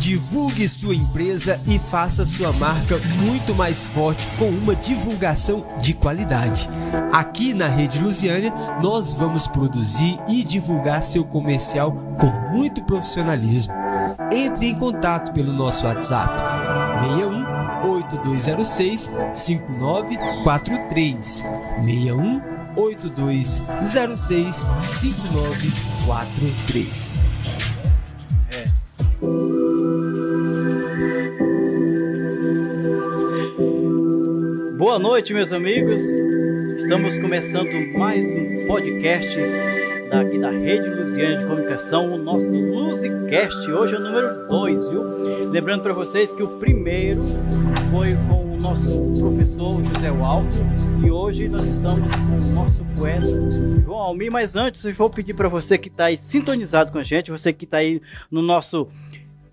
Divulgue sua empresa e faça sua marca muito mais forte com uma divulgação de qualidade. Aqui na Rede Lusiânia, nós vamos produzir e divulgar seu comercial com muito profissionalismo. Entre em contato pelo nosso WhatsApp 61 8206 5943 61 8206 5943 Boa noite, meus amigos. Estamos começando mais um podcast daqui da Rede Luziana de Comunicação, o nosso Luzicast. Hoje é o número 2, viu? Lembrando para vocês que o primeiro foi com o nosso professor José Alves e hoje nós estamos com o nosso poeta João Almir. Mas antes, eu vou pedir para você que está aí sintonizado com a gente, você que está aí no nosso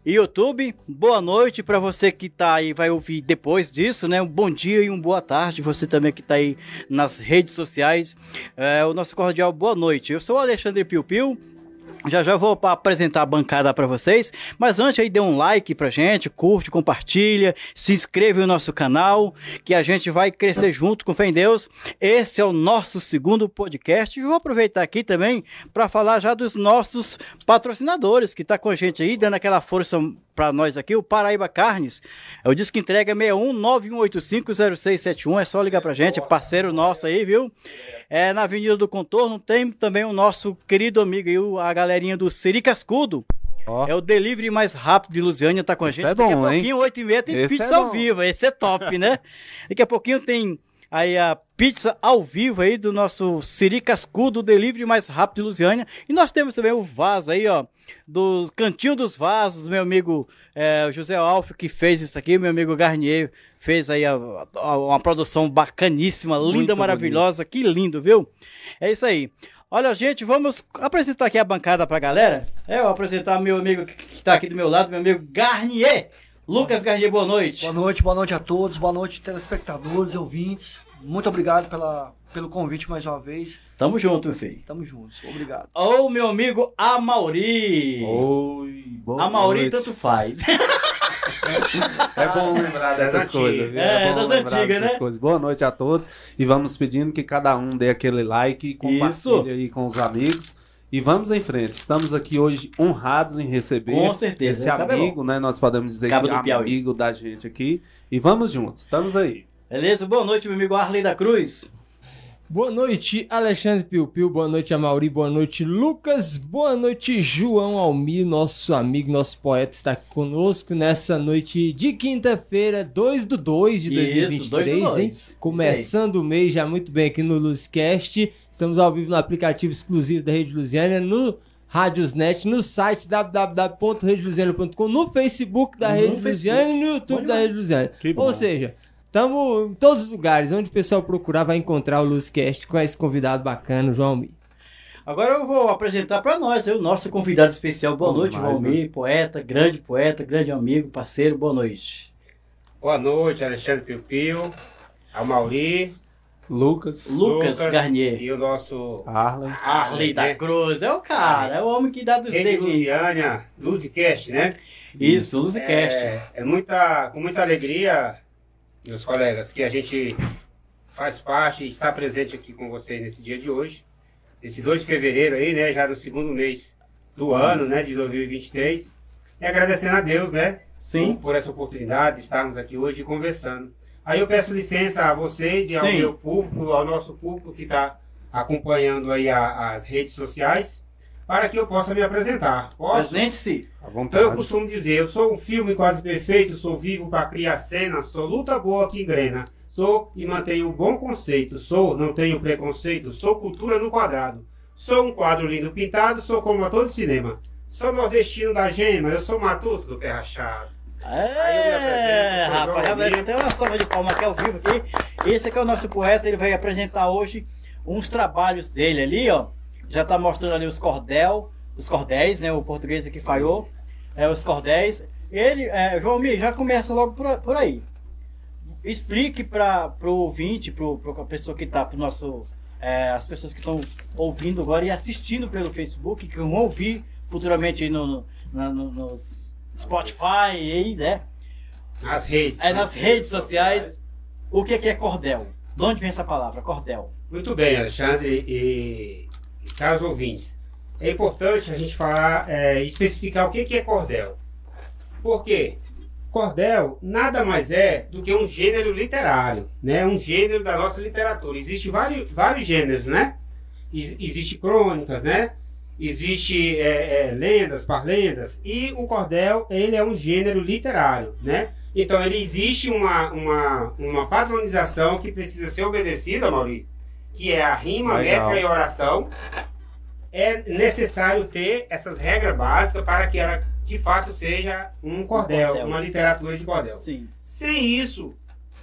YouTube, boa noite para você que tá aí, vai ouvir depois disso, né? Um bom dia e uma boa tarde, você também que tá aí nas redes sociais. É, o nosso cordial boa noite. Eu sou o Alexandre Piu Piu, já já vou apresentar a bancada para vocês, mas antes aí dê um like pra gente, curte, compartilha, se inscreve no nosso canal, que a gente vai crescer junto com fé em Deus. Esse é o nosso segundo podcast e vou aproveitar aqui também para falar já dos nossos patrocinadores que tá com a gente aí, dando aquela força para nós aqui, o Paraíba Carnes. É o disco entrega 61 É só ligar pra gente, é parceiro nosso aí, viu? É na Avenida do Contorno tem também o nosso querido amigo aí, a galerinha do Siri Cascudo. Oh. É o delivery mais rápido de Lusiânia, tá com a gente. É bom, Daqui a pouquinho, 8 e meia, tem Esse pizza é ao vivo. Esse é top, né? Daqui a pouquinho tem aí a pizza ao vivo aí do nosso Siri Cascudo, delivery mais rápido de Lusiânia. E nós temos também o vaso aí, ó, do Cantinho dos Vasos, meu amigo é, José Alf, que fez isso aqui, meu amigo Garnier fez aí a, a, uma produção bacaníssima, linda, Muito maravilhosa, bonito. que lindo, viu? É isso aí. Olha, gente, vamos apresentar aqui a bancada pra galera. É, eu vou apresentar meu amigo que, que tá aqui do meu lado, meu amigo Garnier. Lucas Garnier, boa noite. Boa noite, boa noite a todos, boa noite telespectadores, ouvintes. Muito obrigado pela, pelo convite mais uma vez. Tamo junto, meu filho. Tamo juntos, obrigado. Ô, meu amigo Amauri. Oi, boa Amauri noite. tanto faz. É bom lembrar dessas coisas. Viu? É, é das antigas, né? Coisas. Boa noite a todos. E vamos pedindo que cada um dê aquele like e compartilhe aí com os amigos. E vamos em frente. Estamos aqui hoje honrados em receber Com certeza, esse amigo, né? Nós podemos dizer Cabo que é Piauí. amigo da gente aqui. E vamos juntos. Estamos aí. Beleza? Boa noite, meu amigo Arley da Cruz. Boa noite, Alexandre Piu Piu. Boa noite, Amauri. Boa noite, Lucas. Boa noite, João Almir, nosso amigo, nosso poeta, está aqui conosco nessa noite de quinta-feira, 2 do 2 de Isso, 2023, 2 do 2. hein? Isso Começando o mês já muito bem aqui no Luzcast. Estamos ao vivo no aplicativo exclusivo da Rede Luziana, no Radiosnet, no site www.redeluziana.com, no Facebook da No Rede Facebook. Luziana e no YouTube Olha da. Rede Luziana. Ou seja, estamos em todos os lugares. Onde o pessoal procurar vai encontrar o Luzcast com esse convidado bacana, o João Almir. Agora eu vou apresentar para nós o nosso convidado especial. Boa Bom noite, demais, Valmir, poeta, grande poeta, grande amigo, parceiro. Boa noite. Boa noite, Alexandre Piu Piu, a Mauri, Lucas, Lucas, Garnier. e o nosso Arlen. Arley da Cruz, é o cara, é o homem que dá dos Rede dedinhos. Lusiânia, Luzicast, né? Isso, Luzicast. É, é muita, com muita alegria, meus colegas, que a gente faz parte e está presente aqui com vocês nesse dia de hoje. Esse 2 de fevereiro aí, né? Já no segundo mês do ano, né? De 2023. E agradecendo a Deus, né? Sim. por essa oportunidade de estarmos aqui hoje conversando. Aí eu peço licença a vocês e ao Sim. meu público, ao nosso público que está acompanhando aí a- as redes sociais, para que eu possa me apresentar. Posso? Presente-se. À Então vontade. eu costumo dizer, eu sou um filme quase perfeito, sou vivo para criar cena, sou luta boa que engrena, sou e mantenho um bom conceito, sou, não tenho preconceito, sou cultura no quadrado, sou um quadro lindo pintado, sou como ator de cinema, sou nordestino da gema, eu sou matuto do pé rachado. Aí eu me É, rapaz, tem uma salva de palma aqui ao vivo aqui. Esse aqui é o nosso poeta, ele vai apresentar hoje uns trabalhos dele ali, ó. Já tá mostrando ali os cordel, os cordéis, né? O português aqui falhou. É, os cordéis. Ele, é, João Mir, já começa logo por, por aí. Explique para o ouvinte, para a pessoa que está, para nosso, é, as pessoas que estão ouvindo agora e assistindo pelo Facebook, que vão ouvir futuramente no, no, no, nos Spotify, aí, né? Nas redes. É, nas redes sociais. O que é cordel? De onde vem essa palavra, cordel? Muito bem, Alexandre e caros ouvintes. É importante a gente falar, é, especificar o que é cordel. Por quê? Cordel nada mais é do que um gênero literário, né? Um gênero da nossa literatura. Existem vários, vários gêneros, né? Existem crônicas, né? Existe é, é, lendas, parlendas. E o cordel, ele é um gênero literário, né? Então, ele existe uma, uma, uma padronização que precisa ser obedecida, Maurício, que é a rima, Legal. métrica e oração. É necessário ter essas regras básicas para que ela, de fato, seja um cordel, cordel. uma literatura de cordel. Sim. Sem isso,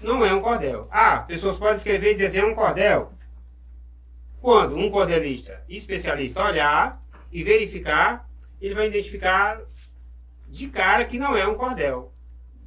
não é um cordel. Ah, pessoas podem escrever e dizer assim, é um cordel. Quando um cordelista especialista olhar e verificar, ele vai identificar de cara que não é um cordel.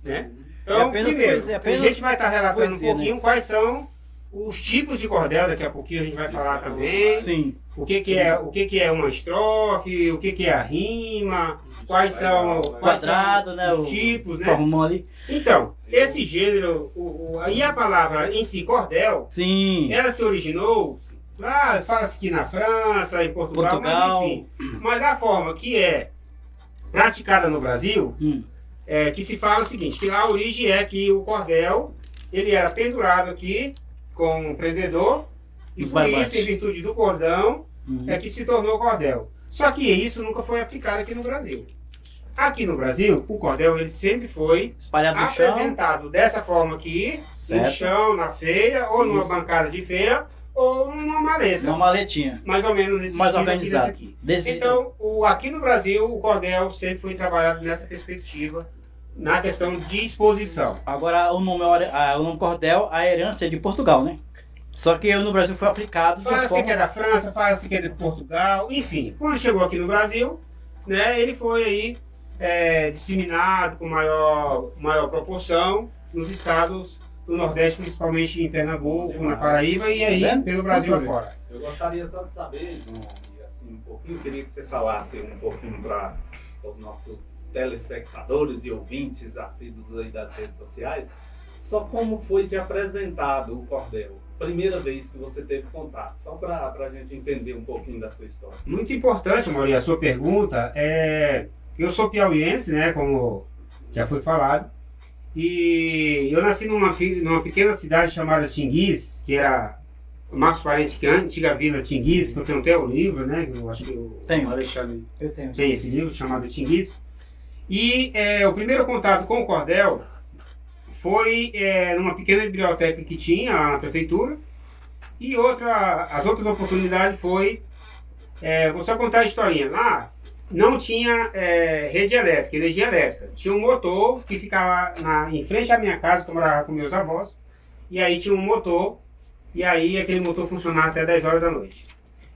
Né? Então, é primeiro, poesia, a gente vai estar relatando poesia, um pouquinho né? quais são os tipos de cordel, daqui a pouquinho a gente vai falar também. Sim. O que, que é, o que, que é uma estrofe, o que, que é a rima, quais são, quais Quadrado, são né, os tipos, né? ali. Então, esse gênero, o, o, e a palavra em si, cordel, Sim. ela se originou, ah, fala-se aqui na França, em Portugal, Portugal, mas enfim. Mas a forma que é praticada no Brasil, hum é, que se fala o seguinte, que a origem é que o cordel, ele era pendurado aqui com um prendedor, e por isso, em virtude do cordão, uhum. é que se tornou cordel. Só que isso nunca foi aplicado aqui no Brasil. Aqui no Brasil, o cordel ele sempre foi Espalhado apresentado dessa forma aqui, certo. no chão, na feira, ou isso. numa bancada de feira, ou numa maleta. Uma maletinha. Mais ou menos nesse Mais organizado. Aqui, aqui. Então, o, aqui no Brasil, o cordel sempre foi trabalhado nessa perspectiva na questão de exposição. Agora, o nome, o nome cordel, a herança é de Portugal, né? Só que no Brasil foi aplicado. Fala-se forma... que é da França, fala-se que é de Portugal, enfim. Quando chegou aqui no Brasil, né, ele foi aí é, disseminado com maior, maior proporção nos estados do Nordeste, principalmente em Pernambuco, na Paraíba e aí é pelo Brasil afora. Eu gostaria só de saber, João, assim, um pouquinho, queria que você falasse um pouquinho para os nossos telespectadores e ouvintes assíduos aí das redes sociais, só como foi te apresentado o cordel? Primeira vez que você teve contato, só para a gente entender um pouquinho da sua história. Muito importante, Mauri, a sua pergunta. É... Eu sou piauiense, né, como já foi falado, e eu nasci numa, numa pequena cidade chamada Tinguiz, que era Marcos Parente, que é a antiga vila Tinguiz, que eu tenho até o livro, né? Eu acho que o tenho. Alexandre eu tenho. tem esse livro chamado Tinguiz. E é, o primeiro contato com o cordel foi é, numa pequena biblioteca que tinha na prefeitura. E outra, as outras oportunidades foi, é, vou só contar a historinha. Lá não tinha é, rede elétrica, energia elétrica. Tinha um motor que ficava na, em frente à minha casa, que eu morava com meus avós. E aí tinha um motor, e aí aquele motor funcionava até 10 horas da noite.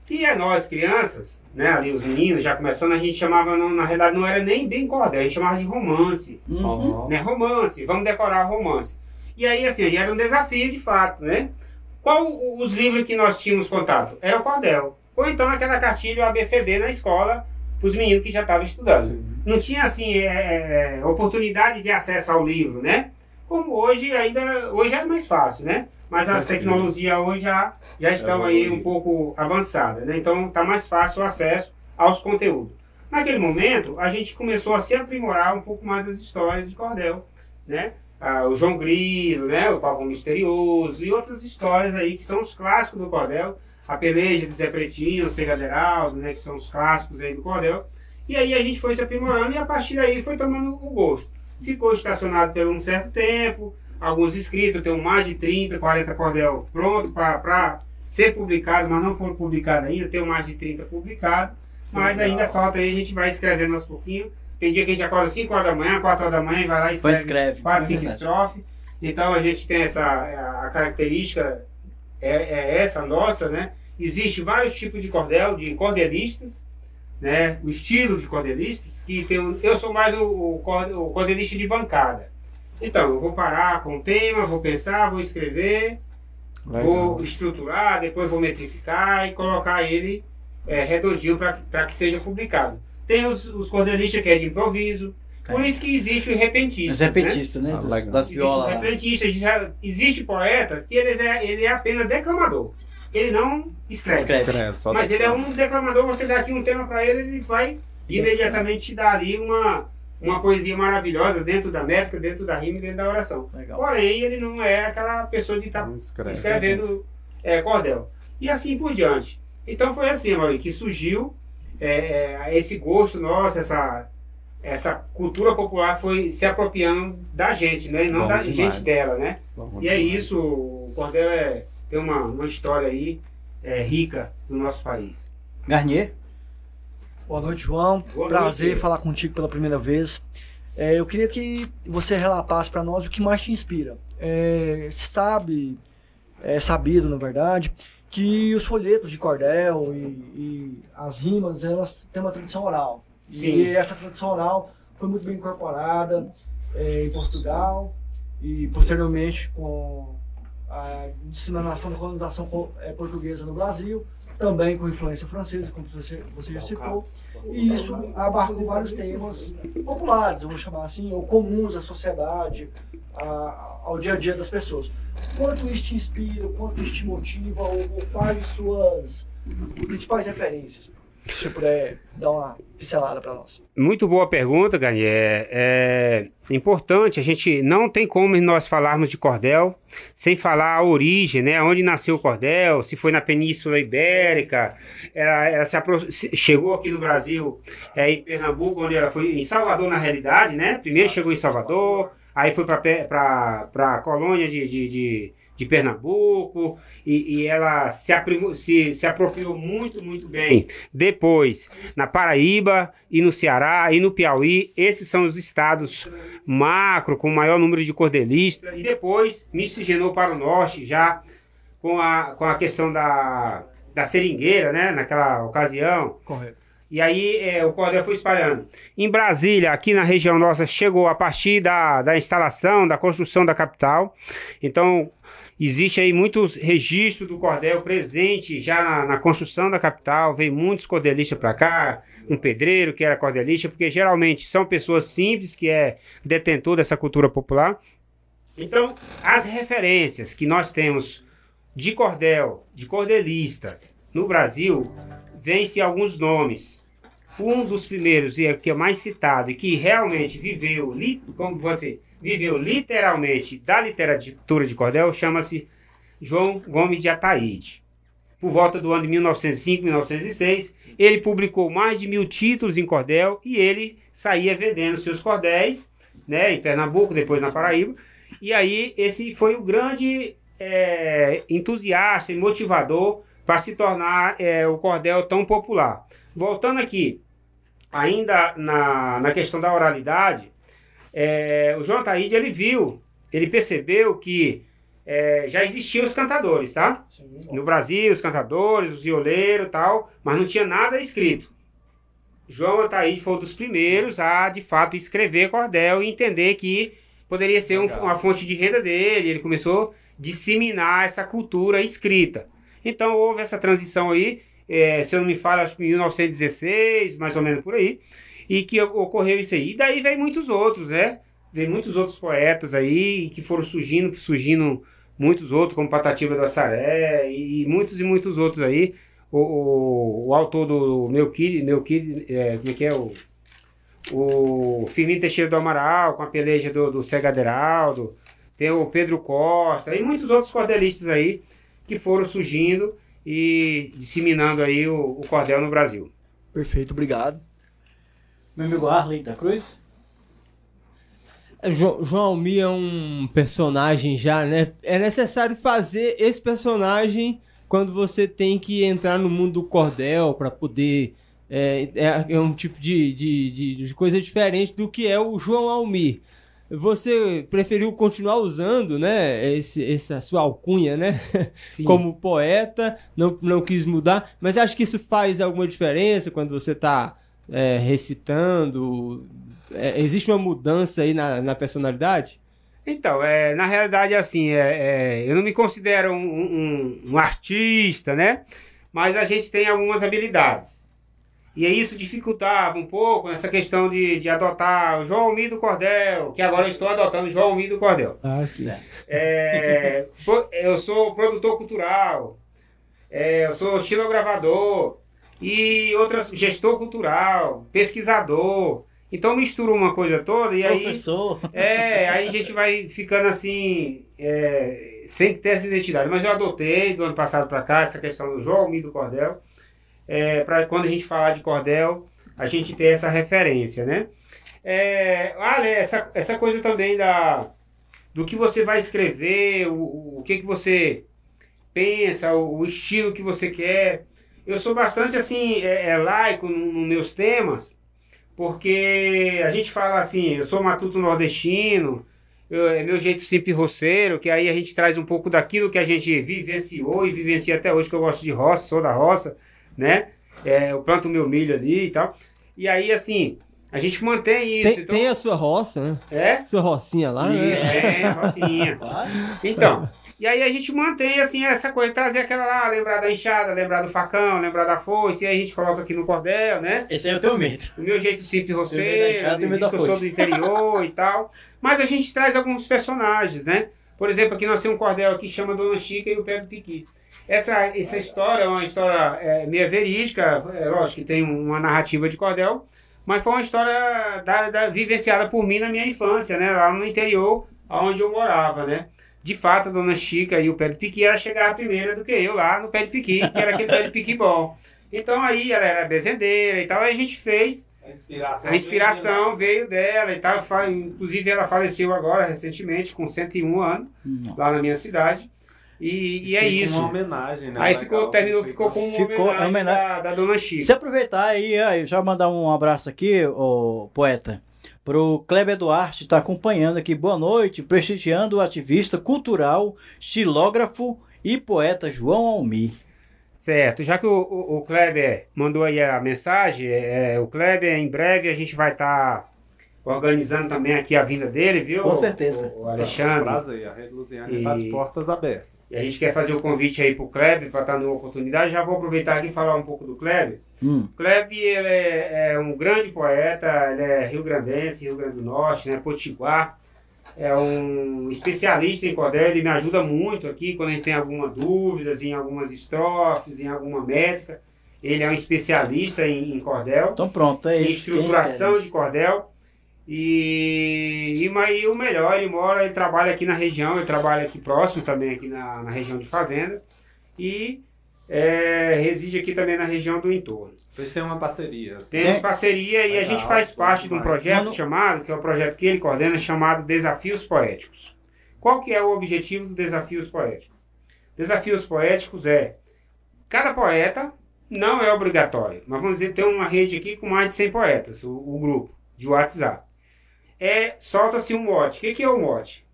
E a nós, crianças, né, ali os meninos já começando, a gente chamava, não, na realidade não era nem bem cordel, a gente chamava de romance. Uhum. Né, romance, vamos decorar romance. E aí, assim, era um desafio de fato, né? Qual os livros que nós tínhamos contato? Era o cordel. Ou então aquela cartilha ABCD na escola, para os meninos que já estavam estudando. Sim. Não tinha, assim, é, é, oportunidade de acesso ao livro, né? Como hoje ainda, hoje é mais fácil, né? Mas as tecnologias hoje já, já estão aí um pouco avançadas, né? Então está mais fácil o acesso aos conteúdos. Naquele momento, a gente começou a se aprimorar um pouco mais das histórias de cordel, né? Ah, o João Grilo, né? O Pavão Misterioso e outras histórias aí que são os clássicos do cordel. A peleja de Zé Pretinho, o Segaderaldo, né? Que são os clássicos aí do cordel. E aí a gente foi se aprimorando e a partir daí foi tomando o gosto. Ficou estacionado por um certo tempo, alguns inscritos, eu tenho mais de 30, 40 cordel pronto para ser publicado, mas não foram publicados ainda, tenho mais de 30 publicados, mas legal. ainda falta aí, a gente vai escrevendo aos pouquinhos. Tem dia que a gente acorda 5 horas da manhã, 4 horas da manhã vai lá e escreve, escreve 4, 5 é estrofes. Então a gente tem essa a característica é, é essa nossa, né? Existe vários tipos de cordel, de cordelistas, né? O estilo de cordelistas, que tem eu sou mais o, o cordelista de bancada. Então, eu vou parar com o tema, vou pensar, vou escrever, Legal. vou estruturar, depois vou metrificar e colocar ele é, redondinho para que seja publicado. Tem os, os cordelistas que é de improviso. Por isso que existe o repentista. Os repentistas, né? Ah, Das, violas o lá. repentista, já existe poetas que eles é, ele é apenas declamador. Ele não escreve. Escreve. Escreve, só Mas ele é um declamador, você dá aqui um tema para ele, ele vai imediatamente te dar ali uma, uma poesia maravilhosa dentro da métrica, dentro da rima e dentro da oração. Legal. Porém, ele não é aquela pessoa de estar escreve. escrevendo é, cordel. E assim por diante. Então foi assim, Maurício, que surgiu é, é, esse gosto nosso, essa, essa cultura popular foi se apropriando da gente, né? E não Bom da demais. gente dela, né? Bom, E é demais. isso, o cordel é, tem uma, uma história aí é, rica do nosso país. Garnier. Boa noite, João. Boa Prazer noite. falar contigo pela primeira vez. É, eu queria que você relatasse para nós o que mais te inspira. É, sabe, é sabido, na verdade, que os folhetos de cordel e, e as rimas, elas têm uma tradição oral. Sim. E essa tradição oral foi muito bem incorporada é, em Portugal e posteriormente com a disseminação da colonização co- eh, portuguesa no Brasil, também com influência francesa, como você, você já citou. E isso abarcou vários temas populares, vamos chamar assim, ou comuns à sociedade, a- ao dia a dia das pessoas. Quanto isso te inspira, quanto isso te motiva, ou, ou quais as suas principais referências? Se você puder dar uma pincelada para nós. Muito boa pergunta, Garnier. É importante, a gente não tem como nós falarmos de cordel sem falar a origem, né? Onde nasceu o cordel, se foi na Península Ibérica, ela, ela se apro- chegou aqui no Brasil, é, em Pernambuco, onde ela foi, em Salvador na realidade, né? Primeiro chegou em Salvador, aí foi para a colônia de, de, de, de Pernambuco, e, e ela se, aprimo- se, se apropriou muito, muito bem. Depois, na Paraíba e no Ceará e no Piauí, esses são os estados macro com o maior número de cordelistas e depois miscigenou para o norte já com a, com a questão da, da seringueira, né, naquela ocasião. Correto. E aí é, o cordel foi espalhando. Em Brasília, aqui na região nossa, chegou a partir da, da instalação, da construção da capital. Então, existe aí muitos registros do cordel presente já na, na construção da capital. Veio muitos cordelistas para cá, um pedreiro que era cordelista, porque geralmente são pessoas simples que é detentor dessa cultura popular. Então, as referências que nós temos de cordel, de cordelistas no Brasil, vêm-se alguns nomes. Um dos primeiros e é o que é mais citado e que realmente viveu, como você viveu literalmente da literatura de cordel, chama-se João Gomes de Ataíde. Por volta do ano de 1905, 1906, ele publicou mais de mil títulos em cordel e ele saía vendendo seus cordéis, né, em Pernambuco, depois na Paraíba. E aí esse foi o grande é, entusiasta e motivador para se tornar é, o cordel tão popular. Voltando aqui, ainda na, na questão da oralidade, é, o João Taíde ele viu, ele percebeu que é, já existiam os cantadores, tá? No Brasil, os cantadores, os violeiros e tal, mas não tinha nada escrito. João Ataíde foi um dos primeiros a, de fato, escrever cordel e entender que poderia ser um- uma fonte de renda dele. Ele começou a disseminar essa cultura escrita. Então houve essa transição aí, eh, se eu não me falo, acho que em 1916, mais ou menos por aí, e que ocorreu isso aí. E daí vem muitos outros, né? Vem muitos outros poetas aí que foram surgindo, surgindo muitos outros, como Patativa do Assaré e muitos e muitos outros aí. O, o, o autor do Melquide, Melquide é, como é que é? O, o Firmino Teixeira do Amaral, com a peleja do, do Cega Aderaldo, tem o Pedro Costa e muitos outros cordelistas aí que foram surgindo e disseminando aí o, o cordel no Brasil. Perfeito, obrigado. Meu amigo Arley da Cruz. É, Jo- João Almir é um personagem já, né? É necessário fazer esse personagem quando você tem que entrar no mundo do cordel para poder. É, é- é um tipo de, de, de- de coisa diferente do que é o João Almir. Você preferiu continuar usando, né? Esse, essa sua alcunha, né? Como poeta, não, não quis mudar, mas acho que isso faz alguma diferença quando você está recitando. É, existe uma mudança aí na, na personalidade? Então, é, na realidade, assim, é, é, eu não me considero um, um- um artista, né? Mas a gente tem algumas habilidades. E aí isso dificultava um pouco essa questão de, de adotar o João Almir do Cordel, que agora eu estou adotando o João Almir do Cordel. Ah, sim. É, eu sou produtor cultural, é, eu sou estilogravador e outras gestor cultural, pesquisador. Então mistura uma coisa toda e aí Professor. é, aí a gente vai ficando assim, é, sem ter essa identidade. Mas eu adotei do ano passado para cá essa questão do João Almir do Cordel, é, para quando a gente falar de cordel, a gente ter essa referência, né? É, Ale, essa, essa coisa também da, do que você vai escrever, o, o que, que você pensa, o, o estilo que você quer. Eu sou bastante assim, é, é, laico nos no meus temas, porque a gente fala assim, eu sou matuto nordestino, eu- é meu jeito simples roceiro, que aí a gente traz um pouco daquilo que a gente vivenciou e vivencia até hoje, que eu gosto de roça, sou da roça, né? É, eu planto meu milho ali e tal. E aí, assim, a gente mantém isso. Tem, então, tem a sua roça, né? É? Sua rocinha lá, né? É, rocinha. Então, e aí a gente mantém assim essa coisa, trazer aquela lá, lembrar da enxada, lembrar do facão, lembrar da foice, e aí a gente coloca aqui no cordel, né? Esse aí eu tenho medo. O meu jeito simples sou foice. do interior e tal. Mas a gente traz alguns personagens, né? Por exemplo, aqui nós temos um cordel aqui que chama Dona Chica e o Pé do Piqui. Essa, essa história é uma história é, meio verídica, é lógico que tem uma narrativa de cordel, mas foi uma história da, da- vivenciada por mim na minha infância, né? Lá no interior, onde eu morava, né? De fato, a Dona Chica e o Pé do Piqui, ela chegava primeiro do que eu lá no Pé do Piqui, que era aquele Pé do Piqui bom. Então aí ela era bezendeira e tal, aí a gente fez A inspiração. a inspiração veio dela e tal. fa- Inclusive, ela faleceu agora, recentemente, com 101 anos, lá na minha cidade. E, e é isso. Uma homenagem, né? Aí Legal, ficou, terminou, ficou com uma Ficou homenagem, homenagem. Da, da Dona Chica. Se aproveitar aí, aí, já mandar um abraço aqui, ô poeta, pro Kleber Duarte, está acompanhando aqui. Boa noite, prestigiando o ativista cultural, estilógrafo e poeta João Almir. Certo, já que o, o, o Kleber mandou aí a mensagem, é, o Kleber, em breve, a gente vai estar organizando também aqui a vinda dele, viu? Com certeza. O, o Alexandre. Prazer, a Rede Luziana E- está de portas abertas. E a gente quer fazer o convite aí pro Kleber para estar numa oportunidade. Já vou aproveitar aqui e falar um pouco do Kleber. Hum, ele é, é um grande poeta, ele é rio-grandense, Rio Grande do Norte, né, Potiguar. É um especialista em cordel, ele me ajuda muito aqui quando a gente tem alguma dúvida em algumas estrofes, em alguma métrica. Ele é um especialista em, em cordel, então pronto, é em isso. quem estruturação escreve. de cordel. E, e, mas e o melhor, ele mora, ele trabalha aqui na região, ele trabalha aqui próximo também, aqui na, na região de Fazenda. E é, reside aqui também na região do entorno. Vocês têm uma parceria. assim. Temos Tem- parceria e a gente faz parte de um projeto Mano- chamado, que é o projeto que ele coordena, chamado Desafios Poéticos. Qual que é o objetivo do Desafios Poéticos? Desafios Poéticos é, cada poeta não é obrigatório, mas vamos dizer, tem uma rede aqui com mais de 100 poetas, o, o grupo de WhatsApp. É, solta-se um mote. O que, que é o mote?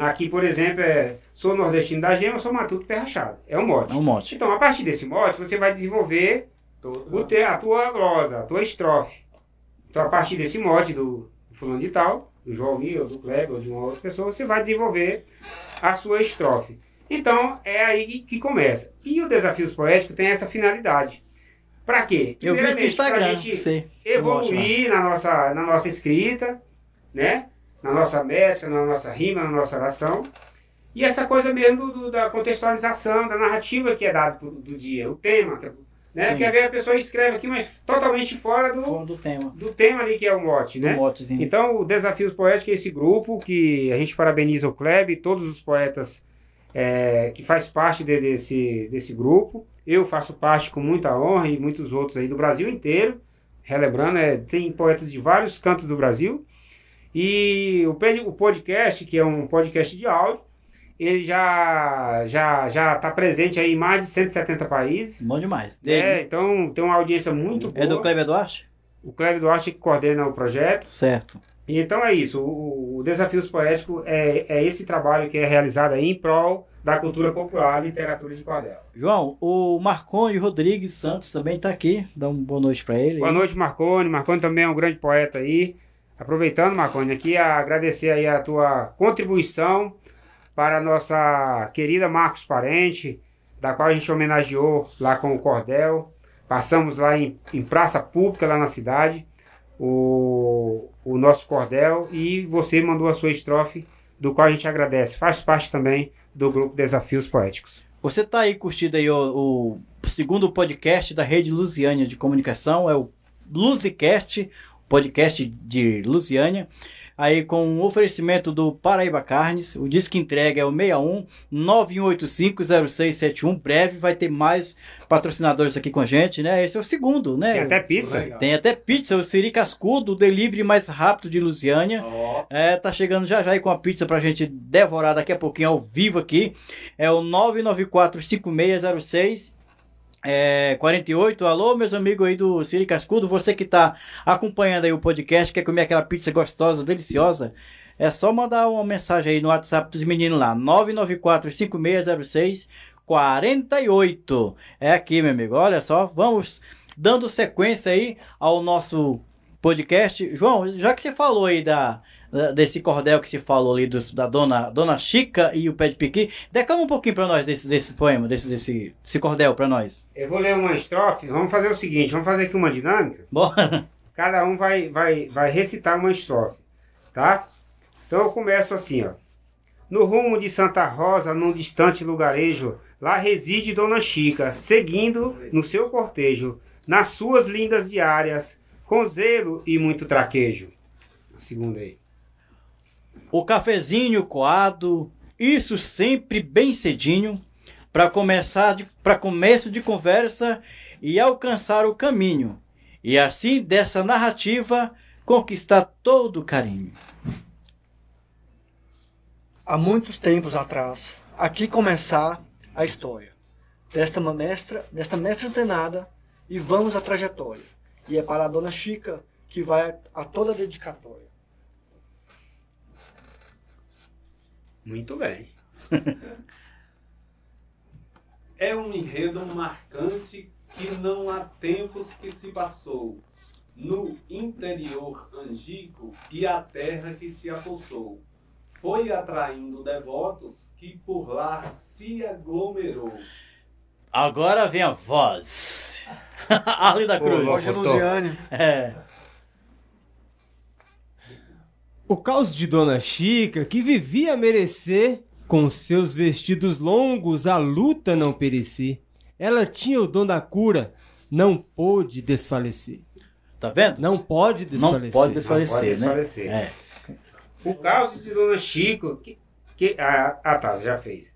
Aqui, por exemplo, é, sou nordestino da gema, sou matuto pé rachado. É um mote. É um monte. Então, a partir desse mote, você vai desenvolver Todo- o te, a tua glosa, a tua estrofe. Então, a partir desse mote do, fulano de tal, do João ou do Kleber, ou de uma outra pessoa, você vai desenvolver a sua estrofe. Então, é aí que, começa. E o Desafios Poéticos tem essa finalidade. Para quê? Eu vi no Primeiramente, pra Instagram, gente você. evoluir na nossa, na nossa escrita, né? Na nossa métrica, na nossa rima, na nossa oração. E essa coisa mesmo do- da contextualização, da narrativa que é dada pro- do dia, o tema. é- Né? Sim. Porque a pessoa escreve aqui, mas totalmente fora do, Fora do tema. do tema ali que é o mote, né? Então, o Desafios Poéticos é esse grupo que a gente parabeniza o Kleb e todos os poetas é, que faz parte de- desse, desse grupo. Eu faço parte com muita honra e muitos outros aí do Brasil inteiro. Relembrando, é, tem poetas de vários cantos do Brasil. E o, podcast, que é um podcast de áudio, ele já já já está presente aí em mais de 170 países. Bom demais. É, então tem uma audiência muito boa. é do Kleber Duarte? O Cleber Duarte que coordena o projeto. Certo. E então é isso. O, o Desafios Poéticos é, é esse trabalho que é realizado aí em prol da cultura popular, literatura de cordel. João, o Marconi Rodrigues Santos também está aqui. Dá uma boa noite para ele. Boa noite, Marconi. Marconi também é um grande poeta aí. Aproveitando, Marconi, aqui agradecer aí a tua contribuição para a nossa querida Marcos Parente, da qual a gente homenageou lá com o Cordel. Passamos lá em, em praça pública, lá na cidade, o, o nosso cordel e você mandou a sua estrofe, do qual a gente agradece. Faz parte também do grupo Desafios Poéticos. Você tá aí curtindo aí o, o segundo podcast da Rede Lusiânia de Comunicação, é o Luzicast, podcast de Lusiânia aí com o oferecimento do Paraíba Carnes. O disco entrega é o 61 91850671. Breve vai ter mais patrocinadores aqui com a gente, né? Esse é o segundo, né? Tem até pizza. Legal. Tem até pizza, o Siri Cascudo, o delivery mais rápido de Lusiânia. Ó, É, tá chegando já já aí com a pizza pra gente devorar daqui a pouquinho ao vivo aqui. É o 994-5606. É, 48, alô meus amigos aí do Siri Cascudo, você que tá acompanhando aí o podcast, quer comer aquela pizza gostosa, deliciosa, é só mandar uma mensagem aí no WhatsApp dos meninos lá, 994-5606 48. É aqui, meu amigo, olha só, vamos dando sequência aí ao nosso podcast. João, já que você falou aí da- desse cordel que se falou ali do- da dona, dona Chica e o pé de piqui, declama um pouquinho pra nós desse, desse poema, desse, desse, desse cordel pra nós. Eu vou ler uma estrofe. Vamos fazer o seguinte: vamos fazer aqui uma dinâmica. Bora? Cada um vai, vai, vai recitar uma estrofe, tá? Então eu começo assim, ó. No rumo de Santa Rosa, num distante lugarejo, lá reside Dona Chica, seguindo no seu cortejo, nas suas lindas diárias, com zelo e muito traquejo. A segunda aí. O cafezinho coado, isso sempre bem cedinho, para começar para começo de conversa e alcançar o caminho. E assim dessa narrativa conquistar todo o carinho. Há muitos tempos atrás, aqui começar a história desta mestra, desta mestra antenada e vamos à trajetória. E é para a dona Chica que vai a toda a dedicatória. Muito bem. É um enredo marcante que não há tempos que se passou no interior angico e a terra que se apossou. Foi atraindo devotos que por lá se aglomerou. Agora vem a voz. Arle da Pô, Cruz. Roger Roger Luziane. É. O caos de Dona Chica, que vivia a merecer, com seus vestidos longos a luta não perecer. Ela tinha o dom da cura, não pôde desfalecer. Tá vendo? Não pode Não desfalecer. pode desfalecer, Não né? pode desfalecer. É. O caos de Dona Chico. Que, que, ah, ah, tá, já fez.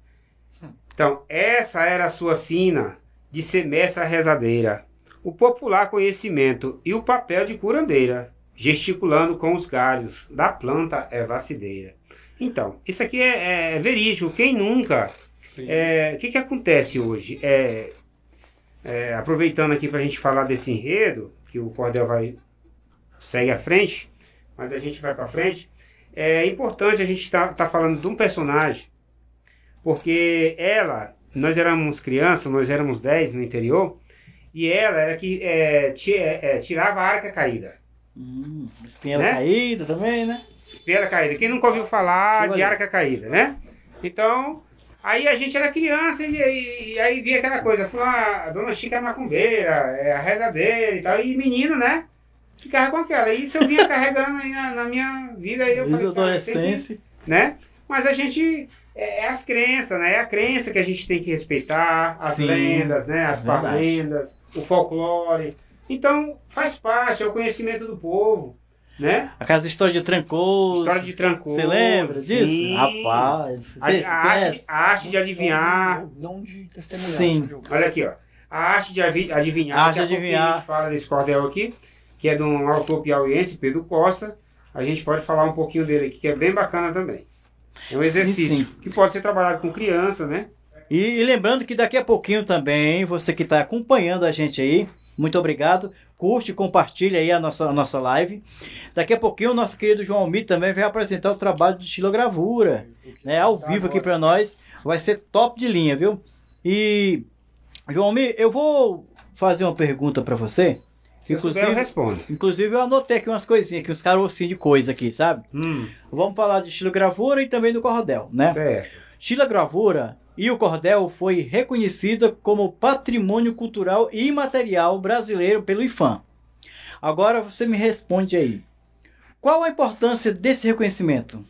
Então, essa era a sua sina de ser mestra rezadeira, o popular conhecimento e o papel de curandeira, gesticulando com os galhos da planta ervacideira. Então, isso aqui é, é verídico. Quem nunca é, o que, que acontece hoje? É, é, aproveitando aqui para a gente falar desse enredo, que o Cordel vai segue à frente, mas a gente vai para frente. É importante a gente estar tá, falando de um personagem, porque ela, nós éramos crianças, nós éramos 10 no interior, e ela era que é, é, tirava a arca caída. Hum, espinhela Né? caída também, né? Espelha caída. Quem nunca ouviu falar de arca caída, né? Então, aí a gente era criança e, e- e aí via aquela coisa, falou, ah, a dona Chica é macumbeira, é a rezadeira e tal, e menino, né? Ficava com aquela. E isso eu vinha carregando aí na, na minha vida. Aí eu Desde falei, adolescência. né? Mas a gente. É, é as crenças, né? É a crença que a gente tem que respeitar, as Sim, lendas, né? As é parlendas, o folclore. Então, faz parte, é o conhecimento do povo, né? Aquelas histórias de Trancoso. História de Trancoso. Você lembra disso? Sim. Rapaz. A, a arte, a arte de adivinhar. Não de testemunhar. Sim. Olha aqui, ó. A arte de adivinhar. Arte de a adivinhar. A gente fala desse cordel aqui, que é de um autor piauiense, Pedro Costa. A gente pode falar um pouquinho dele aqui, que é bem bacana também. É um Sim, exercício sim. que pode ser trabalhado com criança, né? E, e lembrando que daqui a pouquinho também, você que está acompanhando a gente aí, muito obrigado. Curte, compartilha aí a nossa, a nossa live. Daqui a pouquinho o nosso querido João Almir também vai apresentar o trabalho de estilogravura, né? Ao vivo aqui para nós. Vai ser top de linha, viu? E, João Almir, eu vou fazer uma pergunta para você. Se souber, eu Inclusive, respondo. inclusive eu anotei aqui umas coisinhas, aqui, uns carocinhos de coisa aqui, sabe? Hum, Vamos falar de estilogravura e também do cordel, né? certo. Estilogravura e o cordel foi reconhecida como Patrimônio Cultural e Imaterial Brasileiro pelo IFAM. Agora você me responde aí. Qual a importância desse reconhecimento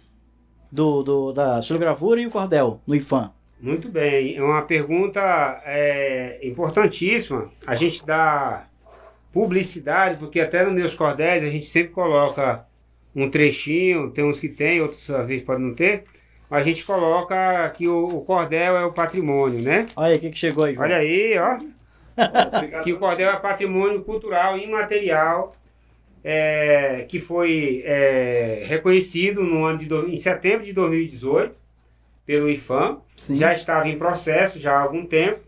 do, do da xilogravura e o cordel no IFAM? Muito bem, é uma pergunta é, importantíssima. A gente dá publicidade, porque até nos meus cordéis a gente sempre coloca um trechinho, tem uns que tem, outros às vezes podem não ter, a gente coloca que o, o cordel é o patrimônio, né? Olha aí, o que, que chegou aí. João? Olha aí, ó. que o cordel é patrimônio cultural imaterial é, que foi é, reconhecido no ano de do, em setembro de 2018 pelo IFAM. Sim. Já estava em processo já há algum tempo.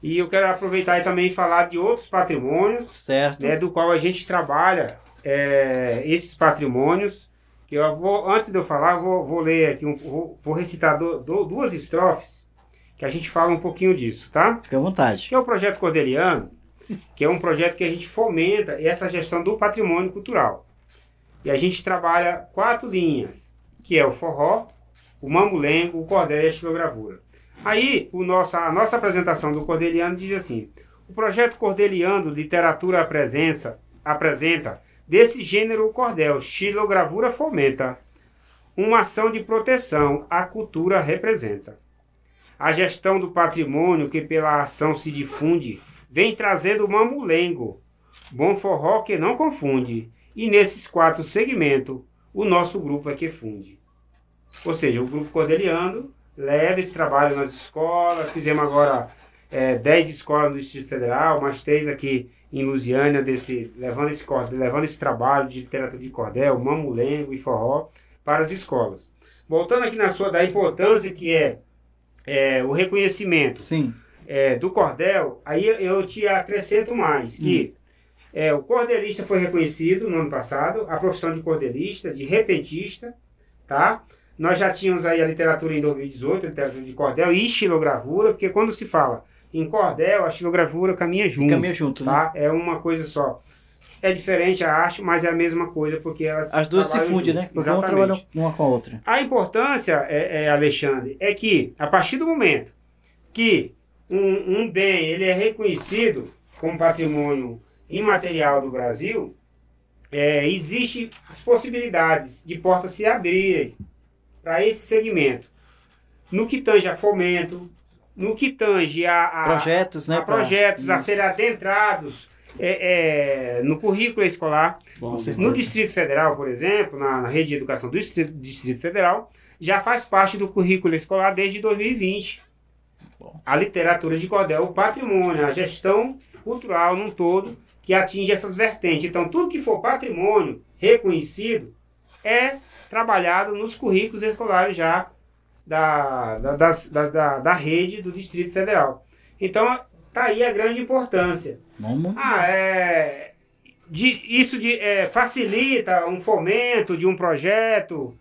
E eu quero aproveitar e também falar de outros patrimônios, certo. Né, do qual a gente trabalha é, esses patrimônios que eu vou, antes de eu falar, vou, vou ler aqui, um, vou, vou recitar do, do, duas estrofes, que a gente fala um pouquinho disso, tá? Fique à vontade. Que é o projeto Cordeliano, que é um projeto que a gente fomenta essa gestão do patrimônio cultural. E a gente trabalha quatro linhas, que é o forró, o mamulengo, o cordel e a estilogravura. Aí, o nosso, a nossa apresentação do Cordeliano diz assim: o projeto Cordeliano Literatura Presença apresenta Desse gênero, cordel xilogravura fomenta uma ação de proteção a cultura representa. A gestão do patrimônio que pela ação se difunde vem trazendo mamulengo, bom forró que não confunde, e nesses quatro segmentos o nosso grupo é que funde. Ou seja, o grupo Cordeliano leva esse trabalho nas escolas, fizemos agora é, 10 escolas no Distrito Federal, mais três aqui em Lusiânia, desse, levando, esse, levando esse trabalho de literatura de cordel, mamulengo e forró para as escolas. Voltando aqui na sua da importância que é, é o reconhecimento Sim. É, do cordel, aí eu te acrescento mais que hum. é, o cordelista foi reconhecido no ano passado, a profissão de cordelista, de repentista, tá? Nós já tínhamos aí a literatura em 2018, a literatura de cordel e estilogravura, porque quando se fala em cordel, a estilogravura caminha junto. Caminha junto, tá? né? É uma coisa só. É diferente a arte, mas é a mesma coisa, porque elas. As duas se fundem, né? Exatamente. Uma trabalham uma com a outra. A importância, é, é, Alexandre, é que a partir do momento que um, um bem ele é reconhecido como patrimônio imaterial do Brasil, é, existe as possibilidades de portas se abrirem para esse segmento. No que tange a fomento, no que tange a, a projetos, né, a projetos pra... a serem adentrados é, é, no currículo escolar. Bom, no Distrito Federal, por exemplo, na, na, rede de educação do Distrito, Distrito, Federal, já faz parte do currículo escolar desde 2020. Bom. A literatura de cordel, o patrimônio, a gestão cultural num todo que atinge essas vertentes. Então, tudo que for patrimônio reconhecido é trabalhado nos currículos escolares já da, da, da, da, da rede do Distrito Federal. Então, tá aí a grande importância. Vamos. Ah, é, de, isso de, é, facilita um fomento de um projeto?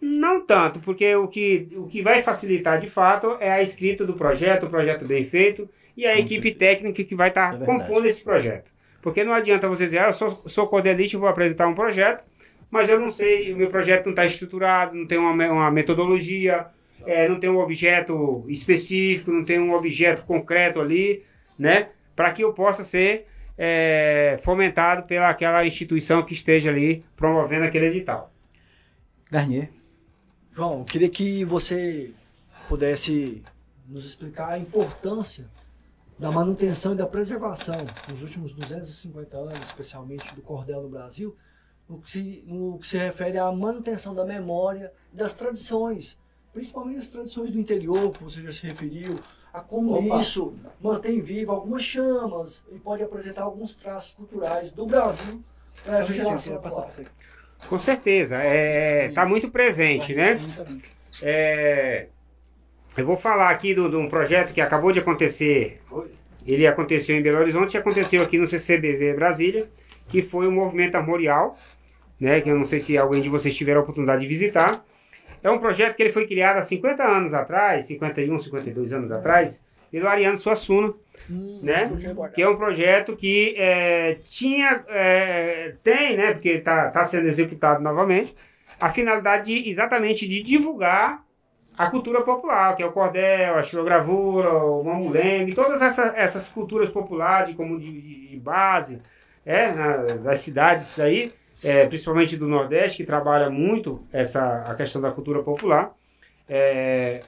Não tanto, porque o que, o que vai facilitar de fato é a escrita do projeto, o projeto bem feito e a Com equipe certeza. técnica que vai estar tá é compondo esse projeto. Porque não adianta você dizer, ah, eu sou, sou cordelista e vou apresentar um projeto, mas eu não sei, o meu projeto não está estruturado, não tem uma, uma metodologia, é, não tem um objeto específico, não tem um objeto concreto ali, né? Para que eu possa ser é, fomentado pela aquela instituição que esteja ali promovendo aquele edital. Garnier. João, eu queria que você pudesse nos explicar a importância da manutenção e da preservação nos últimos 250 anos, especialmente do cordel no Brasil, no que se, no que se refere à manutenção da memória e das tradições principalmente as tradições do interior, que você já se referiu, a como Opa. isso mantém vivo algumas chamas e pode apresentar alguns traços culturais do Brasil para essa geração Com certeza, está é, tá muito presente, né? É, eu vou falar aqui de um projeto que acabou de acontecer. Ele aconteceu em Belo Horizonte e aconteceu aqui no CCBV Brasília, que foi o Movimento Armorial, né? Que eu não sei se alguém de vocês tiveram a oportunidade de visitar é um projeto que ele foi criado há 50 anos atrás, 51, 52 anos atrás, pelo Ariano Suassuna, hum, né? Que é um projeto que é, tinha, é, tem, né? Porque está tá sendo executado novamente, a finalidade de, exatamente de divulgar a cultura popular, que é o cordel, a xilogravura, o mamulengue, todas essas, essas culturas populares como de, de, de base, é, na, das cidades aí, é, principalmente do Nordeste, que trabalha muito essa, a questão da cultura popular. É,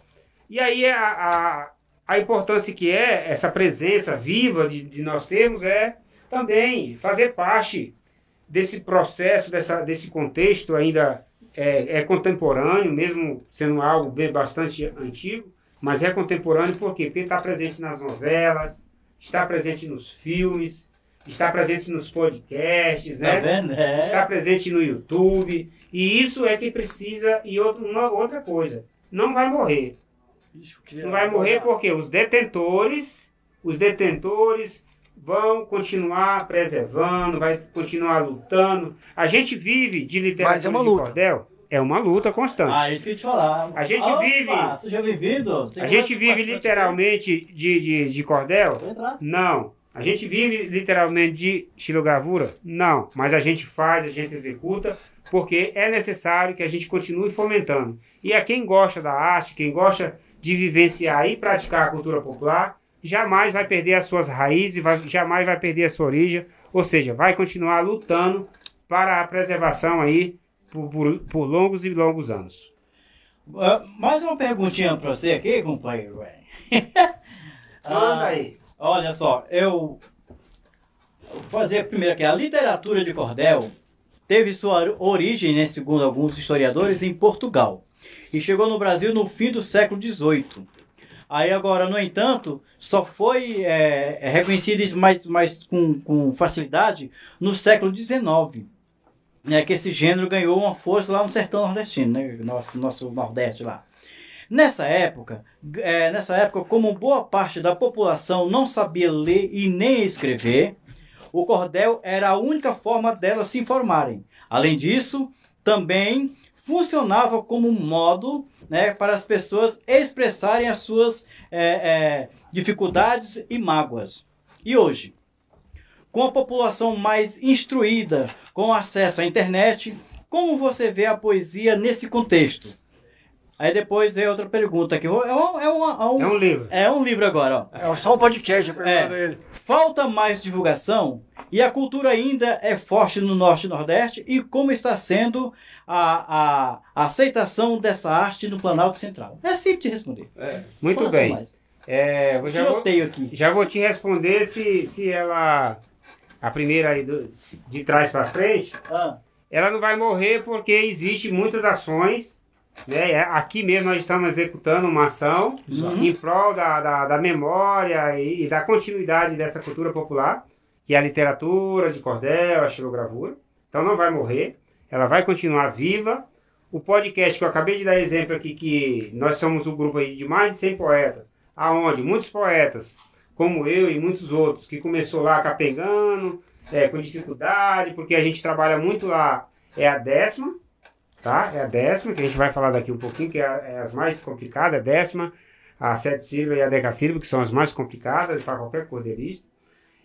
e aí a, a, a, importância que é essa presença viva de, de nós termos é também fazer parte desse processo, dessa, desse contexto ainda é, é, contemporâneo, mesmo sendo algo bem, bastante antigo, mas é contemporâneo por quê? Porque está presente nas novelas, está presente nos filmes, está presente nos podcasts, Tá né? vendo? É. está presente no YouTube. E isso é que precisa. E outra, uma outra coisa: não vai morrer. Não vai morrer porque os detentores, os detentores vão continuar preservando, vai continuar lutando. A gente vive de literatura Mas é uma de luta. cordel, é uma luta constante. Ah, isso que eu ia te falar. A gente Opa, vive- Você já vivido? Você a gente vive de- literalmente de, de, de cordel? Vou entrar. Não. A gente vive literalmente de xilogravura? Não. Mas a gente faz, a gente executa, porque é necessário que a gente continue fomentando. E a quem gosta da arte, quem gosta de vivenciar e praticar a cultura popular, jamais vai perder as suas raízes, vai- jamais vai perder a sua origem, ou seja, vai continuar lutando para a preservação aí por, por- por longos e longos anos. Ah, mais uma perguntinha pra você aqui, companheiro. velho. Manda Ah, aí. Olha só, eu vou fazer primeiro aqui. A literatura de cordel teve sua origem, né, segundo alguns historiadores, em Portugal. E chegou no Brasil no fim do século XVIII. Aí agora, no entanto, só foi é, é, reconhecido mais, mais com, com facilidade no século XIX. Né, que esse gênero ganhou uma força lá no sertão nordestino, né, nosso, nosso Nordeste lá. Nessa época, é, nessa época, como boa parte da população não sabia ler e nem escrever, o cordel era a única forma delas se informarem. Além disso, também funcionava como um modo né, para as pessoas expressarem as suas é, é, dificuldades e mágoas. E hoje, com a população mais instruída, com acesso à internet, como você vê a poesia nesse contexto? Aí depois vem outra pergunta aqui. É um, é uma- é um- É um livro. é um livro agora, ó. É só um podcast, É. ele. Falta mais divulgação e a cultura ainda é forte no Norte e Nordeste e como está sendo a, a- a aceitação dessa arte no Planalto Central? É simples de responder. Muito Fala bem. mais. É, eu já vou. Já vou te responder se, se ela. A primeira aí do- de trás para frente, Ah, ela não vai morrer porque existe muitas ações. Né? Aqui mesmo nós estamos executando uma ação Uhum. em prol da, da, da memória e, e da continuidade dessa cultura popular, que é a literatura de cordel, a xilogravura. Então não vai morrer, ela vai continuar viva. O podcast que eu acabei de dar exemplo aqui, que nós somos um grupo de mais de 100 poetas, aonde muitos poetas, como eu e muitos outros, que começou lá capengando, é, com dificuldade, porque a gente trabalha muito lá, é a décima, tá? É a décima, que a gente vai falar daqui um pouquinho, que é, a- é as mais complicadas, a décima, a sete sílaba e a decassílaba, que são as mais complicadas para qualquer cordeirista.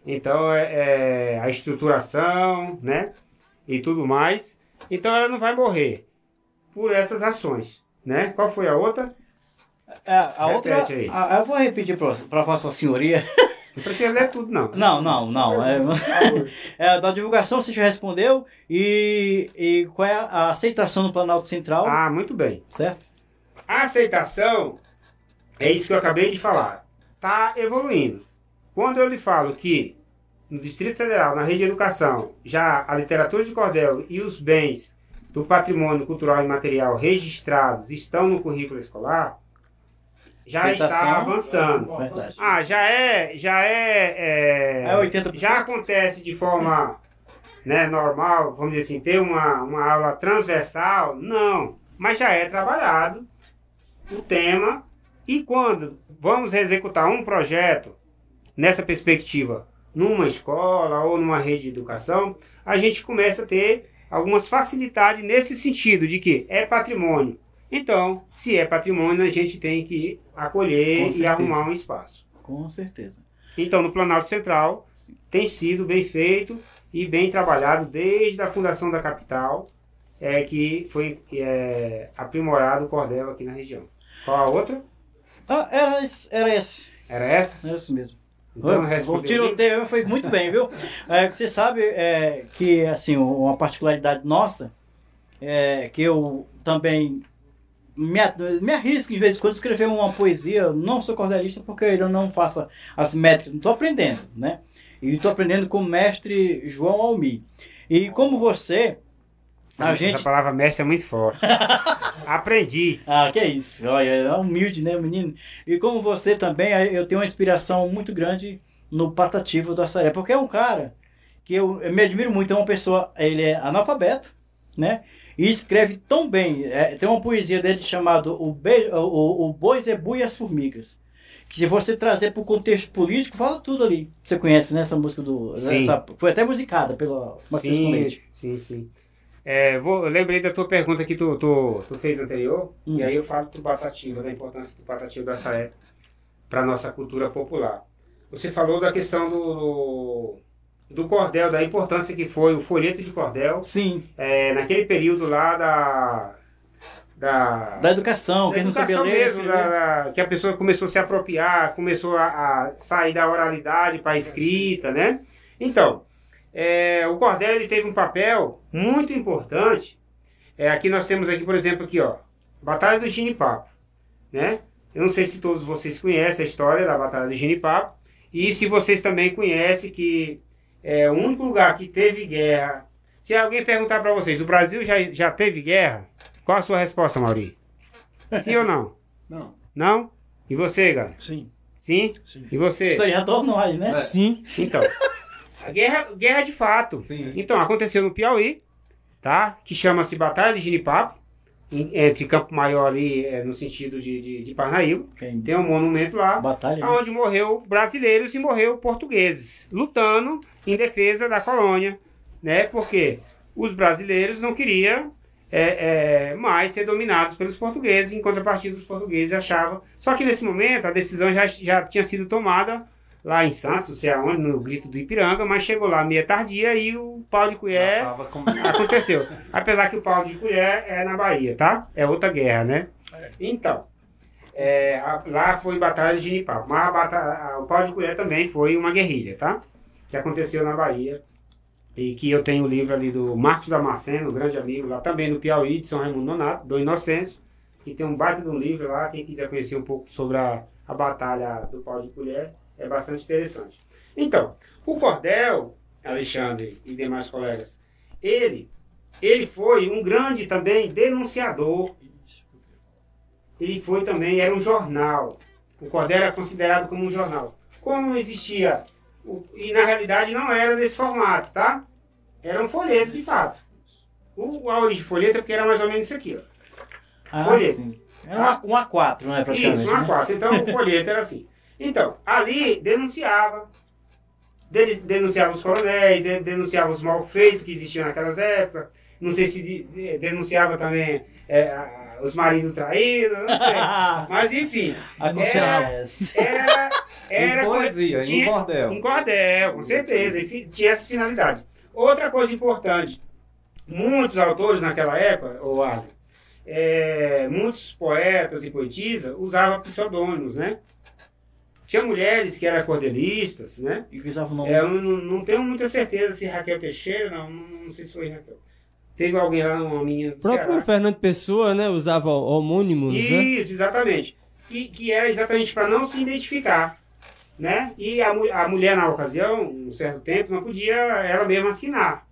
Então, é, é a estruturação, né? E tudo mais. Então, ela não vai morrer por essas ações, né? Qual foi a outra? é, a outra. Repete aí. a- eu vou repetir para Vossa Senhoria. Não precisa ler tudo, não. Não, não, não. É, é, da divulgação você já respondeu. E, e qual é a aceitação no Planalto Central? Ah, muito bem. Certo? A aceitação é isso que eu acabei de falar. Está evoluindo. Quando eu lhe falo que no Distrito Federal, na rede de educação, já a literatura de cordel e os bens do patrimônio cultural e material registrados estão no currículo escolar, já está avançando. Verdade. Ah, já é, já é, é, É 80%. já acontece de forma né, normal, vamos dizer assim, ter uma, uma aula transversal? Não, mas já é trabalhado o tema e quando vamos executar um projeto nessa perspectiva numa escola ou numa rede de educação, a gente começa a ter algumas facilidades nesse sentido de que é patrimônio. Então, se é patrimônio, a gente tem que acolher e arrumar um espaço. Com certeza. Então, no Planalto Central, tem sido bem feito e bem trabalhado desde a fundação da capital, é, que foi é, aprimorado o cordel aqui na região. Qual a outra? Ah, era, esse- era esse. Era essa? Era isso mesmo. Então, o tiroteio foi muito bem, viu? É, você sabe é, que, assim, uma particularidade nossa é que eu também me, me arrisco de vez em quando a escrever uma poesia. Eu Não sou cordelista porque eu ainda não faço as métricas, não estou aprendendo, né? E estou aprendendo com o mestre João Almi. E como você, a gente. Essa palavra mestre é muito forte. Aprendiz. Ah, que é isso. Olha, é humilde, né, menino? E como você também, eu tenho uma inspiração muito grande no Patativo do Assaré, porque é um cara que eu, eu me admiro muito, é uma pessoa, ele é analfabeto, né? E escreve tão bem. É, tem uma poesia dele chamada O, Be o, o Boi Zebu e as Formigas. Que se você trazer para o contexto político, fala tudo ali. Você conhece, né, essa música do. Sim. essa- foi até musicada pela Matheus Sim, Colete. sim, sim. É, vou, eu lembrei da tua pergunta que tu, tu, tu fez anterior, Hum. e aí eu falo do Batativa, da importância do Batativa da Saé para a nossa cultura popular. Você falou da questão do, do cordel, da importância que foi o folheto de cordel, Sim, é, naquele período lá da. Da, da educação, da quem não sabia educação ler. mesmo, da- da- que a pessoa começou a se apropriar, começou a, a sair da oralidade para a escrita, né? Então, é, o cordel ele teve um papel muito importante. É, aqui nós temos aqui, por exemplo, aqui, ó, Batalha do Ginipapo, né? Eu não sei se todos vocês conhecem a história da Batalha do Ginipapo e se vocês também conhecem que é o único lugar que teve guerra. Se alguém perguntar para vocês, o Brasil já, já teve guerra? Qual a sua resposta, Mauri? Sim ou não? Não. Não? E você, cara? Sim. Sim? Sim. E você? Historiador nós, né? Sim. Então, a guerra, guerra de fato. Sim. Então, aconteceu no Piauí, tá? Que chama-se Batalha de Ginipapo, entre Campo Maior ali, é, no sentido de, de, de Parnaíba. Quem Tem um monumento lá, batalha. né? onde morreu brasileiros e morreu portugueses, lutando em defesa da colônia, né? Porque os brasileiros não queriam é, é, mais ser dominados pelos portugueses, em contrapartida os portugueses achavam. Só que nesse momento a decisão já, já tinha sido tomada lá em Santos, não sei aonde, no grito do Ipiranga, mas chegou lá meia tardia e o pau de colher com- aconteceu. Apesar que o pau de colher é na Bahia, tá? É outra guerra, né? Então, é, a- lá foi Batalha de Ginipapo. Mas a bata- a- o pau de colher também foi uma guerrilha, tá? Que aconteceu na Bahia. E que eu tenho o livro ali do Marcos Damasceno, grande amigo lá também no Piauí, de São Raimundo Nonato, do Inocêncio. Que tem um baita de um livro lá. Quem quiser conhecer um pouco sobre a, a batalha do pau de colher, é bastante interessante. Então, o Cordel, Alexandre e demais colegas, ele, ele foi um grande também denunciador. Ele foi também, era um jornal. O Cordel era considerado como um jornal. Como existia, e na realidade não era desse formato, tá? Era um folheto de fato. O, a origem de folheto é porque era mais ou menos isso aqui, ó. Ah, folheto. sim. Era uma, um A4, não é? Praticamente. Isso, um né? A4. Então o folheto era assim. Então, ali denunciava. de- Denunciava os coronéis, de- denunciava os malfeitos que existiam naquelas épocas. Não sei se de- de- denunciava também é, os maridos traídos, não sei. Mas enfim, Aconselhava. era. Era Em poesia, em tinha- cordel. Um cordel, com certeza. E tinha essa finalidade. Outra coisa importante: muitos autores naquela época, o Arlen, é, muitos poetas e poetisas usavam pseudônimos, né? Tinha mulheres que eram cordelistas, né? E que usava o nome. É, eu não, não tenho muita certeza se Raquel Teixeira, não, não, não sei se foi Raquel. Teve alguém lá, uma menina O próprio Ceará. Fernando Pessoa, né, usava homônimos, né? Isso, exatamente. Que, que era exatamente para não se identificar. Né? E a, a mulher, na ocasião, um certo tempo, não podia ela mesma assinar.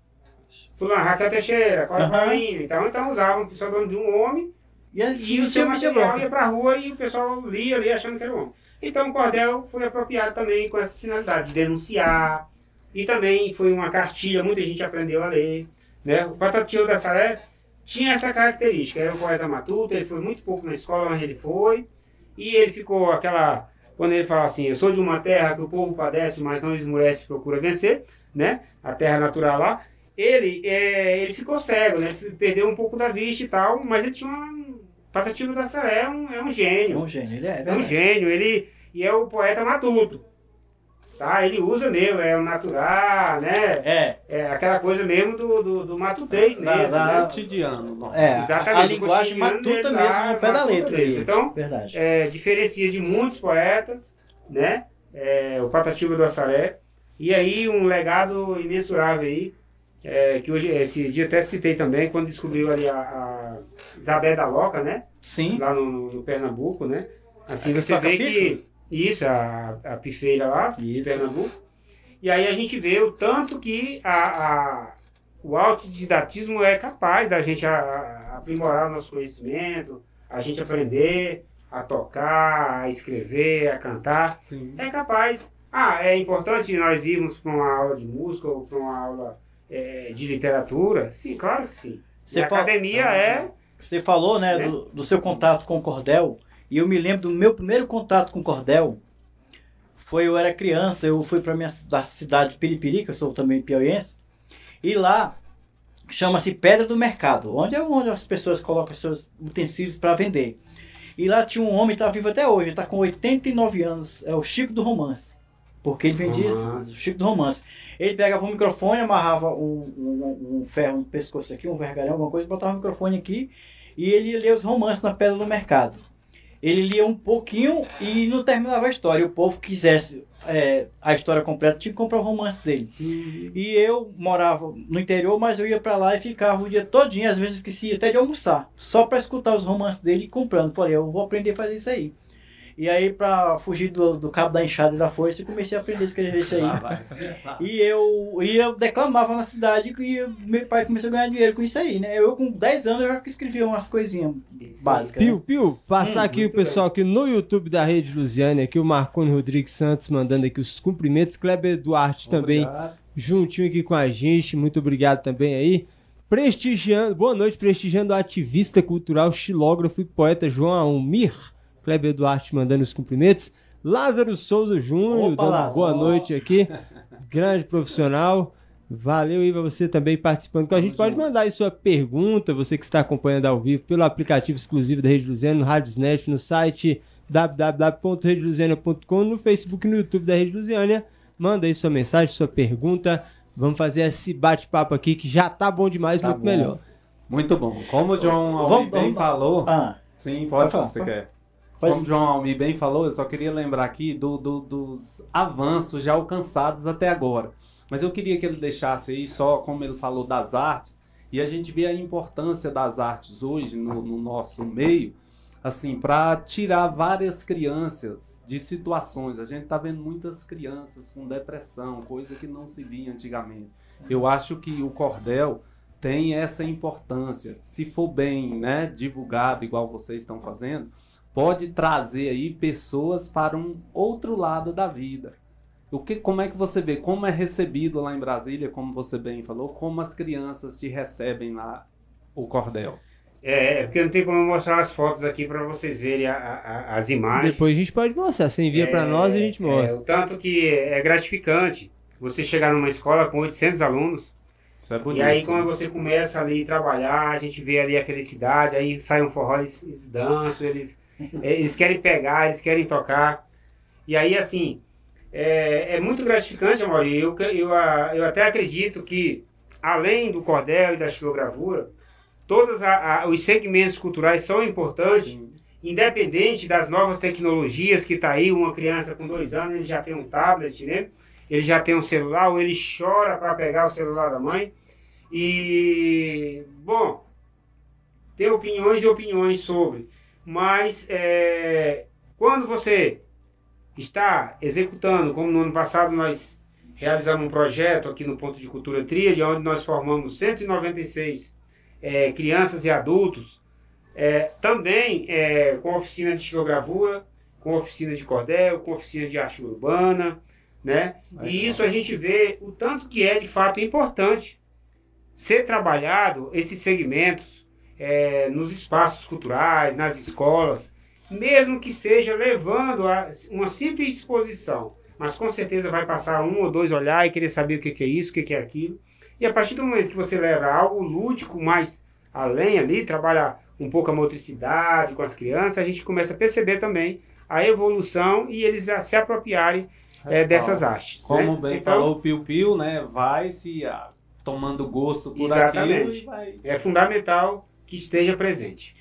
Fulano, Raquel Teixeira, Cora Aham. Paulina. Então, então usavam o pseudônimo de um homem E, e o seu material branca. ia pra rua e o pessoal lia ali achando que era um homem. Então o cordel foi apropriado também com essa finalidade de denunciar. E também foi uma cartilha, muita gente aprendeu a ler. Né? O Patativo da Salé tinha essa característica. Era um poeta matuto, ele foi muito pouco na escola, mas ele foi. E ele ficou aquela. Quando ele fala assim, eu sou de uma terra que o povo padece, mas não esmurece e procura vencer, né? A terra natural lá. Ele, é, ele ficou cego, né? Ele perdeu um pouco da vista e tal, mas ele tinha uma. Patativo da Salé é um, é um É gênio. um gênio, ele é, É um verdade. gênio, ele e é o poeta matuto. Tá? Ele usa mesmo, é o natural, né? É, É aquela coisa mesmo do, do, do matutez Da- mesmo, da- né? Cotidiano. é. Exatamente, A linguagem cotidiano matuta mesmo lá, no pé da letra. mesmo. Então, Verdade. é, diferencia de muitos poetas, né? É, o Patativa do Assaré. E aí um legado imensurável aí, é, que hoje, esse dia até citei também, quando descobriu ali a, a Isabel da Loca, né? Sim. Lá no, no- no Pernambuco, né? Assim É, você vê que. Isso, a, a pifeira lá, de Isso. Pernambuco. E aí a gente vê o tanto que a, a- o autodidatismo é capaz da gente a- a- aprimorar o nosso conhecimento, a gente aprender a tocar, a escrever, a cantar. Sim. É capaz. Ah, é importante nós irmos para uma aula de música ou para uma aula é, de literatura? Sim, claro que sim. Você e a fala- academia é. Você falou, né, Né? do, do seu contato com o cordel, e eu me lembro do meu primeiro contato com o cordel. Foi eu era criança, eu fui para minha da cidade de Piripiri, que eu sou também piauiense, e lá chama-se Pedra do Mercado, onde é onde as pessoas colocam seus utensílios para vender. E lá tinha um homem que está vivo até hoje, está com 89 anos, é o Chico do Romance. Porque ele vendia Romance. o Chico do Romance. Ele pegava um microfone, amarrava um, um- um ferro no pescoço aqui, um vergalhão, alguma coisa, botava o microfone aqui e ele ia ler os romances na pedra do mercado. Ele lia um pouquinho e não terminava a história. E o povo quisesse é, a história completa tinha que comprar o romance dele. E eu morava no interior, mas eu ia pra lá e ficava o dia todinho, às vezes esquecia até de almoçar, só pra escutar os romances dele e comprando. Falei, eu vou aprender a fazer isso aí. E aí, pra fugir do, do cabo da enxada e da foice, eu comecei a aprender a escrever isso aí. Vai. E eu, e eu declamava na cidade e eu- meu pai começou a ganhar dinheiro com isso aí, né? Eu com 10 anos eu já escrevia umas coisinhas básicas. Pio, Né? Pio, passar Hum, aqui o pessoal aqui no YouTube da Rede Lusiane, aqui o Marconi Rodrigues Santos mandando aqui os cumprimentos, Kleber Duarte também Obrigado. juntinho aqui com a gente, muito obrigado também aí. Prestigiando, boa noite, prestigiando o ativista cultural, xilógrafo e poeta João Almir. Kleber Duarte mandando os cumprimentos. Lázaro Souza Júnior, Opa, dando Lázaro. boa noite aqui. Grande profissional. Valeu aí pra você também participando com a gente. Pode mandar aí sua pergunta, você que está acompanhando ao vivo pelo aplicativo exclusivo da Rede Luziana, no Radiosnet, no site www.redeluziana.com, no Facebook e no YouTube da Rede Luziana. Manda aí sua mensagem, sua pergunta. Vamos fazer esse bate-papo aqui que já tá bom demais, Tá muito bom. melhor. Muito bom. Como o Almi Vamos- bem vamos- falou. Ah, Sim, Pode pode, se você quer. Faz- Como João Almi bem falou, eu só queria lembrar aqui do, do- dos avanços já alcançados até agora. Mas eu queria que ele deixasse aí, só como ele falou das artes, e a gente vê a importância das artes hoje no, no nosso meio, assim, para tirar várias crianças de situações. A gente está vendo muitas crianças com depressão, coisa que não se via antigamente. Eu acho que o cordel tem essa importância. Se for bem né, divulgado, igual vocês estão fazendo, pode trazer aí pessoas para um outro lado da vida. O que, como é que você vê? Como é recebido lá em Brasília, como você bem falou, como as crianças te recebem lá o cordel? É, é porque não tem como eu mostrar as fotos aqui para vocês verem a- a- as imagens. Depois a gente pode mostrar. Você envia pra É, nós e a gente É, mostra. o tanto que é gratificante você chegar numa escola com 800 alunos Isso é bonito. e aí quando você começa ali a trabalhar, a gente vê ali a felicidade, aí sai um forró, eles, eles dançam, eles, eles querem pegar, eles querem tocar. E aí assim, é, é muito gratificante, Amaury. Eu, eu, eu até acredito que além do cordel e da xilogravura, todos a- a- os segmentos culturais são importantes Sim. independente das novas tecnologias que está aí, uma criança com dois anos, ele já tem um tablet, né? Ele já tem um celular, ou ele chora para pegar o celular da mãe. E, bom, tem opiniões e opiniões sobre, mas é, quando você está executando, como no ano passado nós realizamos um projeto aqui no Ponto de Cultura Tríade, onde nós formamos 196 é, crianças e adultos é, também é, com oficina de estilogravura, com oficina de cordel, com oficina de arte urbana, né? E isso a gente vê o tanto que é de fato importante ser trabalhado esses segmentos é, nos espaços culturais, nas escolas, mesmo que seja levando a uma simples exposição, mas com certeza vai passar um ou dois olhar e querer saber o que que é isso, o que que é aquilo. E a partir do momento que você leva algo lúdico mais além ali, trabalha um pouco a motricidade com as crianças, a gente começa a perceber também a evolução e eles se apropriarem é, dessas artes. Como né? bem Então, falou o Piu Piu, né? Vai se ah, tomando gosto por Exatamente. aquilo vai. É fundamental que esteja presente.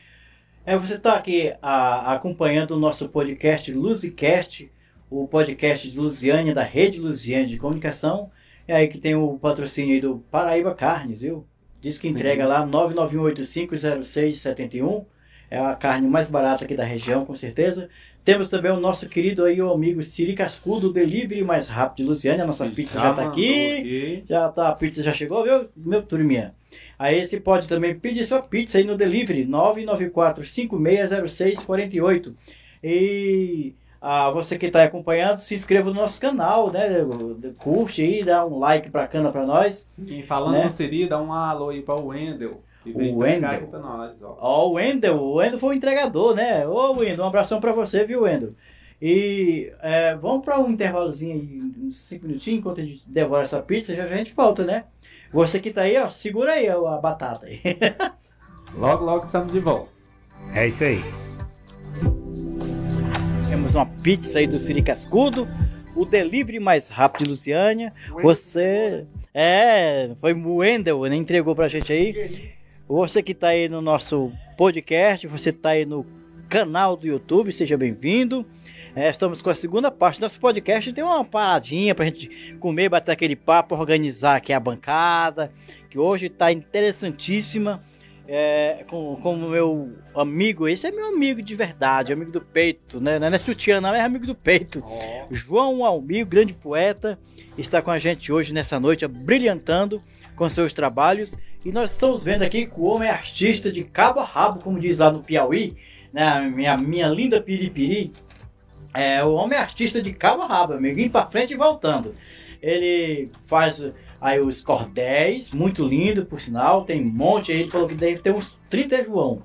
É, você está aqui a- acompanhando o nosso podcast Luzicast, o podcast de Lusiânia, da Rede Lusiânia de Comunicação. É aí que tem o patrocínio aí do Paraíba Carnes, viu? Diz que entrega lá 991850671. É a carne mais barata aqui da região, com certeza. Temos também o nosso querido aí, o amigo Siri Cascudo, delivery mais rápido de Lusiânia. A nossa pizza já está aqui. Já tá, a pizza já chegou, viu, meu turminha? Aí você pode também pedir sua pizza aí no delivery 994-560648. E ah, você que está acompanhando, se inscreva no nosso canal, né? Curte aí, dá um like bacana para nós. E falando Né? no Siri, dá um alô aí para o Wendel. O Wendel. Ó, o Wendel, o Wendel foi o entregador, né? Ô, Wendel, um abração para você, viu, Wendel? E é, vamos para um intervalozinho aí, uns 5 minutinhos, enquanto a gente devora essa pizza, já, já a gente volta, né? Você que tá aí, ó, segura aí a batata aí. Logo, logo estamos de volta. É isso aí. Temos uma pizza aí do Siri Cascudo, o delivery mais rápido de Luciânia. Você. É, foi o Wendel, né? Entregou pra gente aí. Você que tá aí no nosso podcast, você tá aí no canal do YouTube, seja bem-vindo. É, estamos com a segunda parte do nosso podcast. Tem uma paradinha pra gente comer, bater aquele papo, organizar aqui a bancada, que hoje tá interessantíssima. É, com, com o meu amigo, esse é meu amigo de verdade, amigo do peito, né? Não é sutiã, não, é amigo do peito. João Almir, grande poeta, está com a gente hoje nessa noite, brilhantando com seus trabalhos. E nós estamos vendo aqui que o homem é artista de cabo a rabo, como diz lá no Piauí, né? Minha, minha linda piripiri. É, o homem é artista de cabo a rabo, amigo, indo pra frente e voltando. Ele faz aí os cordéis, muito lindo, por sinal, tem um monte aí, ele falou que deve ter uns 30 João.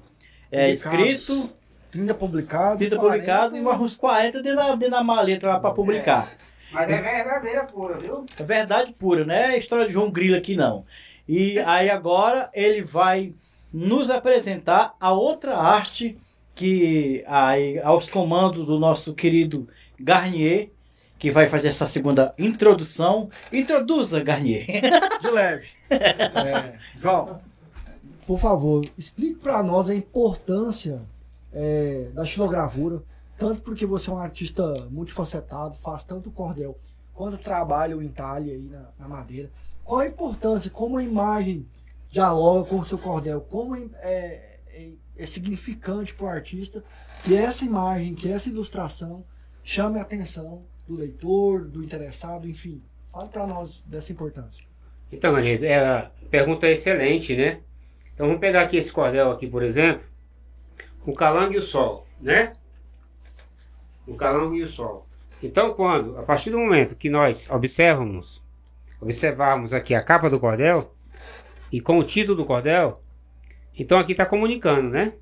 É escrito, 30 publicados. 30 40. publicados e uns 40 dentro da, dentro da maleta lá pra publicar. Mas é verdadeira pura, viu? É verdade pura, não é história de João Grilo aqui não. E aí agora ele vai nos apresentar a outra arte que aí aos comandos do nosso querido Garnier, que vai fazer essa segunda introdução. Introduza, Garnier. De leve. É, João, por favor, explique para nós a importância é, da xilogravura, tanto porque você é um artista multifacetado, faz tanto cordel quanto trabalha o entalhe aí na, na madeira. Qual a importância, como a imagem dialoga com o seu cordel, como é, é, significante para o artista que essa imagem, que essa ilustração chame a atenção do leitor, do interessado, enfim. Fale para nós dessa importância. Então, Angelito, é, a pergunta é excelente, né? Então vamos pegar aqui esse cordel aqui, por exemplo, o calango e o sol, né? O calango e o sol. Então, quando, a partir do momento que nós observamos, observarmos aqui a capa do cordel e com o título do cordel, então aqui está comunicando, né?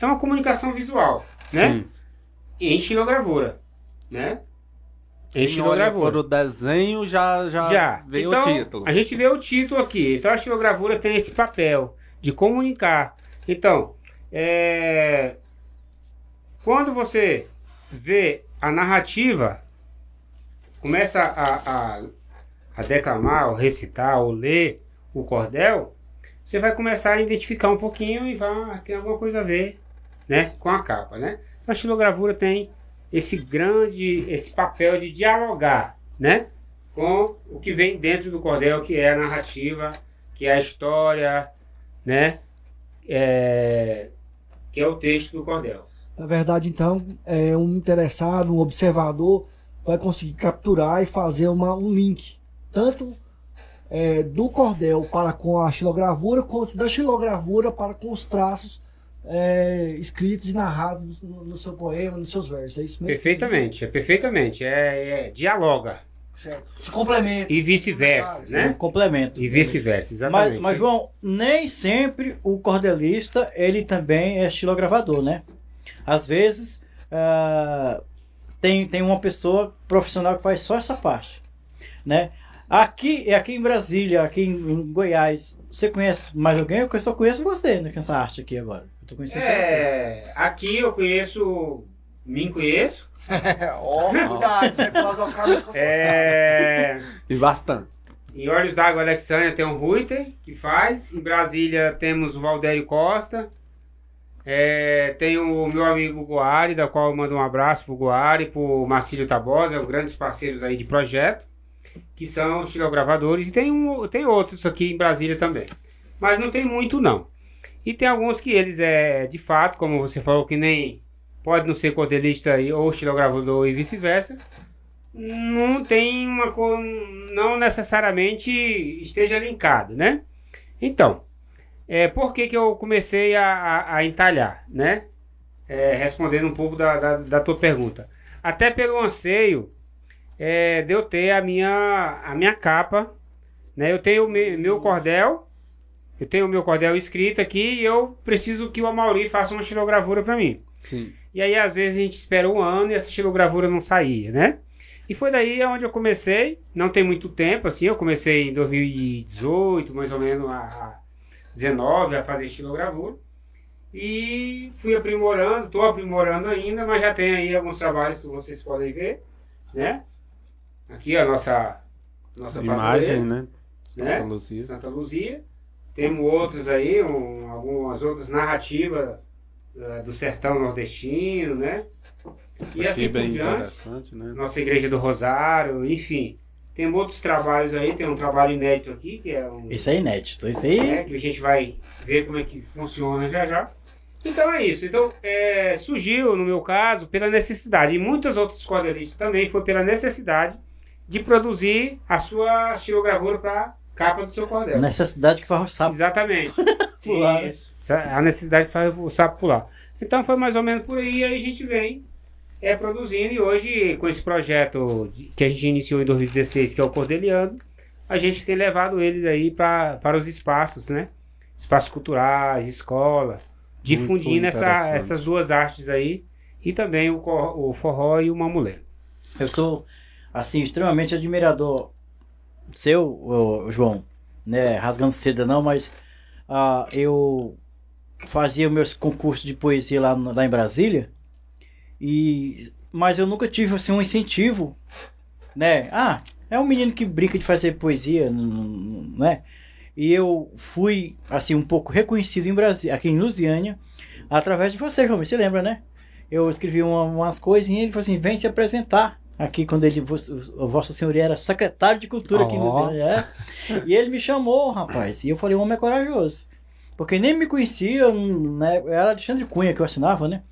É uma comunicação visual, né? Sim. Em xilogravura, né? Em xilogravura. por o desenho já, já, Já. veio Então, o título. A gente vê o título aqui. Então a xilogravura tem esse papel de comunicar. Então, é, quando você vê a narrativa, começa a, a, a declamar, ou recitar, ou ler o cordel, você vai começar a identificar um pouquinho e vai, tem alguma coisa a ver né, com a capa. Né? A xilogravura tem esse grande, esse papel de dialogar, né? com o que vem dentro do cordel, que é a narrativa, que é a história, né? É, que é o texto do cordel. Na verdade, então, é um interessado, um observador, vai conseguir capturar e fazer uma, um link, tanto é, do cordel para com a xilogravura, quanto da xilogravura para com os traços é, escritos e narrados no, no seu poema, nos seus versos. É isso mesmo? Perfeitamente, é perfeitamente. É, é dialoga. Certo. Se complementa. E vice-versa, né? complemento. E vice-versa, exatamente. Mas, mas, João, nem sempre o cordelista ele também é estilogravador, né? Às vezes ah, tem, tem uma pessoa profissional que faz só essa parte, né? Aqui, aqui em Brasília, aqui em, em Goiás, você conhece mais alguém? Eu só conheço você né, com essa arte aqui agora. Eu tô conhecendo só você. É, aqui eu conheço, me conheço, Ó, cuidado, isso é filosoficamente. É, E bastante. em Olhos d'Água, Alexandria tem o Ruiter, que faz. Em Brasília temos o Valdério Costa. É, tem o meu amigo Guari, da qual eu mando um abraço pro Guari, pro Marcílio Tabosa, grandes parceiros aí de projeto, que são estilogravadores. E tem, um, tem outros aqui em Brasília também. Mas não tem muito, não. E tem alguns que eles é, de fato, como você falou, que nem pode não ser cordelista ou estilogravador e vice-versa. Não tem uma não necessariamente esteja linkado, né? Então, é, por que, que eu comecei a, a, a entalhar, né? É, respondendo um pouco da, da, da tua pergunta. Até pelo anseio é, de eu ter a minha, a minha capa, né? Eu tenho me- meu cordel, eu tenho o meu cordel escrito aqui e eu preciso que o Amauri faça uma estilogravura para mim. Sim. E aí, às vezes, a gente espera um ano e essa estilogravura não saía, né? E foi daí onde eu comecei, não tem muito tempo, assim, eu comecei em 2018, mais ou menos, a, a 19, a fazer estilogravura. E fui aprimorando, estou aprimorando ainda, mas já tem aí alguns trabalhos que vocês podem ver, né? Aqui a nossa, nossa Imagem, né? né? Santa Luzia. Santa Luzia. Temos outros aí, um- algumas outras narrativas eh, do sertão nordestino, né? E Aqui assim bem por diante, interessante, né? nossa igreja do Rosário, enfim. Tem outros trabalhos aí, tem um trabalho inédito aqui, que é um. Isso é inédito. Isso aí. né, que a gente vai ver como é que funciona já já. Então é isso. Então é, surgiu, no meu caso, pela necessidade. E muitos outros quadrilistas também foi pela necessidade de produzir a sua estilogravura para capa do seu cordel. Necessidade que faz o sapo. Exatamente. Pular, né? Isso. A necessidade de fazer o sapo pular. Então foi mais ou menos por aí, aí a gente vem é, produzindo e hoje com esse projeto que a gente iniciou em 2016, que é o Cordeliano, a gente tem levado eles aí pra, para os espaços, né? Espaços culturais, escola, difundindo essa, essas duas artes aí e também o, o forró e o mamulé. Eu sou, assim, extremamente admirador seu, João. Né? Rasgando seda não, mas ah, eu fazia meus concursos de poesia lá, lá em Brasília. E, mas eu nunca tive assim, um incentivo. Né? Ah, é um menino que brinca de fazer poesia, né? E eu fui, assim, um pouco reconhecido em Brasília, aqui em Lusiânia, através de você, João. Você lembra, né? eu escrevi uma- umas coisinhas e ele falou assim: vem se apresentar. Aqui, quando ele, o, o Vossa Senhoria era secretário de cultura aqui em Ó. Lusiana. É. E ele me chamou, rapaz. E eu falei: o homem é corajoso. Porque nem me conhecia, né? Era Alexandre Cunha que eu assinava, né?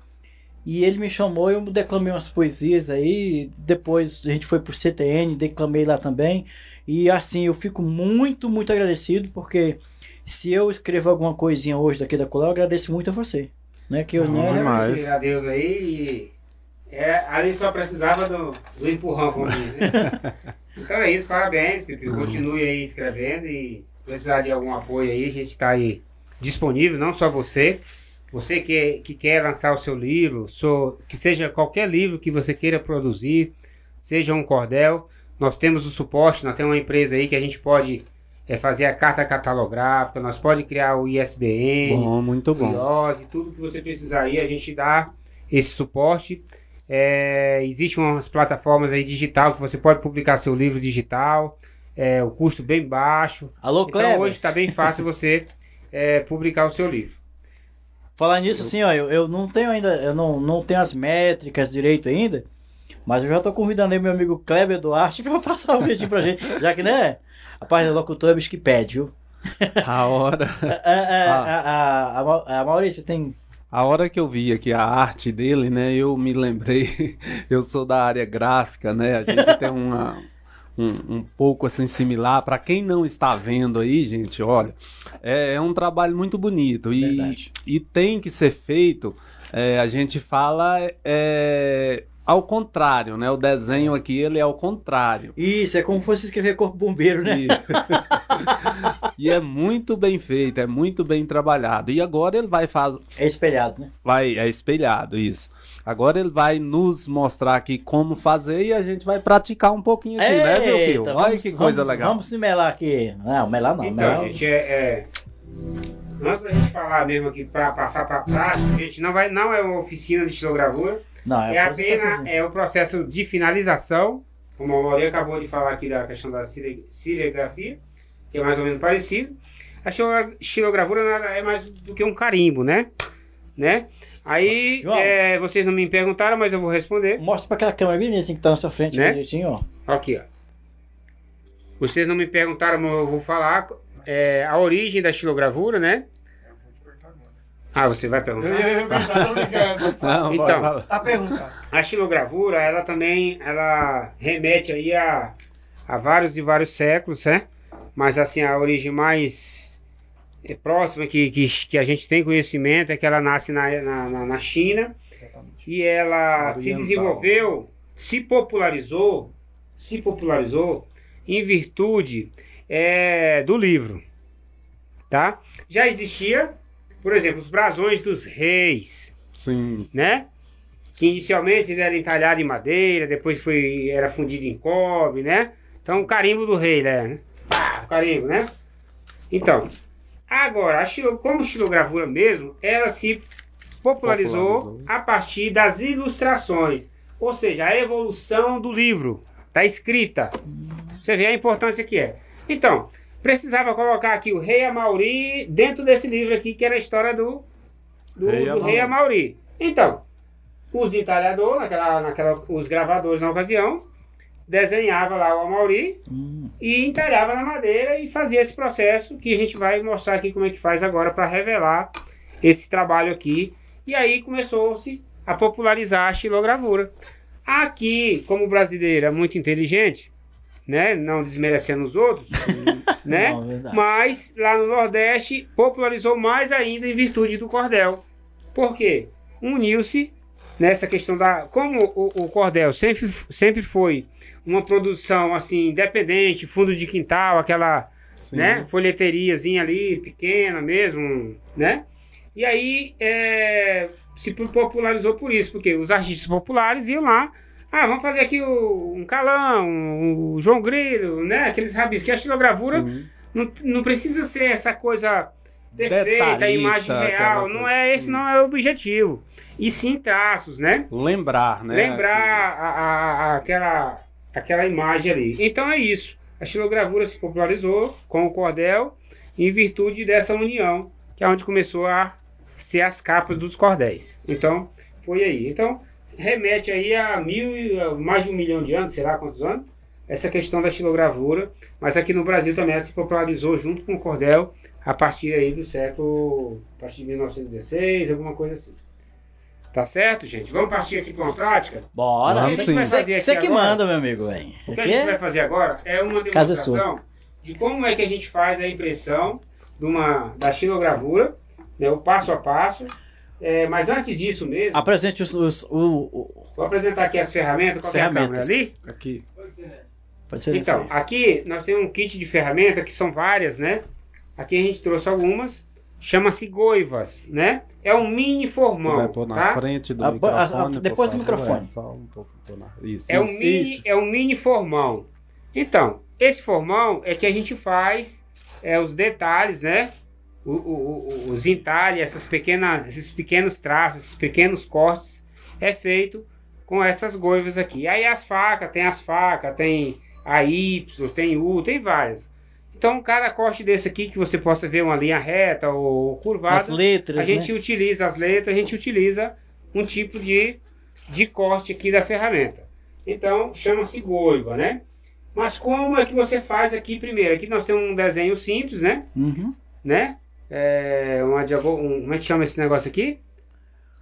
E ele me chamou, eu declamei umas poesias aí. Depois a gente foi pro CTN, declamei lá também. E assim, eu fico muito, muito agradecido, porque se eu escrevo alguma coisinha hoje daqui da colar, eu agradeço muito a você. Né? Que eu, Não, né, demais. A Deus aí e é, ali só precisava do, do empurrão, como diz, né? então é isso, parabéns, Pipi. Continue aí escrevendo e se precisar de algum apoio aí, a gente está aí disponível, não só você. Você que, que quer lançar o seu livro, so- que seja qualquer livro que você queira produzir, seja um cordel, nós temos o suporte, nós temos uma empresa aí que a gente pode é, fazer a carta catalográfica, nós pode criar o ISBN, Bom, muito bom. Biose, tudo que você precisar aí, a gente dá esse suporte. É, Existem umas plataformas aí digital que você pode publicar seu livro digital, é, o custo bem baixo. Alô, Então Kleber. hoje está bem fácil você é, publicar o seu livro. Falar nisso, assim, ó, eu, eu não tenho ainda, eu não, não tenho as métricas direito ainda, mas eu já tô convidando aí meu amigo Kleber Duarte pra passar um vídeo pra gente, já que, né, rapaz, o locutor é bicho que pede, viu? A hora, É, é, a, a, a, Ma- a Maurício, tem... a hora que eu vi aqui a arte dele, né, eu me lembrei, eu sou da área gráfica, né, a gente tem uma, um, um pouco assim similar. Para quem não está vendo aí, gente, olha, é, é um trabalho muito bonito e, Verdade. e tem que ser feito. é, a gente fala é, ao contrário, né? O desenho aqui ele é ao contrário. Isso, é como se fosse escrever Corpo Bombeiro, né? E... e é muito bem feito, é muito bem trabalhado. E agora ele vai fazer. É espelhado, né? Vai, é espelhado, isso. Agora ele vai nos mostrar aqui como fazer e a gente vai praticar um pouquinho assim, né, meu Eita, tio? Olha vamos- que coisa vamos- legal. Vamos se melar aqui. Não, melar não. Então, melar... gente, é, é- antes da gente falar mesmo aqui, para passar para prática, a gente não, vai, não é uma oficina de estilogravura, Não, é é, apenas é o processo de finalização, como a Mauri acabou de falar aqui da questão da cire- ciregrafia, que é mais ou menos parecido. A nada é mais do que um carimbo, né? né? Aí, João. é, vocês não me perguntaram, mas eu vou responder. Mostra pra aquela câmera bem assim que tá na sua frente, Né? direitinho, ó. Aqui, ó. Vocês não me perguntaram, mas eu vou falar é, a origem da xilogravura, né? Ah, você vai perguntar? Não, Então. vai, vai. Tá perguntando. A xilogravura, ela também, ela remete aí a, a vários e vários séculos, né? Mas assim, a origem mais eh, próxima que, que, que a gente tem conhecimento é que ela nasce na, na, na- na China e ela se Oriental. desenvolveu, se popularizou, se popularizou em virtude eh, do livro, tá? Já existia, por exemplo, os brasões dos reis, Sim. né? Que inicialmente era entalhado em madeira, depois foi era fundido em cobre, né? Então o carimbo do rei, né? Pá, o carimbo, né? Então, agora, a xilo- como xilogravura mesmo, ela se popularizou, Popularizou. a partir das ilustrações, ou seja, a evolução do livro, da escrita. Você vê a importância que é. Então, precisava colocar aqui o rei Amauri dentro desse livro aqui, que era a história do, do, Rei do Amauri. rei Amauri. Então, os entalhadores, naquela, naquela, os gravadores na ocasião, desenhava lá o Amauri Hum, e entalhava na madeira e fazia esse processo que a gente vai mostrar aqui como é que faz agora para revelar esse trabalho aqui. E aí começou-se a popularizar a xilogravura. Aqui, como brasileiro é muito inteligente, né, não desmerecendo os outros, né? não. Mas lá no Nordeste popularizou mais ainda em virtude do cordel. Por quê? Uniu-se nessa questão da. Como o, o cordel sempre, sempre foi uma produção assim, independente, fundo de quintal, aquela Sim. né, folheteriazinha ali, pequena mesmo, né? E aí é, se popularizou por isso, porque os artistas populares iam lá. Ah, vamos fazer aqui o- um calão, um, o João Grilo, né? Aqueles rabiscos. Que a xilogravura Sim. não, não precisa ser essa coisa perfeita, a imagem real. Não é esse, não é o objetivo. E sim traços, né? Lembrar, né? Lembrar a, a- a- aquela, aquela imagem ali. Então é isso. A xilogravura se popularizou com o cordel em virtude dessa união, que é onde começou a ser as capas dos cordéis. Então, foi aí. Então, remete aí a mil, e- a mais de um milhão de anos, sei lá quantos anos, essa questão da xilogravura. Mas aqui no Brasil também ela se popularizou junto com o cordel a partir aí do século, a partir de 1916, alguma coisa assim. Tá certo, gente? Vamos partir aqui para uma prática? Bora. Vamos sim. Você que agora? manda, meu amigo, velho. O que a gente vai fazer agora é uma demonstração de como é que a gente faz a impressão de uma, da xilogravura, né, o passo a passo. É, mas antes disso mesmo, Apresente os, os- o, o- vou apresentar aqui as ferramentas. Qual que é a câmera Ferramentas. ali? Aqui. Pode ser Então, nesse aqui nós temos um kit de ferramenta que são várias, né? Aqui a gente trouxe algumas. Chama-se goivas, né? É um mini Vai formão, pôr na tá? frente do ah, microfone. ah, depois por do microfone. É, só um pouco. pôr na- Isso. É um, Isso, mini, isso. é um mini formão. Então, esse formão é que a gente faz é, os detalhes, né? O, o- os entalhes, essas pequenas, esses pequenos traços, esses pequenos cortes, é feito com essas goivas aqui. Aí as facas, tem as facas, tem a Y, tem U, tem várias. Então, cada corte desse aqui, que você possa ver uma linha reta ou curvada, As letras, a gente né? utiliza as letras, a gente utiliza um tipo de, de corte aqui da ferramenta. Então, chama-se goiva, né? Mas como é que você faz aqui primeiro? Aqui nós temos um desenho simples, né? Uhum. né? É, uma diago- um, como é que chama esse negócio aqui?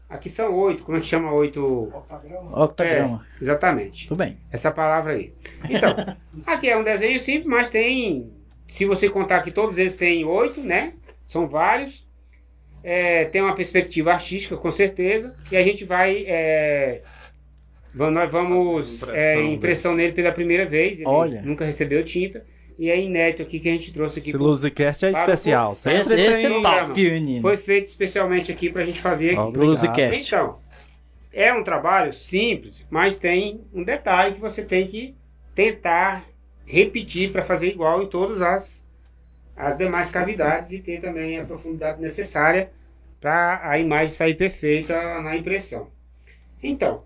Aqui são oito. Como é que chama oito? Octagrama. Octagrama. Exatamente. Tudo bem. Essa palavra aí. Então, aqui é um desenho simples, mas tem. Se você contar que todos eles têm oito, né? São vários. É, tem uma perspectiva artística, com certeza. E a gente vai. É, vamos, nós vamos. É, impressão impressão nele pela primeira vez. Ele Olha. nunca recebeu tinta. E é inédito aqui que a gente trouxe aqui. Esse Luzicast é especial. povo. Sempre Esse, é top, menino. Foi feito especialmente aqui pra gente fazer aqui. Luzicast. Então, é um trabalho simples, mas tem um detalhe que você tem que tentar repetir para fazer igual em todas as as demais cavidades e ter também a profundidade necessária para a imagem sair perfeita na impressão. Então,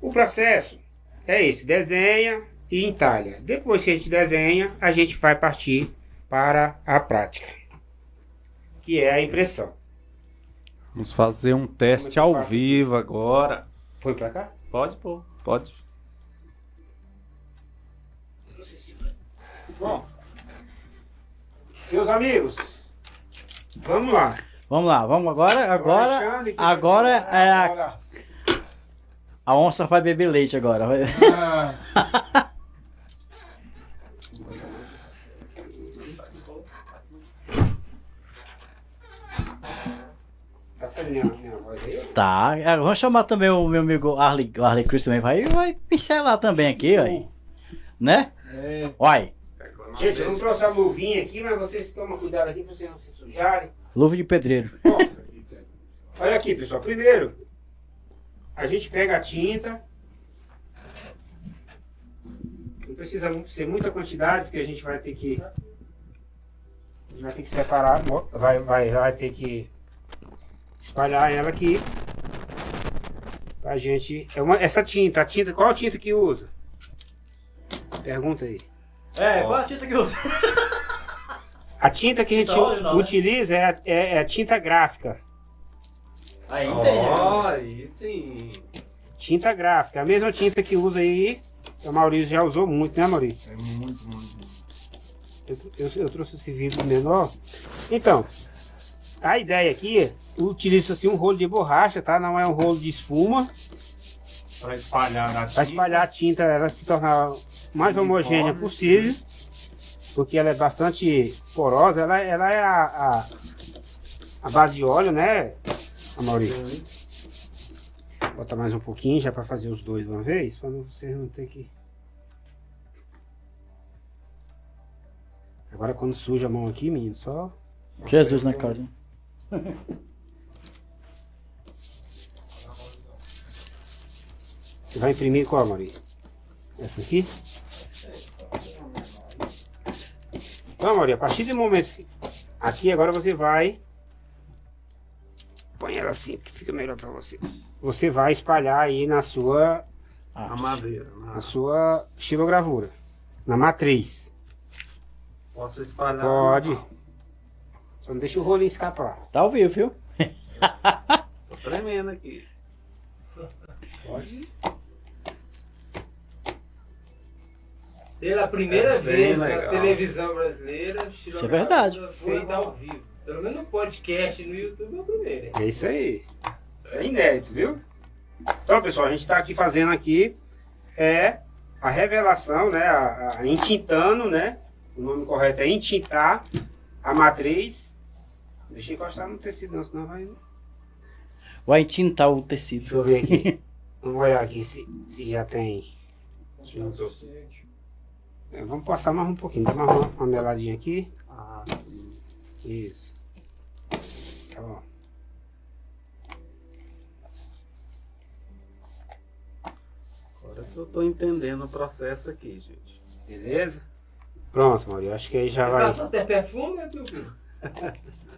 o processo é esse: desenha e entalha. Depois que a gente desenha, a gente vai partir para a prática, que é a impressão. Vamos fazer um teste ao vivo agora. Foi para cá? Pode pôr, pode. Bom, meus amigos, vamos lá. Vamos lá, vamos agora. Agora, Alexandre, agora vai- é a, a onça vai beber leite agora. Vai- ah, Essa minha, minha voz aí. ó. Tá, vamos chamar também o meu amigo Arley, o Arley Cruz também. Vai, vai pincelar também aqui, vai. Né? é, Vai. Gente, eu não trouxe a luvinha aqui, mas vocês tomam cuidado aqui para vocês não se sujarem. Luva de pedreiro. Bom, olha aqui, pessoal. Primeiro, a gente pega a tinta. Não precisa ser muita quantidade, porque a gente vai ter que. A gente vai ter que separar, vai, vai, vai ter que espalhar ela aqui. Pra gente. É uma, essa tinta, a tinta, qual tinta que usa? Pergunta aí. É, qual a tinta que usa? A tinta que a gente não, né? utiliza é, a- é- é a tinta gráfica. Aí Ó, aí sim. Tinta gráfica, a mesma tinta que usa aí. O Maurício já usou muito, né, Maurício? É muito, muito. Eu, eu- eu trouxe esse vidro menor. Então, a ideia aqui, utiliza assim um rolo de borracha, tá? Não é um rolo de espuma. Pra espalhar a Para espalhar a tinta, ela se tornar o mais homogênea possível. Porque ela é bastante porosa. Ela, ela é a, a, a base de óleo, né, Maurício? Botar mais um pouquinho já para fazer os dois de uma vez, para vocês não ter que. Agora quando suja a mão aqui, menino, só. Jesus na casa. hein? Você vai imprimir qual, Maurício? Essa aqui? Então, Maurício, a partir do momento que- aqui agora você vai põe ela assim, que fica melhor para você. Você vai espalhar aí na sua A madeira. na né? sua estilogravura, na matriz. Posso espalhar? Pode. Só não deixa o rolinho escapar. Tá ao vivo, viu? Tô tremendo aqui. Pode. Pela primeira É, vez na legal. televisão brasileira, Isso é verdade. feita ao vivo. Pelo menos no podcast no YouTube é o primeiro. hein? É isso aí. Isso é inédito, viu? Então, pessoal, a gente está aqui fazendo aqui é a revelação, né? A, a, entintando, né? O nome correto é entintar a matriz. Deixa eu encostar no tecido, não, senão vai. Vai tintar o Deixa tecido. eu ver aqui. Vamos olhar aqui se, se já tem. É, vamos passar mais um pouquinho. Dá mais uma, uma meladinha aqui. Ah, sim. Isso. Tá bom. Agora que eu tô entendendo o processo aqui, gente. Beleza? Pronto, Maurício. Acho que aí já vai. Passou até perfume, né, Piu?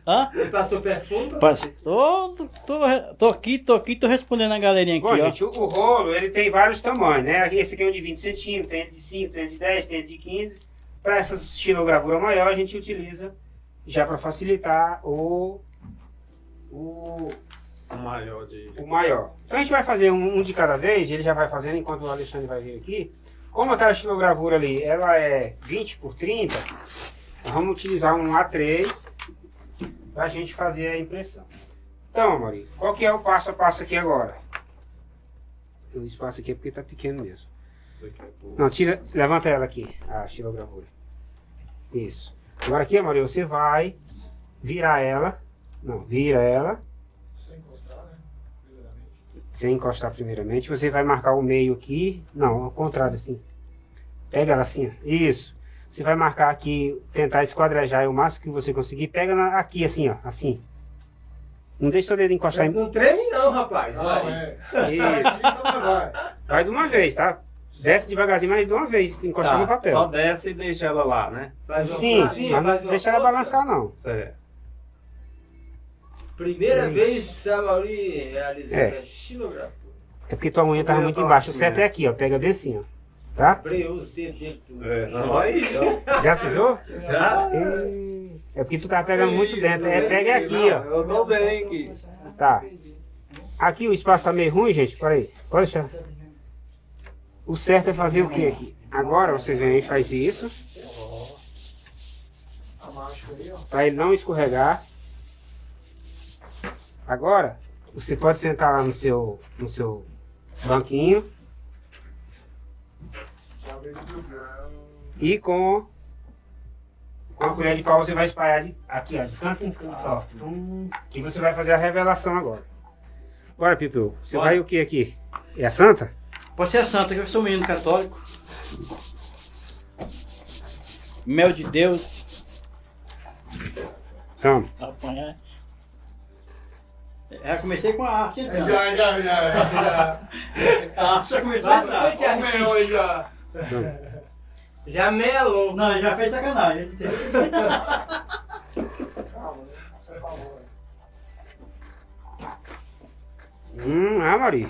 Hã? Ele passou perfume Passa- Tô, tô, tô, tô aqui, tô aqui, tô respondendo a galerinha aqui, Bom, ó. gente, o, o rolo ele tem vários tamanhos, né? Esse aqui é um de 20 centímetros, tem de 5, tem de 10, tem de 15. Para essa estilogravura maior, a gente utiliza já para facilitar o, o, O maior de. o maior. Então a gente vai fazer um, um de cada vez, ele já vai fazendo enquanto o Alexandre vai vir aqui. Como aquela estilogravura ali, ela é 20 por 30, nós vamos utilizar um A3 para a gente fazer a impressão. Então, Maurício, qual que é o passo a passo aqui agora? O espaço aqui é porque está pequeno mesmo. É Não, tira, levanta ela aqui, a estilogravura. Isso. Agora aqui, Maria, você vai virar ela. Não, vira ela. Sem encostar primeiramente. Você vai marcar o meio aqui. Não, ao contrário, assim. Pega ela assim, ó. Isso. Você vai marcar aqui, tentar esquadrejar aí o máximo que você conseguir. Pega na- aqui, assim, ó. Assim. Não deixa o dedo encostar em. Não treme não, rapaz. Vai. é. Isso. Vai. Vai de uma vez, tá? Desce devagarzinho, mas de uma vez, encostar no papel. Só desce e deixa ela lá, né? Faz uma Sim, forcinha, mas faz não uma deixa ela força. balançar não. Certo. Primeira Isso. vez a Mauri realizando É. a xilografia. É porque tua unha tava Eu muito embaixo. O certo né? é aqui, ó. Pega bem assim, ó. Tá? Breou os dedos dele tudo. É, não, aí, ó. Já sujou? Já? É porque tu tava pegando muito dentro. É, pega aqui, ó. Eu tô bem aqui. Tá. Aqui o espaço tá meio ruim, gente. Peraí. Pode deixar. O certo é fazer o que aqui? Agora você vem e faz isso. A marcha aí, ó. Pra ele não escorregar. Agora, você pode sentar lá no seu, no seu banquinho. E com, com a colher de pau você vai espalhar de, aqui, ó, de canto em canto, ó. E você vai fazer a revelação agora. Bora, Pipiu. Você Bora. vai o que aqui? É a santa? Pode ser a santa, que eu sou um menino católico. Mel de Deus. Apanhar. Já comecei com a arte, então. Já, já, já, já. A arte já começou. Bastante já. Já melou. Não, já fez sacanagem. Calma, né? Por favor. Hum, ah, Maria.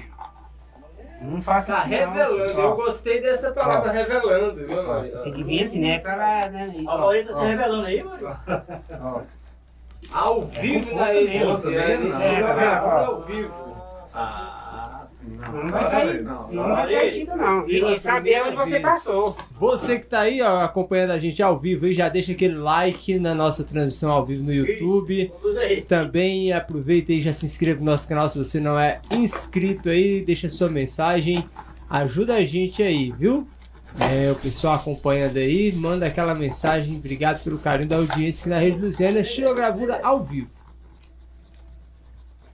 Não faça Tá assim, não. revelando. Ó, Eu gostei dessa palavra revelando, viu? Tem que vir assim, né? Pra lá, né? A Maurícia tá se revelando aí, ó. Ao vivo na rede mesmo, Luciane. né? Xilogravura É, ao vivo. Ah, sim, Não vai sair, Não, não vai sair tinta, não. E, e saber onde você passou. Você que tá aí, ó, acompanhando a gente ao vivo aí, já deixa aquele like na nossa transmissão ao vivo no YouTube. Também aproveita e já se inscreva no nosso canal se você não é inscrito aí, deixa sua mensagem, ajuda a gente aí, viu? É, o pessoal acompanhando aí, manda aquela mensagem, obrigado pelo carinho da audiência aqui na Rede Luciana, xilogravura ao vivo.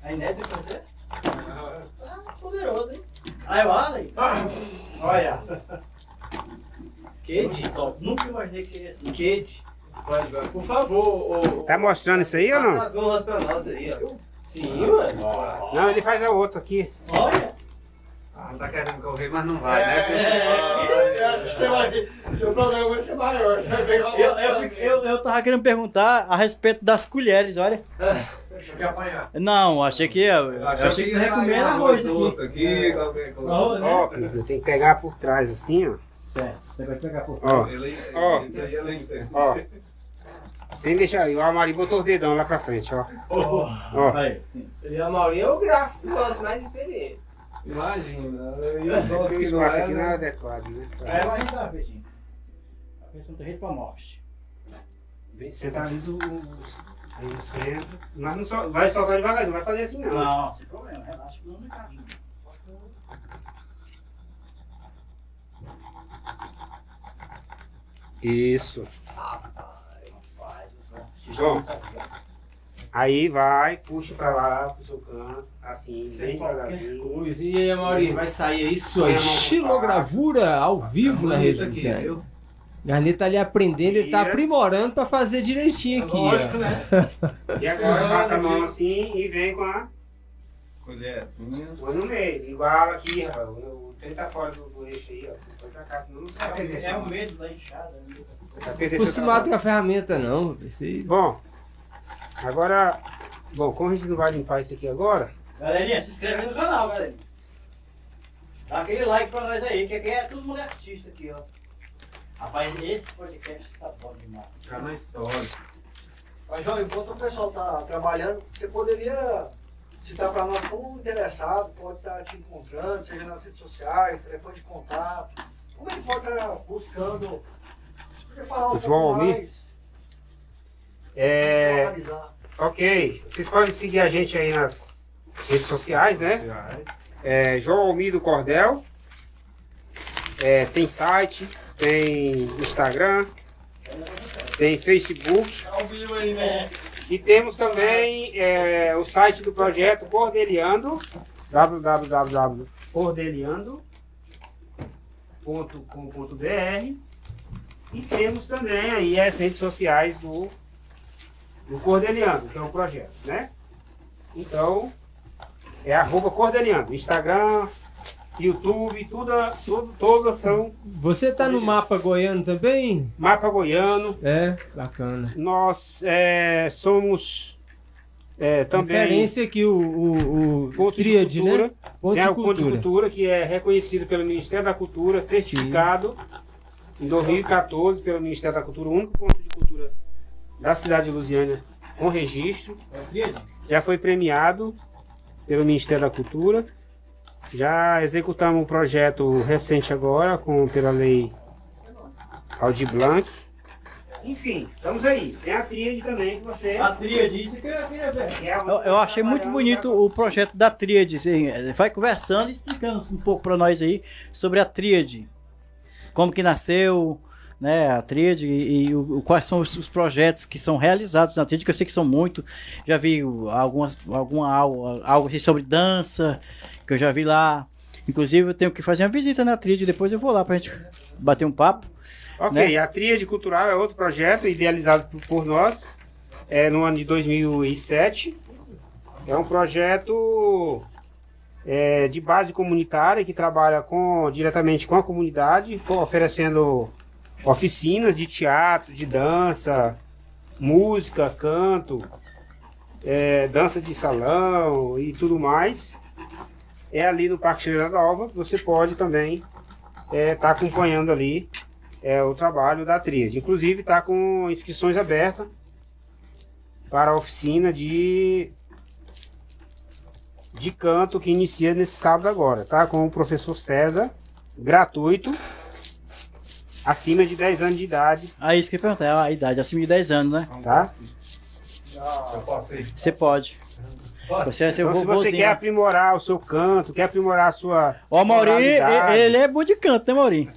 A inédita pra você? Poderoso, hein? Aí, o Allen. Olha. Kate, Top. Nunca imaginei que seria assim. Kate, vai, por favor, ô, Tá mostrando isso aí ou passa não? as honras pra nós aí, ó. Sim, mano. Não, ele faz a outra aqui. Olha. Ah, tá querendo correr, mas não vai, É, né? Eu acho que você vai. Seu problema vai ser maior. Você vai pegar Eu, eu, eu, eu tava querendo perguntar a respeito das colheres, olha. Deixa eu apanhar. Não, achei que. Eu, Achou achei que que ia recomenda sair arroz doce aqui. aqui, né? Ó, Pipiu, tem que pegar por trás assim, ó. Certo. Você vai pegar por Ó, Ele, Ó. Isso aí ele entende. ó. Sem deixar aí. O Amari botou os dedão lá pra frente, ó. Ó. Aí, sim. E a Maurinha é o gráfico nosso mais experiente. Imagina. Eu sou O aqui espaço não é, aqui não é né? adequado, né? É, mas então, Peixinho. A questão do rei pra morte. Bem, Centraliza o, os- aí no centro. Mas não só, vai soltar devagar, não vai fazer assim não. Não, sem problema, relaxa que não me encaixa. Isso. Eu sou. Aí vai, puxa pra lá, pro seu canto, assim, Sem bem devagarzinho. coisa. E aí, Maurinho, vai sair aí sua Põe a mão por xilogravura ao vivo na rede Bonito aqui, Garneta tá ali aprendendo, ele tá aprimorando pra fazer direitinho aqui. Lógico, ó. né? E agora passa a mão assim e vem com a. Colher assim. Põe no meio. Igual aqui, rapaz. O, trem tá fora do, do eixo aí, ó. Põe pra cá, senão não vai perder. É seu- o medo da enxada. né? seu Acostumado com a ferramenta, não. Esse... Bom, agora. Bom, como a gente não vai limpar isso aqui agora, Galerinha, se inscreve no canal, galerinha. Dá aquele like pra nós aí, que aqui é tudo mulher artista aqui, ó. Rapaz, esse podcast tá bom demais. Tá na história. Mas, João, enquanto o pessoal tá trabalhando, você poderia citar para nós como interessado pode estar te encontrando, seja nas redes sociais, telefone de contato. Como ele pode estar buscando? Você podia falar um João pouco Almir? mais? é. Ok. Vocês podem seguir a gente aí nas redes sociais, né? É, João Almido Cordel. É, tem site, tem Instagram, tem Facebook. E temos também é, o site do projeto Cordeliando, www.cordeliando.com.br e temos também aí as redes sociais do, do Cordeliando, que é o projeto, né? Então, é arroba Cordeliando, Instagram, YouTube, tudo, tudo, todas são Você tá no mapa goiano também? mapa goiano. É, bacana. Nós é, somos é, também Referência aqui o, o, o ponto Tríade, de cultura. né? Ponto Tem de o Ponto de Cultura. Cultura, que é reconhecido pelo Ministério da Cultura, certificado em 2014 pelo Ministério da Cultura, o único ponto de cultura da cidade de Lusiânia com registro. Já foi premiado pelo Ministério da Cultura. Já executamos um projeto recente agora, com, pela lei Aldir Blanc. Enfim, estamos aí. Tem a tríade também que você. A tríade, isso que eu queria ver. é Eu, eu achei muito bonito o projeto da tríade. assim, vai conversando e explicando um pouco para nós aí sobre a tríade. Como que nasceu, né, a tríade e, e o- o- quais são os, os projetos que são realizados na tríade, que eu sei que são muito. Já vi algumas, alguma, algo, algo sobre dança, que eu já vi lá. Inclusive eu tenho que fazer uma visita na tríade, depois eu vou lá pra gente bater um papo. Ok, né? a Tríade Cultural é outro projeto idealizado por, nós, é no ano de 2007. É um projeto é, de base comunitária que trabalha com, diretamente com a comunidade, oferecendo oficinas de teatro, de dança, música, canto, é, dança de salão e tudo mais. É ali no Parque Estrela Nova, você pode também estar acompanhando ali é o trabalho da Tríade. Inclusive está com inscrições abertas para a oficina de de canto que inicia nesse sábado agora, tá? Com o professor César, gratuito, acima de 10 anos de idade, Aí isso que eu ia perguntar, a idade acima de 10 anos, né? tá? Eu posso ir. Você pode. Você Então, se você quer aprimorar o seu canto, quer aprimorar a sua Ó, o Mauri, oralidade, ele é bom de canto, né, Mauri?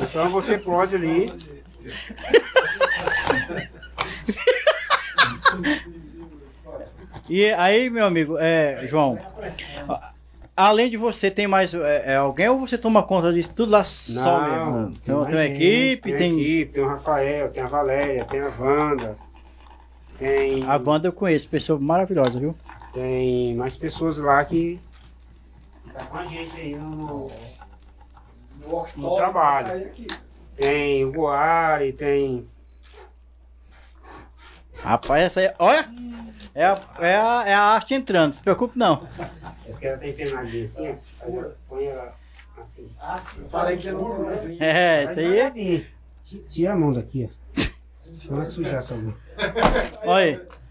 então você pode ali E aí, meu amigo, é, João, além de você, tem mais é, é alguém ou você toma conta disso tudo lá só mesmo? Tem, mais tem uma equipe, tem, tem. equipe, tem o Rafael, tem a Valéria, tem a Wanda, tem, A Wanda eu conheço, pessoa maravilhosa, viu? Tem mais pessoas lá que tá com a gente aí no, no trabalho. Tem o Goari, tem. Rapaz, essa aí, olha, é a, é a, é a arte entrando, não se preocupe não. É porque ela tá empinadinha assim, ó. Aí ela põe ela assim. Falei que não É, isso aí, é- Assim, ti- Tira a mão daqui, ó. Não vai sujar sua mão. olha aí.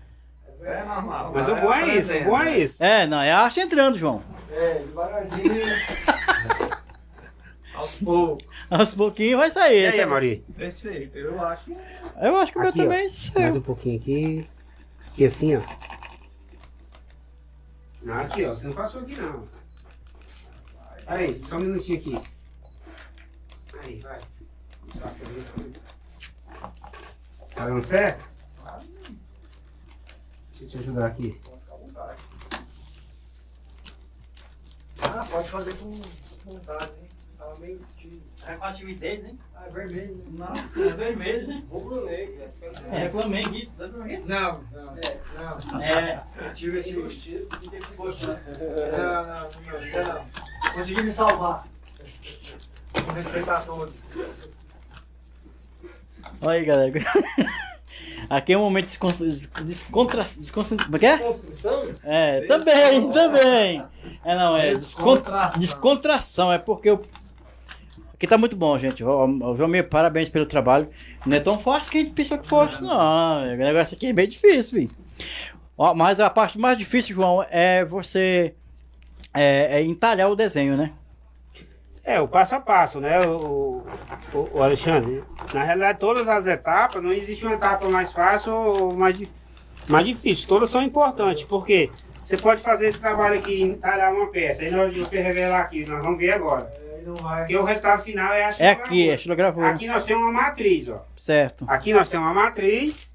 É normal. Mas o bom é isso, o bom é isso. É, não, é a arte entrando, João. É, devagarzinho. Aos poucos. Aos pouquinhos vai sair. E aí, Essa- Mauri? Desse jeito, eu acho que eu acho que o meu Aqui, ó. também Mais saiu. um pouquinho aqui. Aqui assim, ó. Não, aqui, ó. Você não passou aqui, não. Aí, só um minutinho aqui. Aí, vai. Tá dando certo? Deixa eu te ajudar aqui. Ah, pode fazer com vontade, hein? Tava meio tímido. É com a timidez, hein? Ah, é vermelho. né? Nossa, é vermelho, hein? Rubro negro. É, reclamei disso, tá isso? Não, não. É, não. É, Eu tive esse gostinho. Não, não, não, não. Consegui me salvar. Vou respeitar todos. olha aí, galera. Aqui é um momento de descon- descontra... é que é? Construção? É, também, também. É, não, é descon- Descontração. descontração. É porque eu... Aqui tá muito bom, gente. Meu parabéns pelo trabalho. Não é tão fácil que a gente pensa que fosse, não. O negócio aqui é bem difícil, filho. Ó, mas a parte mais difícil, João, é você é, é entalhar o desenho, né? É, o passo a passo, né, o, o, o Alexandre? Na realidade, todas as etapas, não existe uma etapa mais fácil ou mais, mais difícil. Todas são importantes, porque você pode fazer esse trabalho aqui, entalhar uma peça, aí na hora de você revelar aqui, nós vamos ver agora. Porque o resultado final é a É aqui, é xilogravura. xilogravura. Aqui nós temos uma matriz, ó. Certo. Aqui nós temos uma matriz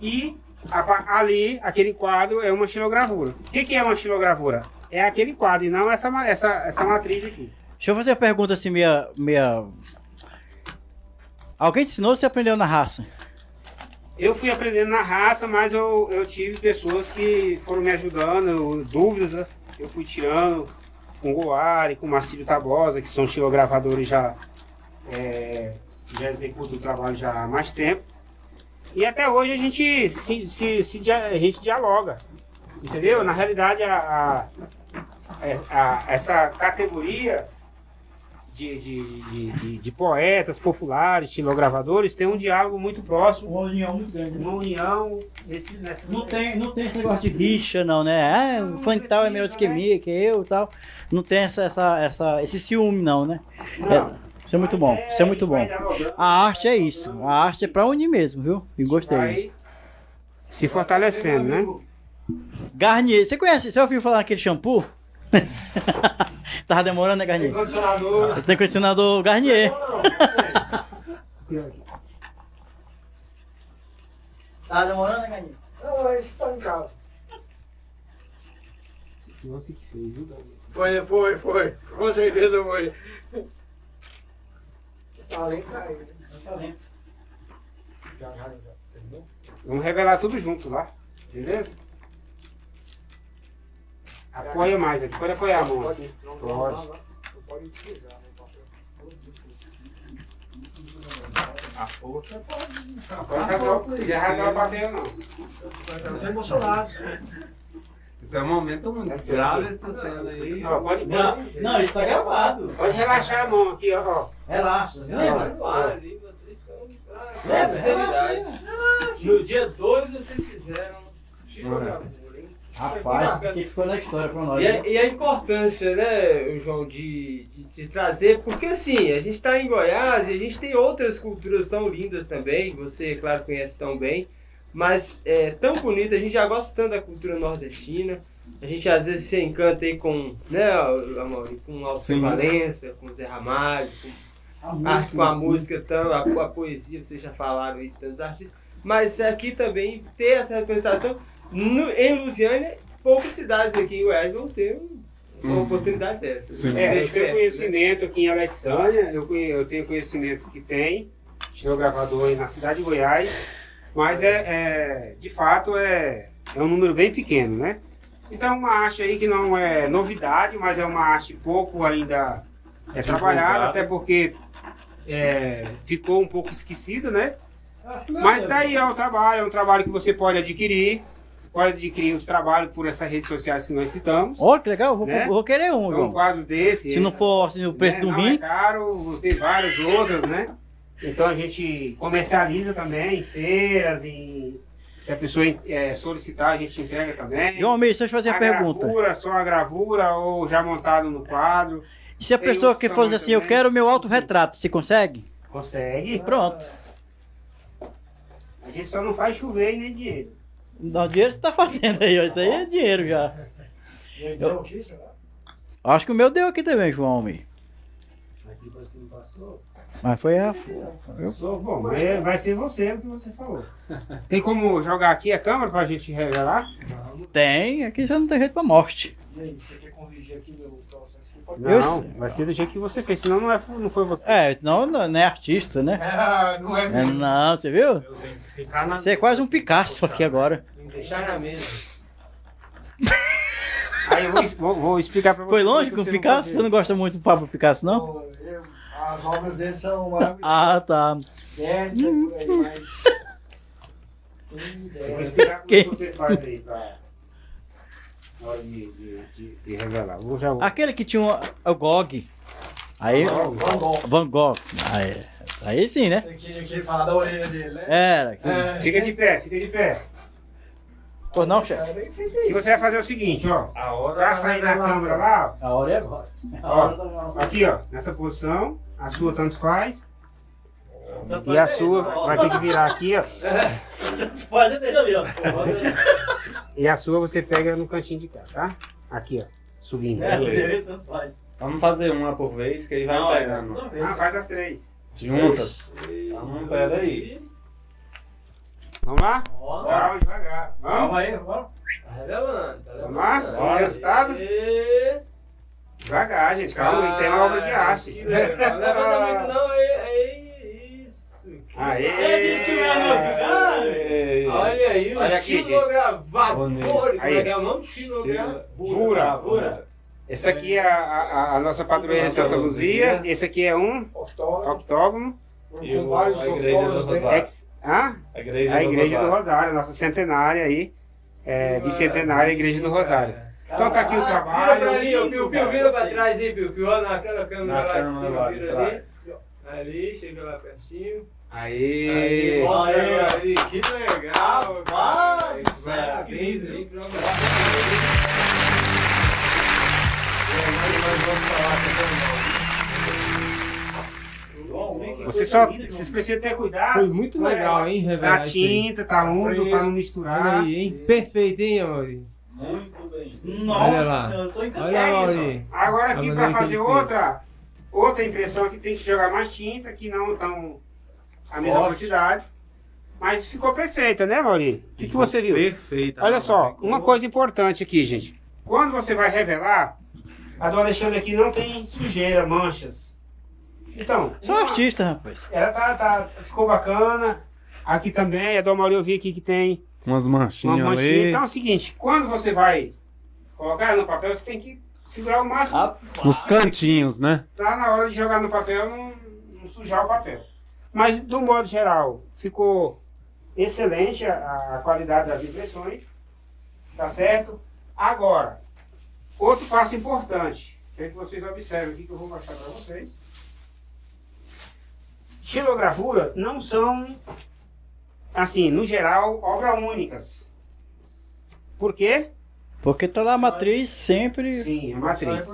e a ali, aquele quadro é uma xilogravura. O que, que é uma xilogravura? É aquele quadro e não essa, essa, essa matriz aqui. Deixa eu fazer uma pergunta assim, meia. meia... Alguém te ensinou ou você aprendeu na raça? Eu fui aprendendo na raça, mas eu, eu tive pessoas que foram me ajudando, dúvidas né? eu fui tirando. com o Goari, com o Marcílio Tabosa, que são xilogravadores já, é, já executam o trabalho já há mais tempo. E até hoje a gente se, se, se a gente dialoga. Entendeu? Na realidade, a, a- a- essa categoria de, de, de, de- de poetas populares, xilogravadores, tem um diálogo muito próximo, Uma união muito grande. né? uma união nesse, nessa Não tem, não tem esse negócio de rixa, não, né? Ah, o fã de tal é melhor do que mim, que eu e tal. Não tem essa, essa, essa, esse ciúme, não, né? Não. Isso é muito bom, isso é muito bom. Vai dialogando. A arte é isso. A arte é pra unir mesmo, viu? E gostei. se fortalecendo, né? Garnier, você conhece? Você ouviu falar naquele shampoo? Tava demorando, né, Garnier? Condicionador. Tem condicionador Garnier. Tava demorando, né, Garnier? Não, esse tá em casa. Nossa, que feio, viu, Davi? Foi, foi, foi. Com certeza foi. Tá além caído. Já, já, já. Entendeu? Vamos revelar tudo junto lá, beleza? Apoia mais aqui, pode apoiar a mão assim. Pode. né? papel. A força pode. Pode rasgar, já rasgar o papel não. Eu tô emocionado. Isso é um momento muito grave essa cena aí. Ó, pode, Não, não, isso tá gravado. pode relaxar a mão aqui, ó. Relaxa. Posteridade. No dia 2 vocês fizeram hein? Rapaz, isso aqui ficou na história pra nós. E a, e a importância, né, João, de, de, de trazer, porque assim, a gente está em Goiás e a gente tem outras culturas tão lindas também, você, claro, conhece tão bem, mas é tão bonita, a gente já gosta tanto da cultura nordestina, a gente às vezes se encanta aí com, né, Amaury, com Alceu. Valença, com Zé Ramalho, com arte com a música, tão, a, a poesia, vocês já falaram aí de tantos artistas, mas aqui também ter essa representação, no- em Lusiânia, poucas cidades aqui em Goiás vão ter uma Hum. oportunidade dessa. Sim. É, eu tenho né? conhecimento aqui em Alexânia, eu, conhe- eu tenho conhecimento que tem xilogravador aí na cidade de Goiás, mas é, é, de fato é, é um número bem pequeno, né? Então é uma arte aí que não é novidade, mas é uma arte pouco ainda é trabalhada, até porque é, ficou um pouco esquecida, né? Mas tá aí, é um trabalho, é um trabalho que você pode adquirir, pode adquirir os trabalhos por essas redes sociais que nós citamos. Olha que legal, vou, Né? vou querer um, É um quadro desse. Se não for assim, o preço né, do rim, É caro, tem várias outras, né? Então a gente comercializa também em feiras, em... se a pessoa é, solicitar, a gente entrega também. João Almeida, deixa eu fazer a a pergunta. gravura, só a gravura ou já montado no quadro. E se a tem pessoa que fosse assim, eu também. quero meu autorretrato, você consegue? Consegue. Pronto. A gente só não faz chover nem dinheiro. Não, dinheiro você tá fazendo aí, ó. Isso aí é dinheiro já. E será? Acho que o meu deu aqui também, João. Aqui você não passou? Mas foi a. Passou? Bom, mas vai ser você o que você falou. Tem como jogar aqui a câmera pra gente revelar? Tem, aqui já não tem jeito pra morte. E aí, você quer corrigir aqui meu processo? Não, vai ser do jeito que você fez, senão não, é, não foi você. É, não, não não é artista, né? Ah, não é É, mesmo. não, você viu? Eu tenho que ficar na Você é quase um Picasso aqui agora. deixar na mesa. Aí eu vou, vou, vou explicar pra você. Foi longe como com o Picasso? Você não gosta muito do Pablo Picasso, não? Eu- As obras dele são maravilhosas. Ah, tá. Por aí, mas. Eu vou explicar como você faz aí pra. Na hora de, de, de, de revelar. Vou já. Aquele que tinha o, o Gog. Aí. Van Gogh. Van Gogh. Aí, aí sim, né? Eu queria, eu queria falar da orelha dele, né? Era. que- É. Fica de pé, fica de pé. Pô, não, chefe. O que você vai fazer é o seguinte, ó. A hora Pra sair na câmera lá, A hora é agora. A Ó, hora ó. Aqui, ó. Nessa posição. A sua tanto faz. Tanto E a faz sua aí, vai ter que virar aqui, ó. Pode dele ali, ó. E a sua você pega no cantinho de cá, tá? Aqui, ó. Subindo. É, tanto faz. Vamos fazer uma por vez, que aí vai Não, é, pegando. vez. Ah, faz as três. Juntas. Então, pera aí. Vamos lá? Calma, devagar. Vamos? Calma aí, bora. Tá revelando. Tá Vamos lá? Vamos resultado? Aê. Devagar, gente. Calma, isso aí é uma obra de arte. Não levanta muito não, é, é isso. Aê! Você disse que não ia novidade? Olha aí, o Olha aqui, gente. xilogravador. Como é que é o nome? Xilogravura. Vura, vura. Essa aqui é a, a- a nossa padroeira Santa Luzia. Esse aqui é um Octógono. E com o- vários a igreja do dentro. Rosário. Ah, A igreja, a igreja do Rosário. Rosário, nossa centenária aí. É, bicentenária, a igreja do Rosário. Então tá aqui o trabalho. Vira pra ali, ô, Piu, Piu, vira pra trás aí, Piu, Piu, olha naquela câmera lá de cima, vira ali. Ali, chega lá pertinho. Aí. Aí, mostra Aí. ali, que legal, Rapaz Parabéns aí, Você só vocês precisam ter cuidado. Foi muito legal, hein, revelar Da isso aí. tinta, tá úmido pra não misturar. Olha aí, hein? Perfeito, hein, Amaury? Muito bem. Nossa, Olha lá. eu tô encantado. Olha. Agora aqui A para fazer outra, outra impressão aqui tem que jogar mais tinta, que não tão a mesma Forte. quantidade. Mas ficou perfeita, né, Mauri? O que, que você viu? Perfeita. Olha só, ficou- uma coisa importante aqui, gente. Quando você vai revelar, a do Alexandre aqui não tem sujeira, manchas. Então, Sou uma- artista, rapaz. ela tá, tá- ficou bacana. Aqui também, a do Mauri eu vi aqui que tem Umas uma manchinhas manchinha. ali. Então é o seguinte, quando você vai colocar ela no papel, você tem que segurar o máximo Nos cantinhos, né? pra na hora de jogar no papel não, não sujar o papel. Mas, do modo geral, ficou excelente a, a qualidade das impressões. Tá certo? Agora, outro passo importante. Quero que vocês observem aqui que eu vou mostrar para vocês. Xilogravura não são, assim, no geral, obras únicas. Por quê? Porque tá lá a matriz sempre. Sim, a matriz.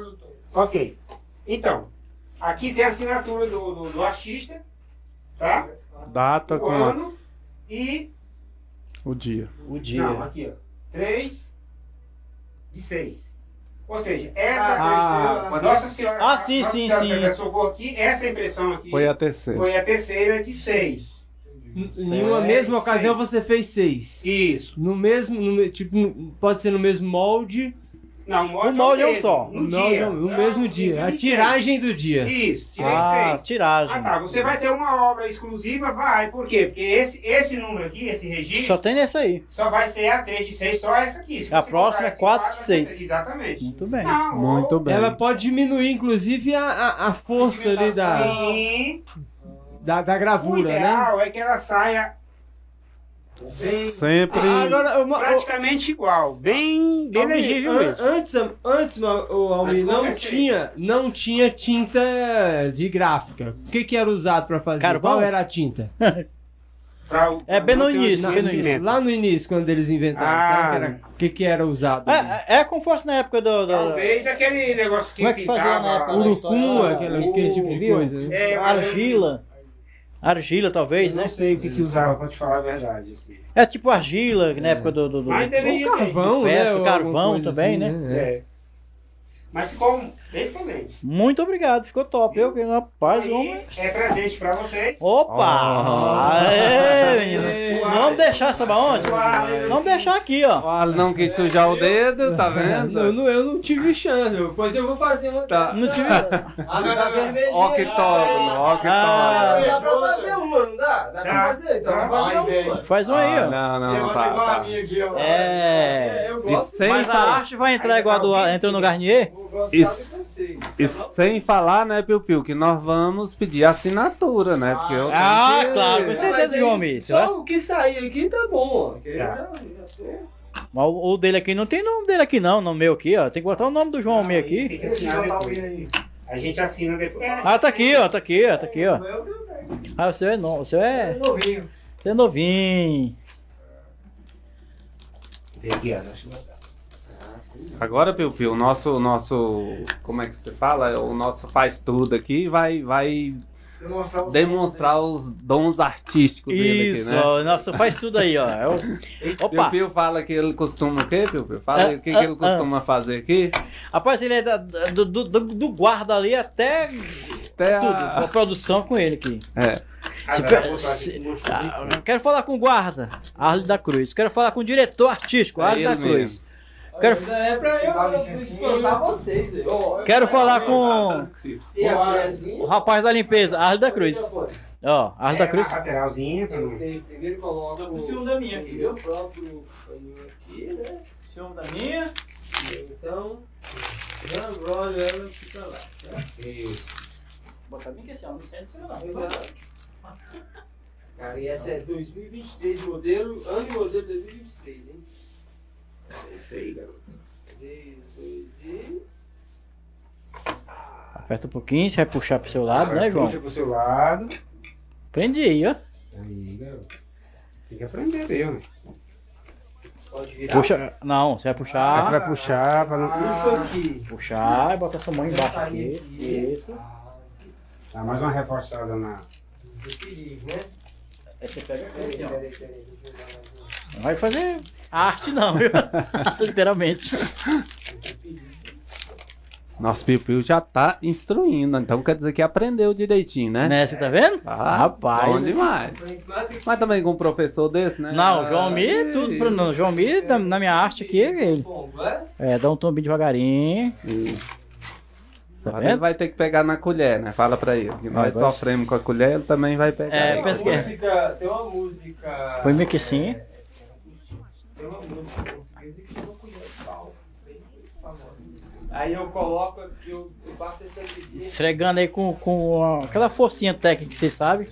Ok. Então, aqui tem a assinatura do, do, do artista, tá? Data O com as- ano e. o dia. O dia. Não, aqui, ó. 3 de 6. Ou seja, essa Ah, impressão. Nossa Senhora. Ah, sim, Nossa sim, Senhora sim. Socorro aqui, essa impressão aqui Foi a terceira. foi a terceira de 6. Em uma mesma ocasião Seis. você fez seis. Isso. No mesmo, no tipo, pode ser no mesmo molde, Não, o molde, O molde é um só. No no, dia. no mesmo em dia. A 26. tiragem do dia. Isso, tirei Ah, 6. tiragem. Ah tá, você vai ter uma obra exclusiva? Vai. Por quê? Porque esse, esse número aqui, esse registro, Só só, tem nessa aí. vai ser a 3 de 6, só essa aqui. Se A próxima é esse 4 quadro, de seis. vai ter- Exatamente. Muito bem. Não, Muito ou- bem. Ela pode diminuir, inclusive, a, a, a força ali da, Sim. da, da O gravura, né? ideal é que ela saia bem, Sempre. Ah, Agora, uma, praticamente igual. Bem, bem Almir, legível an- mesmo. Antes, antes o Almir, não perfeito. tinha, não tinha tinta de gráfica. O que, que era usado para fazer? Carvão? Qual era a tinta? Pra o- É bem no início, o bem no esquecimento. Lá no início, quando eles inventaram, Ah. sabe que era- o que, que era usado? É, é como fosse na época do. do- Talvez aquele negócio que Como é que fazia na época? Urucum, aquele, o- aquele tipo de coisa. Né? É, argila. Argila, talvez, Eu né? não sei o que, que usava, pra te falar a verdade. Assim. É tipo argila, na época do. do, do- Ou ter. carvão, né? peça, ou carvão também, assim, né? É. Mas ficou excelente. Muito obrigado, ficou top. Eu, rapaz, o homem. É presente pra vocês. Opa! Oh. Aê. Não vamos deixar, sabe aonde? Vamos deixar aqui, ó. Não quis sujar o dedo, tá Eu vendo? não, eu não tive chance, depois eu vou fazer uma Tá. Não tive. Ah, não, tá vermelhinha. Octógono, Ah, octógono. Dá pra fazer uma, não dá? Dá pra fazer, então vamos fazer uma. Faz um aí, Ah, ó. não, não, Negócio tá, tá. minha aqui, ó. É. Eu De gosto. sem Mas a arte vai entrar igual a do entrou no Garnier? Vocês. e sem falar, né, Piu Piu, que nós vamos pedir assinatura, né? Porque eu Ah, que- claro, com certeza, João Mir. Só o que sair aqui tá bom, ó. Que Tá. tô- Mas o o dele aqui não tem nome dele aqui, não. No meu aqui, ó. Tem que botar o nome do João Mir Tem aqui. que assinar depois. A gente assina depois. É, Ah, tá aqui, ó. Tá aqui, ó. Tá aqui, ó. Que tenho. Ah, o seu é novo. O seu é. Novinho. Você é novinho. Vem aqui, ó, deixa eu botar. Agora, Piu Piu, o nosso, nosso, como é que você fala? O nosso faz tudo aqui vai, vai Demonstrar os demonstrar os dons artísticos dele Isso, aqui, né? Nossa, faz tudo aí, ó. É o... Piu Opa! Piu fala que ele costuma o quê, Piu Piu? Fala Ah, o que, que ah, ele costuma fazer aqui. Rapaz, ele é da- do, do, do- guarda ali até Até tudo. A a... produção com ele aqui. É. Ah, Se aqui se-. Ah, eu quero falar com o guarda, Arley da Cruz. Quero falar com o diretor artístico, É Arley da ele Cruz. mesmo. Quero- É pra eu, eu espantar vocês. Ó, eu- Quero falar com a colherzinha? o rapaz da limpeza, Arley da Cruz. Ó, Arley da É, Cruz. lateralzinha, Eu Primeiro coloco Tô com o ciúme da minha aqui, viu? o próprio aqui, né? Ciúme da minha. Então, Não, olha, ela fica lá. Isso. Bota bem que esse ano não sai do. Exato. Cara, e essa é 2023 modelo, ano e modelo 2023, hein? É isso aí, garoto. 3, 2 e. Aperta um pouquinho, você vai puxar pro seu lado, né, João? Puxa pro seu lado. Prende aí, ó. Aí, garoto. Tem que aprender mesmo. Pode virar. Puxa. Não, você vai puxar. vai puxar pra não. Puxa aqui. Puxar e bota essa mão embaixo Sair aqui. Isso. Dá mais uma reforçada na. Né? Aí você pega ó. um. Não vai fazer arte não, viu? Literalmente. Nosso Piu já tá instruindo, então quer dizer que aprendeu direitinho, né? Né, você tá vendo? Ah, Rapaz. Bom demais. Mas também com um professor desse, né? Não, João Ah, Mi, tudo pro não, João Mi, na, na minha arte aqui, é ele. É, dá um tombinho devagarinho. Tá Mas ele vendo? vai ter que pegar na colher, né? Fala pra ele. Que nós sofremos com a colher, ele também vai pegar. É, pensa que é. música. Tem uma música. Põe meio que assim. Tem uma música portuguesa que chama Colher de Pau. Aí eu coloco aqui, eu, eu passo essa vizinha. Esfregando aí com, com aquela forcinha técnica que vocês sabem.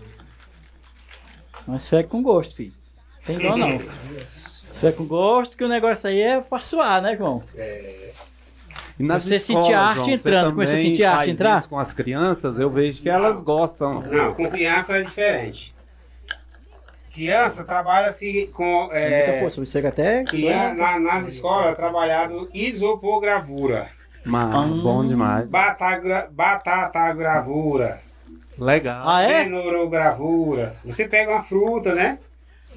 Mas esfrega com gosto, filho. Tem dó não. Esfrega com gosto, que o negócio aí é pra suar, né, João? E nas Você escolas, sentir a arte João, você entrando, começa a também sentir a arte entrar? com as crianças, eu vejo que elas gostam. Não, com criança é diferente. Criança trabalha assim com. Tem muita É, força, você até. criança, na- nas escolas é trabalhado isopogravura, Mas, Ah. bom demais. batagra, batatagravura, Legal. Ah, é? Você pega uma fruta, né?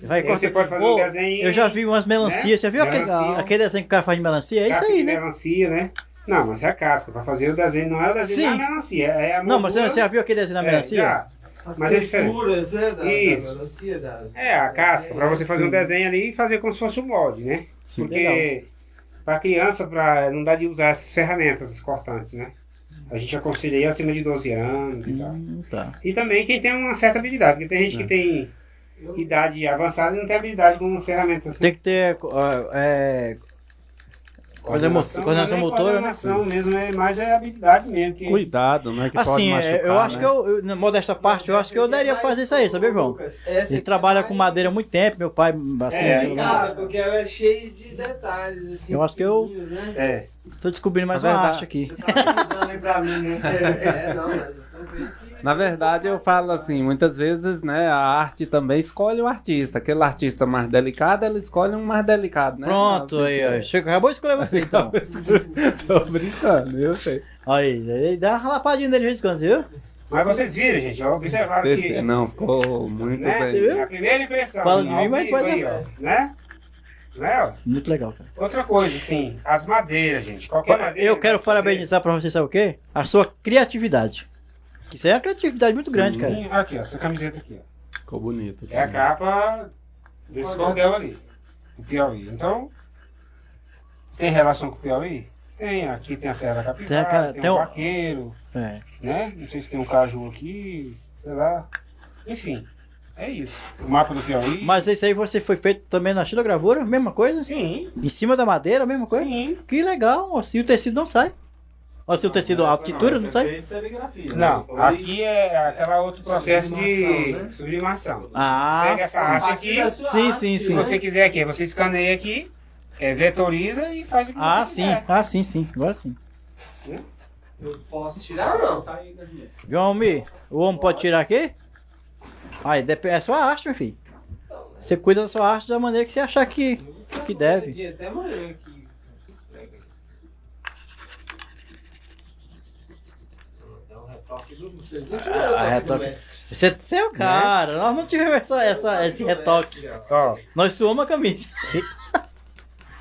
Vai você pode fazer um desenho, Eu já vi umas melancias. Você viu aquele, Melancia. aquele desenho que o cara faz de melancia? É isso aí, né? melancia, né? Não, mas é a casca. Pra fazer o desenho não é o desenho Sim. da melancia, é a Não, mas você, já viu aquele desenho da é, melancia? já. As Mas é texturas, né? Da, Isso. da melancia, da. É, a casca, pra você fazer um Sim. desenho ali e fazer como se fosse um molde, né? Sim. Porque pra criança, pra, não dá de usar essas ferramentas cortantes, né? A gente aconselha acima de 12 anos e tal. Hum, tá. E também quem tem uma certa habilidade, porque tem gente que tem idade avançada e não tem habilidade com ferramentas. Tem que ter é, coordenação, coordenação mas é motora, né? coordenação mesmo, é mais é habilidade mesmo. Que... Cuidado, né? Que pode Assim, é, machucar, eu acho né? que eu, eu, na modesta parte, eu acho que eu daria pra fazer isso aí, sabe, João? Ele trabalha é com madeira há muito tempo, meu pai, assim, É, eu Cara, porque ela é cheia de detalhes, assim. Eu acho que eu- Né? É. tô descobrindo mais uma arte aqui. Você tá avisando aí pra mim, né? É, não, mas eu tô vendo que. Na verdade, eu falo assim, muitas vezes, né, a arte também escolhe o artista. Aquele artista mais delicado, ela escolhe um mais delicado, né? Pronto, aí, ó. Chega, acabou de escolher você, então. Tô brincando, eu sei. Aí, aí dá uma lapadinha nele de vez em quando, viu? Mas vocês viram, gente, já observaram que. Não, ficou muito né? bem. A primeira impressão. Fala de ao mim, mas depois aí, é- ó, Né? Né, ó? Muito legal, cara. Outra coisa, assim, as madeiras, gente. Qualquer madeira. Eu quero né, parabenizar pra você, sabe o quê? A sua criatividade. Isso aí é uma criatividade muito grande, cara. Sim, Aqui, ó, essa camiseta aqui, ó. Ficou bonito. É a capa desse cordel ali. O Piauí. Então, tem relação com o Piauí? Tem, aqui tem a Serra da Capivara, Tem cara- tem, tem um um- vaqueiro, É. né? Não sei se tem um caju aqui, sei lá. Enfim, é isso. O mapa do Piauí. Mas esse aí você foi feito também na xilogravura, mesma coisa? Sim, Em cima da madeira, mesma coisa? sim. Que legal, ó, se o tecido não sai. Ó, se o tecido, a altura não serigrafia. Não, aqui é aquele outro processo de Sublimação, né? sublimação. Ah, Pega essa arte aqui, Sim, arte, sim, sim. se você quiser aqui, você escaneia aqui, é, vetoriza e faz o que ah, você sim, quiser. ah, sim, sim, agora sim. Eu posso tirar ou não? João Mi, o homem pode tirar aqui? Aí, é sua arte, meu filho. Você cuida da sua arte da maneira que você achar que, que deve. Até amanhã aqui. Dá um retoque do. Vocês não tiveram toque do retoque. Você, você é o cara, nós não tivemos essa, essa, esse retoque. Ó, Nós suamos a camisa.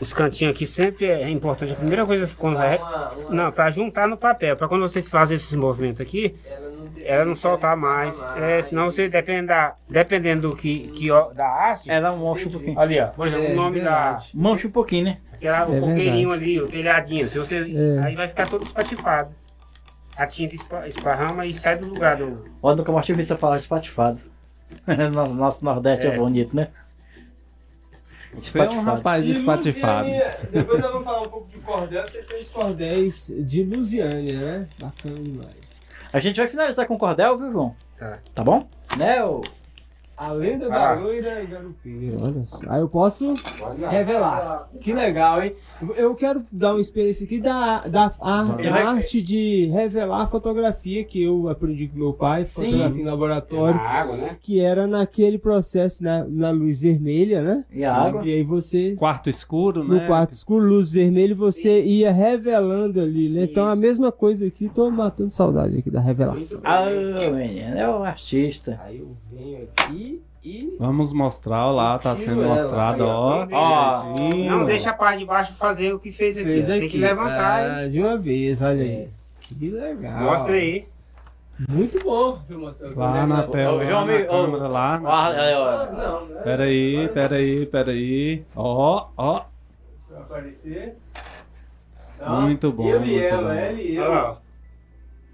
os cantinhos aqui sempre é importante. A primeira coisa quando é. uma- uma- Não, para juntar no papel. Para quando você fazer esses movimentos aqui, Ela não, ela não soltar mais. É, senão você depende da, dependendo do que, que ó, da arte. Ela mancha um pouquinho. Ali, ó. Por exemplo, É, o nome verdade. Mancha um pouquinho, né? da. Aquela, o É coqueirinho ali, o telhadinho. Se você, É. Aí vai ficar todo espatifado. A tinta espa- esparrama e sai do lugar do. Olha, nunca mais tive essa palavra espatifado. No- Nosso Nordeste é. É. bonito, né? Você é um rapaz E espatifado. Depois nós vamos falar um pouco de cordel. Você fez cordéis de Lusiânia, né? Bacana demais. A gente vai finalizar com cordel, viu, João? Tá. Tá bom? Né, ô? A lenda Vai da loira garupeira. Olha só. Aí eu posso revelar. Que legal, hein? Eu quero dar uma experiência aqui da, da a- a arte de revelar a fotografia que eu aprendi com meu pai, fotografia em Na laboratório, água, né? que era naquele processo na, na luz vermelha, né? E a água? E aí você Quarto escuro, né? no quarto escuro, luz vermelha, você ia revelando ali, né? Então a mesma coisa aqui, tô matando saudade aqui da revelação. Ah, menino, é o artista. Aí eu venho aqui e. Vamos mostrar, ó lá, tá sendo Ela, mostrado, ó. ó. Não deixa a parte de baixo fazer o que fez aqui. Fez aqui. Tem que levantar. Ah, de uma vez, olha aí. Que legal. Mostra aí. Muito bom. Eu Lá na tela, lá na câmera, lá. na- é? Pera aí, pera aí, pera aí. Ó, ó. Deixa eu aparecer. Muito bom, Eu e muito ela, bom. ela e Olha eu. lá. ó.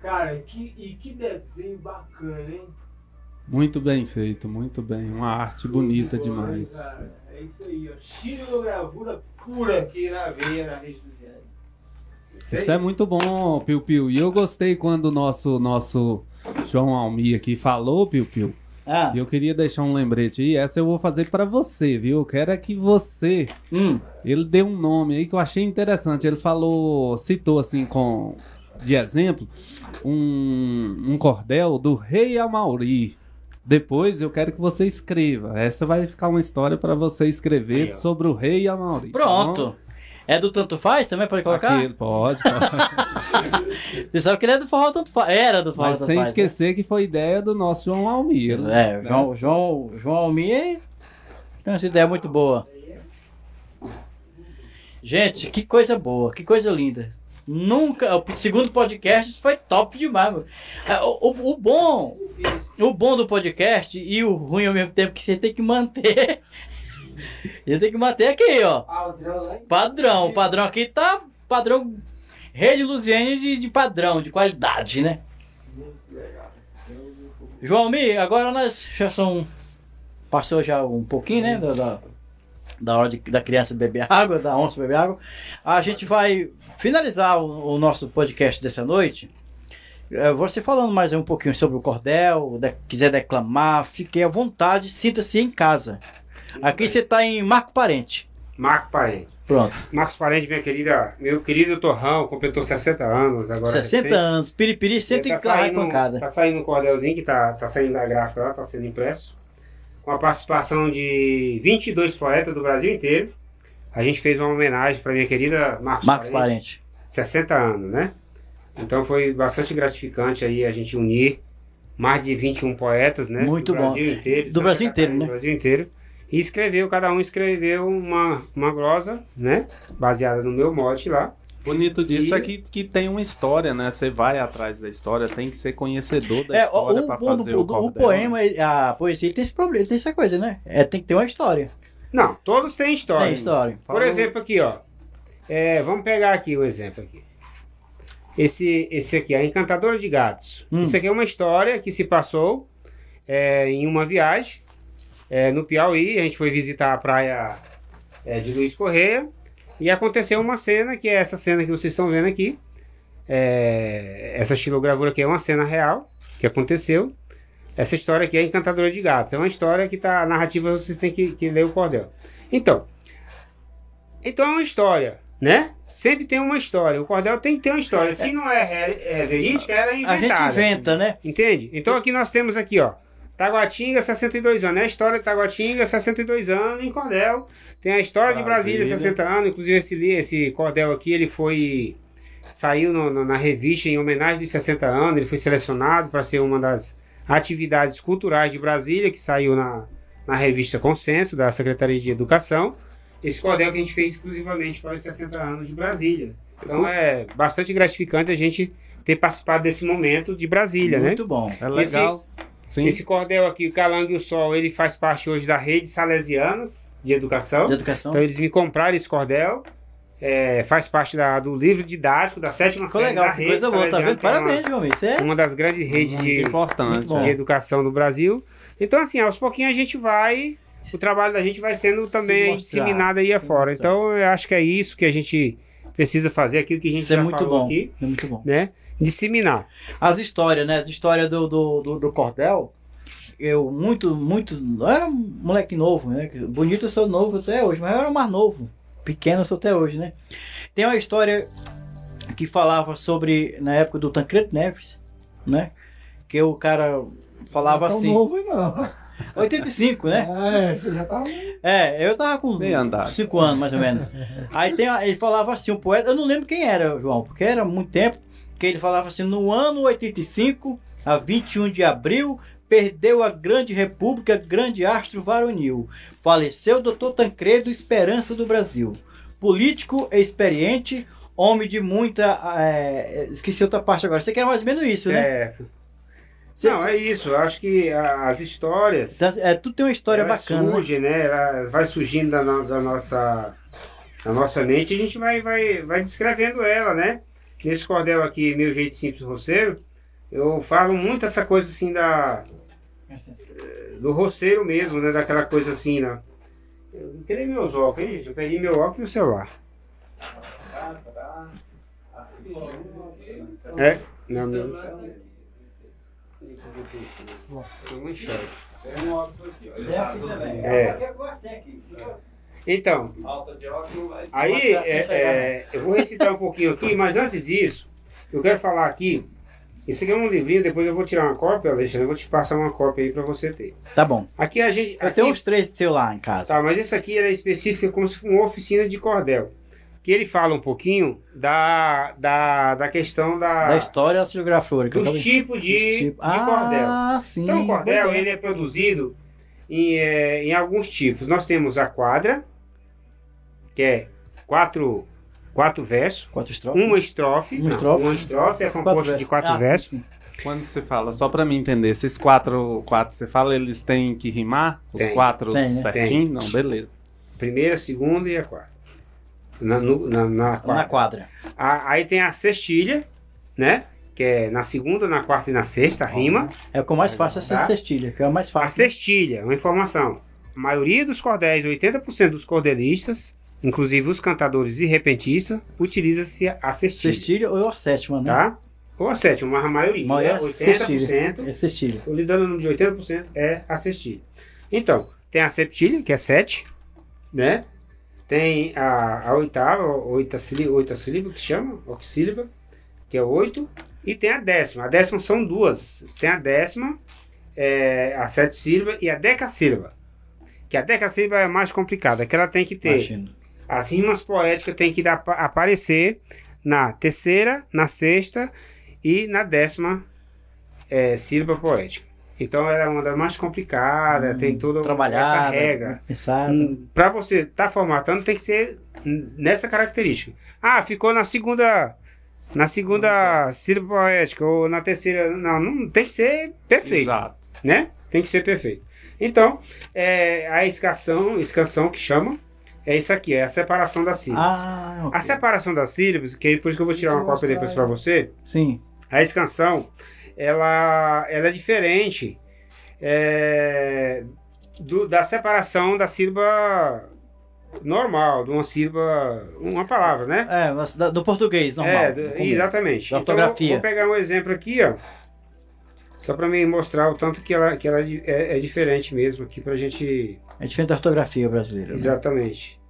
Cara, que, e que desenho bacana, hein? Muito bem feito, muito bem. Uma arte bonita Muito bom, hein, demais. cara? É isso aí, ó. Xilogravura pura aqui na veia, na rede do Zé. Isso é muito bom, Piu Piu. E eu gostei quando o nosso, nosso João Almi aqui falou, Piu Piu. Ah, E eu queria deixar um lembrete aí. Essa eu vou fazer pra você, viu? Eu quero é que você. hum. Ele deu um nome aí que eu achei interessante. Ele falou, citou assim com de exemplo um, um cordel do rei Amauri. Depois eu quero que você escreva. Essa vai ficar uma história pra você escrever Aí, sobre o rei Amauri. tá Pronto. É do Tanto Faz também? Pode colocar? Pode, pode. Você sabe que ele é do Forró Tanto Faz. Era do Forró Mas Tanto sem Faz. esquecer que foi ideia do nosso João Almir. né? É, né? João, João, João Almir tem essa ideia muito boa. Gente, que coisa boa, que coisa linda. Nunca, o segundo podcast foi top demais. mano. É, O, o- o bom, o bom do podcast e o ruim ao mesmo tempo que você tem que manter. Você tem que manter aqui, ó. Padrão em Padrão. O padrão aqui tá padrão Rede Luziane de, de padrão, de qualidade, né? João Mi, agora nós já são. Passou já um pouquinho, né? Da, da, da hora de- da criança beber água, da onça beber água. A gente vai finalizar o, o nosso podcast dessa noite. Eh, Você falando mais um pouquinho sobre o cordel, de- quiser declamar, fique à vontade, sinta-se em casa. Aqui você está em Marco Parente. Marco Parente. Pronto. Marcos Parente, minha querida, meu querido Torrão, completou 60 anos agora. 60 recente. anos, piripiri, senta em tá e saindo, pancada. tá saindo um cordelzinho que tá, tá saindo da gráfica lá, tá sendo impresso. Com a participação de 22 poetas do Brasil inteiro. A gente fez uma homenagem para minha querida Marcos, Marcos Parente. Parente. 60 anos, né? Então foi bastante gratificante aí a gente unir mais de 21 poetas, né? Muito do bom. Brasil inteiro. Do Brasil inteiro, Catarina, né? Do Brasil inteiro. E escreveu, cada um escreveu uma, uma glosa, né? Baseada no meu mote lá. Bonito disso E- é que, que tem uma história, né? Você vai atrás da história, tem que ser conhecedor da É, o, história o, do- fazer do- o, o cordel, poema, né? ele- a poesia tem esse problema, tem essa coisa, né? É, tem que ter uma história. Não, todos têm história. Tem história. Por exemplo, aqui, ó. É, vamos pegar aqui o exemplo aqui. Esse, esse aqui, a Encantadora de Gatos. Hum. Isso aqui é uma história que se passou é, em uma viagem é, no Piauí. A gente foi visitar a praia é, de Luiz Correia e aconteceu uma cena, que é essa cena que vocês estão vendo aqui. É, essa estilogravura aqui é uma cena real que aconteceu. Essa história aqui é Encantadora de Gatos. É uma história que tá a narrativa, vocês têm que, que ler o cordel. Então, então é uma história, né? Sempre tem uma história. O cordel tem que ter uma história. Se não é, re- é verídica, ela é A inventada. gente inventa, né? Entende? Então aqui nós temos aqui, ó. Taguatinga, 62 anos. É a história de Taguatinga, 62 anos em cordel. Tem a história de Brasília, Brasília. 60 anos. Inclusive esse, esse cordel aqui, ele foi... Saiu no- no- na revista em homenagem dos 60 anos. Ele foi selecionado para ser uma das atividades culturais de Brasília, que saiu na, na revista Consenso, da Secretaria de Educação. Esse cordel que a gente fez exclusivamente para os 60 anos de Brasília. Então é bastante gratificante a gente ter participado desse momento de Brasília, né? Muito bom. É legal. Esse- Sim. Esse cordel aqui, o Calango e o Sol, ele faz parte hoje da rede Salesianos de Educação. De educação. Então eles me compraram esse cordel. é, faz parte da- do livro didático da sétima Ficou série legal, da que rede coisa boa, tá vendo? é Parabéns, João. Isso é. Uma das grandes redes Muito de, importante. Muito de é. educação do Brasil. Então, assim, aos pouquinhos a gente vai o trabalho da gente vai sendo Se também mostrar, disseminado aí se afora. mostrar. Então eu acho que é isso que a gente precisa fazer, aquilo que a gente Isso é já muito falou bom. aqui, É muito bom. né? Disseminar. As histórias, né? As histórias do, do, do, do Cordel. Eu, muito, muito. Eu era um moleque novo, né? Bonito eu sou novo até hoje, mas eu era mais novo. Pequeno eu sou até hoje, né? Tem uma história que falava sobre, na época do Tancredo Neves, né? Que o cara falava Não é assim. novo, não. 85, né? É, você já tá. É, eu tava com Meio andado. 5 anos, mais ou menos. Aí tem, ele falava assim, um poeta, eu não lembro quem era, João, porque era muito tempo, que ele falava assim, no ano 85, a 21 de abril, perdeu a grande república, grande astro varonil. Faleceu o doutor Tancredo, esperança do Brasil. Político experiente, homem de muita... é, esqueci outra parte agora. Você quer mais ou menos isso, né? Certo. Cê- Não, é isso. Eu acho que as histórias. Então, é, tudo tem uma história bacana. né? Surge, né? Ela vai surgindo da, no- da nossa, da nossa mente e a gente vai, vai, vai descrevendo ela, né? Nesse cordel aqui, Meu Jeito Simples Roceiro, eu falo muito essa coisa assim da, do roceiro mesmo, né? Daquela coisa assim, né? Eu Cadê meus óculos, hein, gente? Eu perdi meu óculos e meu celular. É? Não, meu. Eu enxergo. É. Então, aí é, é, eu vou recitar um pouquinho aqui, mas antes disso, eu quero falar aqui. Esse aqui é um livrinho, depois eu vou tirar uma cópia, Alexandre. Eu vou te passar uma cópia aí pra você ter. Tá bom. Aqui a gente. Eu Aqui, tenho uns três seu lá em casa. Tá, mas esse aqui é específico como se fosse uma oficina de cordel. Que ele fala um pouquinho da, da, da questão da, Da história eu dos tipos de, dos de cordel. Ah, sim. Então, o cordel ele é produzido em, eh, em alguns tipos. Nós temos a quadra, que é quatro, quatro versos, Quatro estrofes. uma estrofe. Uma não, estrofe. Uma estrofe é Quatro composta de quatro Ah, sim, versos. sim. Quando você fala, só pra mim entender, esses quatro, quatro você fala, eles têm que rimar? Os Tem. quatro Tem, né? certinho? Não, beleza. Primeira, segunda e a quarta. Na, no- na, na quarta. Na quadra. A- aí tem a cestilha, né? Que é na segunda, na quarta e na sexta, rima. É o que eu mais faço essa Tá. cestilha, que é o mais A fácil. cestilha, uma informação. A maioria dos cordéis, 80% dos cordelistas, inclusive os cantadores e repentistas, utiliza-se a cestilha. Cestilha ou a sétima, né? Tá? Ou a sétima, mas a maioria, A maioria né? é 80%, cestilha. É cestilha. o número de 80% é a cestilha. Então, tem a septilha, que é 7, né? Tem a, a oitava, oita sílaba, oita sílaba, que chama, oxílaba, que é 8, e tem a décima. A décima são duas. Tem a décima, é, a sete sílaba e a decassílaba. Que a decassílaba é mais complicada, que ela tem que ter Imagino. as rimas poéticas têm que dar- aparecer na terceira, na sexta e na décima é, sílaba poética. Então ela é uma das mais complicadas, tem toda essa regra. Para você estar formatando tem que ser nessa característica. Ah, ficou na segunda na segunda sílaba poética ou na terceira, não, não tem que ser perfeito Exato. né? Tem que ser perfeito. Então, é, a escação, escação que chama, é isso aqui, é a separação das sílabas. Ah, ok. A separação das sílabas, que é por isso que eu vou tirar uma cópia depois para você, Sim. a escansão, ela, ela é diferente é, do- da separação da sílaba normal, de uma sílaba, uma palavra, né? É, do português, normal. É, do exatamente. Da Então, ortografia. vou pegar um exemplo aqui, ó. Só para me mostrar o tanto que ela, que ela é, é diferente mesmo aqui pra gente. É diferente da ortografia brasileira. né? Exatamente.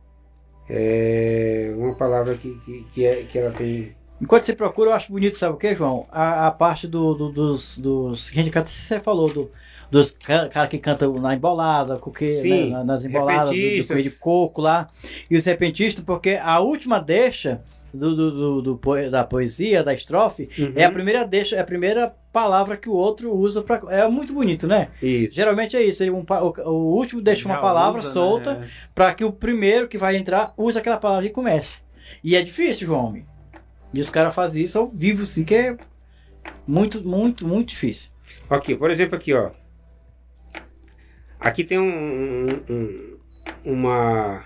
É uma palavra que, que, que, é, que ela tem. Enquanto você procura, eu acho bonito, sabe o que, João? A, a parte do, do- dos, dos. Gente canta, você falou do, dos ca- cara que cantam na embolada, coque, Sim, né, na- nas emboladas, do, do de coco lá. E os repentistas, porque a última deixa do, do, do- do da poesia, da estrofe, é a primeira deixa, é a primeira palavra que o outro usa para É muito bonito, né? Isso. Geralmente é isso. ele- um o, o último deixa uma Já palavra usa, solta né? para que o primeiro que vai entrar use aquela palavra e comece. E é difícil, João. E os caras fazem isso ao vivo, sim, que é muito, muito, muito difícil. Aqui, por exemplo, aqui, ó. Aqui tem um, um- um- uma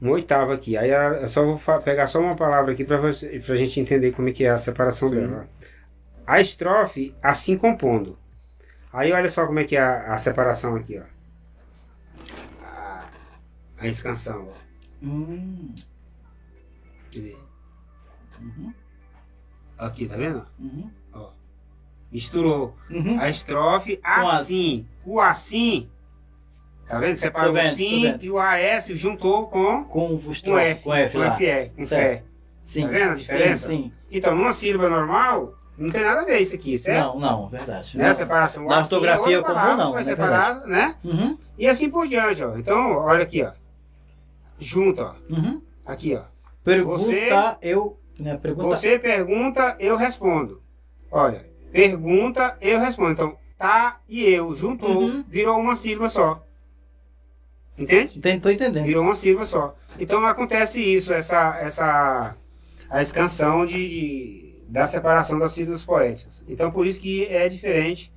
uma oitava aqui. Aí a- eu só vou pegar só uma palavra aqui para você, pra gente entender como é que é a separação Sim. dela. A estrofe assim compondo. Aí olha só como é que é a, a separação aqui, ó. a escansão. ó. Hum. Quer dizer, Uhum. Aqui, tá vendo? Uhum. Misturou Uhum. a estrofe Com as- assim. O assim. Tá vendo? Separou vendo, o sim e o AS juntou com, Com o com estrofe, F. com F com lá. FE, com fé. Sim. Tá vendo a diferença? Sim, sim. Então, numa sílaba normal, não tem nada a ver isso aqui, certo? Não, não, verdade. Né? Separação. Na assim é ortografia outra comum, não, é separado, né? Uhum. E assim por diante, ó. Então, olha aqui, ó. Junto, ó. Uhum. Aqui, ó. Pergunta, Você- eu. Né, pergunta. Você pergunta, eu respondo. Olha, pergunta, eu respondo. Então, tá e eu juntou, Uhum. virou uma sílaba só. Entende? Tô entendendo. Virou uma sílaba só. Então acontece isso, essa, essa a escansão de, de- da separação das sílabas poéticas. Então por isso que é diferente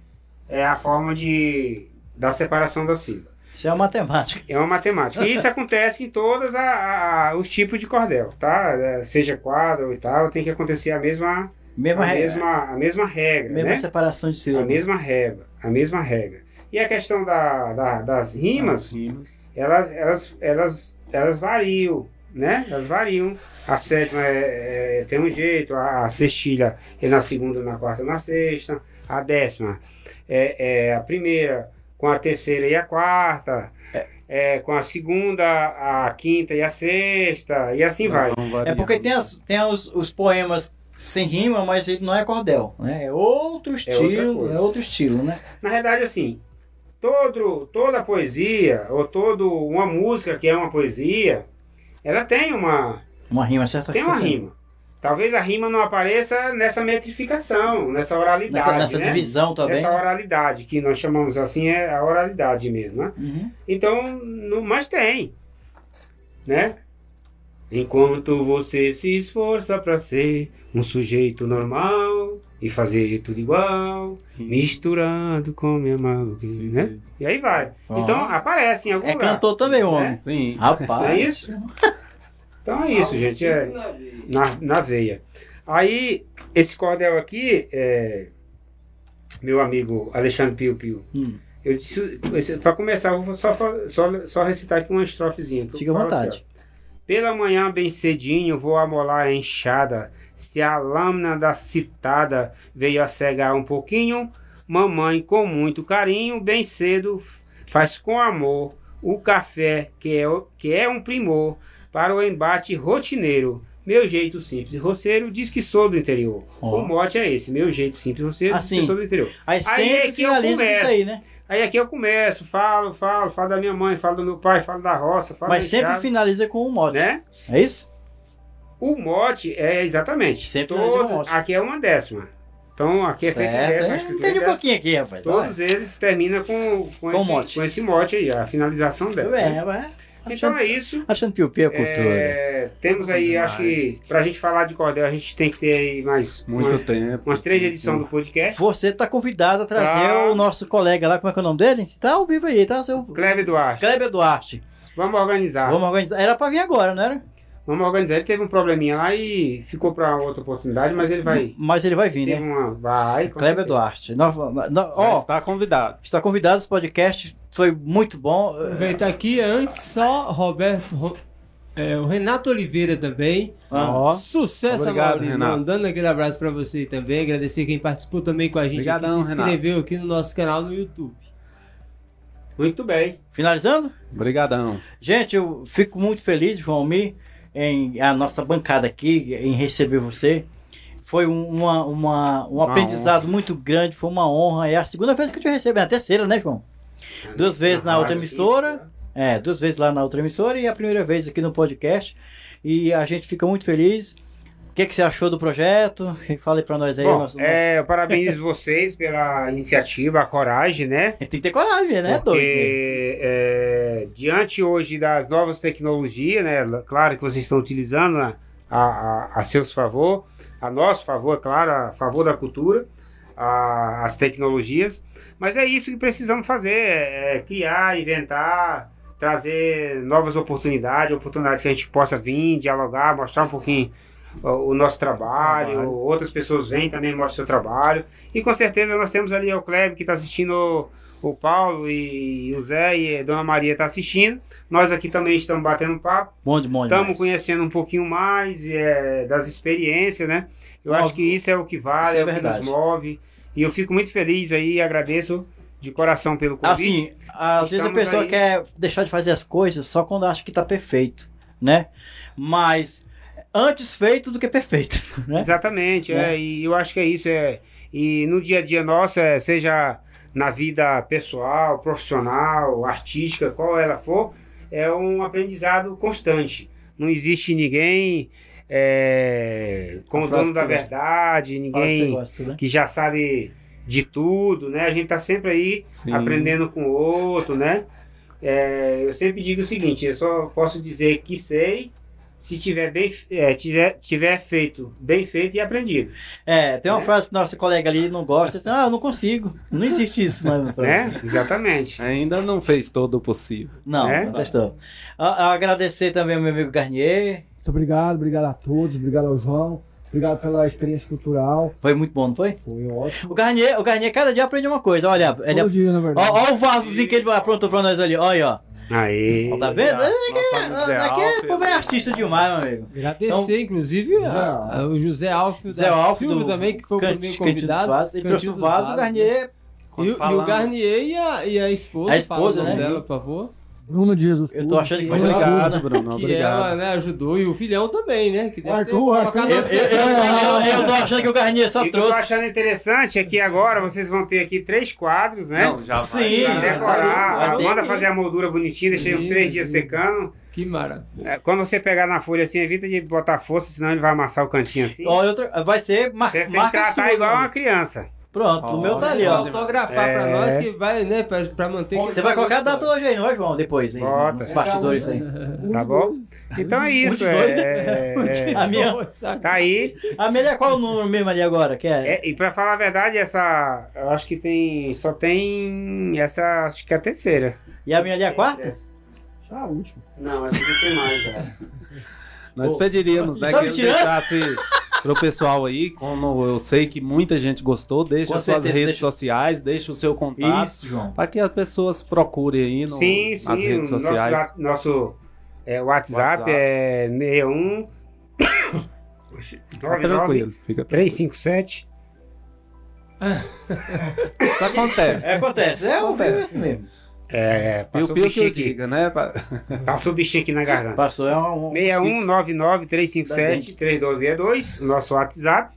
é a forma de da separação da sílaba. Isso é uma matemática. É uma matemática. E isso acontece em todos a- a- a- os tipos de cordel, tá? É, Seja quadro e tal, tem que acontecer a mesma, Mesma a regra. mesma, a mesma regra, Mesma né? separação de A sílabas. mesma regra, a mesma regra. E a questão da, da- das rimas, As rimas. elas, elas, elas, elas variam, né? Elas variam. A sétima é, é- tem um jeito, a, a sextilha é na segunda, na quarta, na sexta. A décima é, é a primeira com a terceira e a quarta. É, com a segunda, a quinta e a sexta, e assim vai. É porque tem, as, tem os, os poemas sem rima, mas ele não é cordel, né? É outro estilo, coisa. é outro estilo, né? Na verdade, assim, todo, toda poesia, ou toda uma música que é uma poesia, ela tem uma, Uma rima certa tem uma rima. Talvez a rima não apareça nessa metrificação, nessa oralidade, Nessa, nessa né? divisão também. Essa oralidade, que nós chamamos assim, é a oralidade mesmo, né? Uhum. Então, no, mas tem, né? Enquanto você se esforça para ser um sujeito normal e fazer tudo igual, misturando com minha mão, Sim. né? E aí vai. Ó. Então aparece em algum É lugar. cantor também, homem. né? Sim. Não é Rapaz. isso? Então é isso, gente. É na veia. na, na veia. Aí, esse cordel aqui, é, meu amigo Alexandre Pio Pio, Hum. eu disse, para começar, eu vou só, só, só recitar aqui uma estrofezinha. Fica à vontade. assim. Pela manhã bem cedinho vou amolar a enxada, se a lâmina da citada veio a cegar um pouquinho, mamãe com muito carinho, bem cedo faz com amor o café que é, que é um primor para o embate rotineiro. Meu jeito simples e roceiro diz que sou do interior. Ó. O mote é esse, meu jeito simples e roceiro diz Assim. que sou do interior. Aí Aí sempre é que eu finaliza com isso começo. aí, né? Aí aqui eu começo, falo, falo, falo da minha mãe, falo do meu pai, falo da roça, falo Mas sempre enxada, finaliza com um mote. né? É isso? O mote é exatamente. Sempre todos- finaliza com mote. Aqui é uma décima. Então aqui é feito certo. décima, É, em um pouquinho aqui, rapaz. Todos eles terminam com, com, Com esse, mote. com esse mote aí, a finalização Tudo dela. bem, né? Vai. Então é isso. Achando piu-piu é cultura. É, temos aí, Demais. acho que pra gente falar de cordel, a gente tem que ter aí mais Muito uma- tempo. umas três sim, edições sim. do podcast. Você tá convidado a trazer Tá. o nosso colega lá, como é que é o nome dele? Tá ao vivo aí, tá? Seu Kleber Duarte, Kleber Duarte. vamos organizar. Vamos organizar. Era pra vir agora, não era? Vamos organizar. Ele teve um probleminha lá e ficou pra outra oportunidade, mas ele vai. Mas ele vai vir, Teve né? uma. Vai. Kleber certeza. Duarte. Nós- nós- Ó, Ó, está convidado. está convidado esse podcast. Foi muito bom. Aproveitar aqui antes só Roberto, Ro- é, o Renato Oliveira também. Ah, Sucesso, Obrigado, Amaury. Renato. Mandando aquele abraço pra você também. Agradecer quem participou também com a gente Obrigadão, aqui, se inscreveu aqui no nosso canal no YouTube. Muito bem. Finalizando? Obrigadão. Gente, eu fico muito feliz, João Mi, em a nossa bancada aqui, em receber você. Foi um- uma, uma, um Uma aprendizado muito grande, foi uma honra. É a segunda vez que eu te recebo, é a terceira, né, João? Duas vezes na outra emissora. É, duas vezes lá na outra emissora e a primeira vez aqui no podcast. E a gente fica muito feliz. O que, que você achou do projeto? Fale pra nós aí. Bom, nosso- é, eu parabenizo vocês pela iniciativa, a coragem, né? Tem que ter coragem, né? Porque, Doido. é, diante hoje das novas tecnologias, né? Claro que vocês estão utilizando a, a, a seus favor, a nosso favor, é claro, a favor da cultura, a- as tecnologias. Mas é isso que precisamos fazer: é, é criar, inventar, trazer novas oportunidades, oportunidades que a gente possa vir, dialogar, mostrar um pouquinho o, nosso trabalho, Trabalho. outras pessoas vêm também mostram o seu trabalho. E com certeza nós temos ali o Kleber que está assistindo o Paulo e o Zé e a Dona Maria estão assistindo. Nós aqui também estamos batendo um papo. Bom de bom Estamos conhecendo um pouquinho mais é, das experiências, né? Eu Óbvio. acho que isso é o que vale, é é, o que nos move. E eu fico muito feliz aí e agradeço de coração pelo convite. Assim, às vezes a Estamos pessoa aí. quer deixar de fazer as coisas só quando acha que tá perfeito, né? Mas antes feito do que perfeito, né? Exatamente, Né? é, e eu acho que é isso. É, e no dia a dia nosso, é, seja na vida pessoal, profissional, artística, qual ela for, é um aprendizado constante. Não existe ninguém é, como dono da verdade, ninguém gosta, né? que já sabe de tudo, né? A gente tá sempre aí Sim. aprendendo com o outro, né? É, eu sempre digo o seguinte, eu só posso dizer que sei se tiver bem, é, tiver, tiver feito, bem feito e aprendido, É, tem uma Né? frase que nossa colega ali não gosta, assim, ah, eu não consigo. Não existe isso, né? né? Exatamente. Ainda não fez todo o possível. Não, É? não testou. A- Agradecer também ao meu amigo Garnier. Muito obrigado, obrigado a todos, obrigado ao João, obrigado pela experiência cultural. Foi muito bom, não foi? Foi ótimo. O Garnier, o Garnier cada dia aprende uma coisa. Olha, ele, Todo dia, na verdade. ó, ó o vasozinho que ele aprontou pra nós ali. Olha, ó. Aí. Tá vendo? Aqui é, povo é artista demais, meu amigo. Agradecer, inclusive, a- a- o José Alfio Zé da Alfio Silva do também, que foi o primeiro convidado. Vasos. Ele trouxe o vaso, o Garnier. E, o- e o Garnier e a, e a esposa, A esposa, fala o nome né? dela, por favor. Bruno de Jesus. Eu tô achando que ser Obrigado, Obrigado. Bruno. que Obrigado. ela né, ajudou, e o filhão também, né? Que deve Arthur, Arthur. Eu, eu- eu- eu- tô achando que o Garnier só E o que eu tô trouxe. achando interessante é que agora vocês vão ter aqui três quadros, né? Não, já vai. Sim. Pra Ih, decorar, manda que- fazer a moldura bonitinha, deixei uns três dias secando. Que maravilha. É, Quando você pegar na folha assim, evita de botar força, senão ele vai amassar o cantinho assim. Ó, outra- vai ser mar, Você tem que marca tratar sua, igual né? uma criança. Pronto, o meu tá ali, ó. autografar pra É. nós que vai, né, pra, pra manter. Você vai colocar a data hoje aí, não vai, João? Depois, aí, Bota. nos bastidores aí. Tá bom? Então é isso. É, é, A minha, tá aí. a minha é qual o número mesmo ali agora? Que é? É, e pra falar a verdade, essa. Eu acho que tem. Só tem. Essa. Acho que é a terceira. E a minha ali é a quarta? Ah, a última. Não, essa não tem mais, é. Nós Pô, pediríamos, né, tá que ele deixasse pro pessoal aí, como eu sei que muita gente gostou, deixa Com as suas certeza, redes deixa- sociais, deixa o seu contato, Isso, João. para que as pessoas procurem aí no, sim, nas sim. redes nosso, sociais. zap- nosso é, WhatsApp, WhatsApp. é 61. Fica tranquilo, fica tranquilo. 357. Isso acontece. É, acontece, é o é mesmo. É, Piu, passou o piu que bichinho eu aqui. diga, né? pa- Passou o bichinho aqui na garganta. Passou, é um. um 6199-357-3262, o nosso WhatsApp.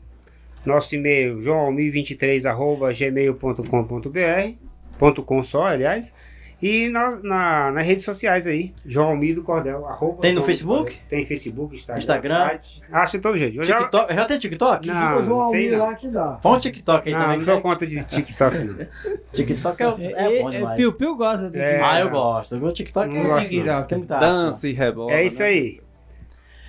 Nosso e-mail, joão1023.gmail.com.br ponto .com só, aliás. E na, na, nas redes sociais aí, João Almido Cordel. arroba Tem no João Facebook? Cordel. Tem Facebook, Instagram. Instagram. Site. Acha de todo jeito. Eu já, TikTok. Já tem TikTok? Não, Fica o João não não. lá que dá. Põe um TikTok aí não, também. não dou conta de TikTok. não. TikTok é, é bom demais. Piu Piu gosta do É. Ah, eu gosto. O TikTok Não é gosto, TikTok. é muita Dança e rebola. É isso né? aí.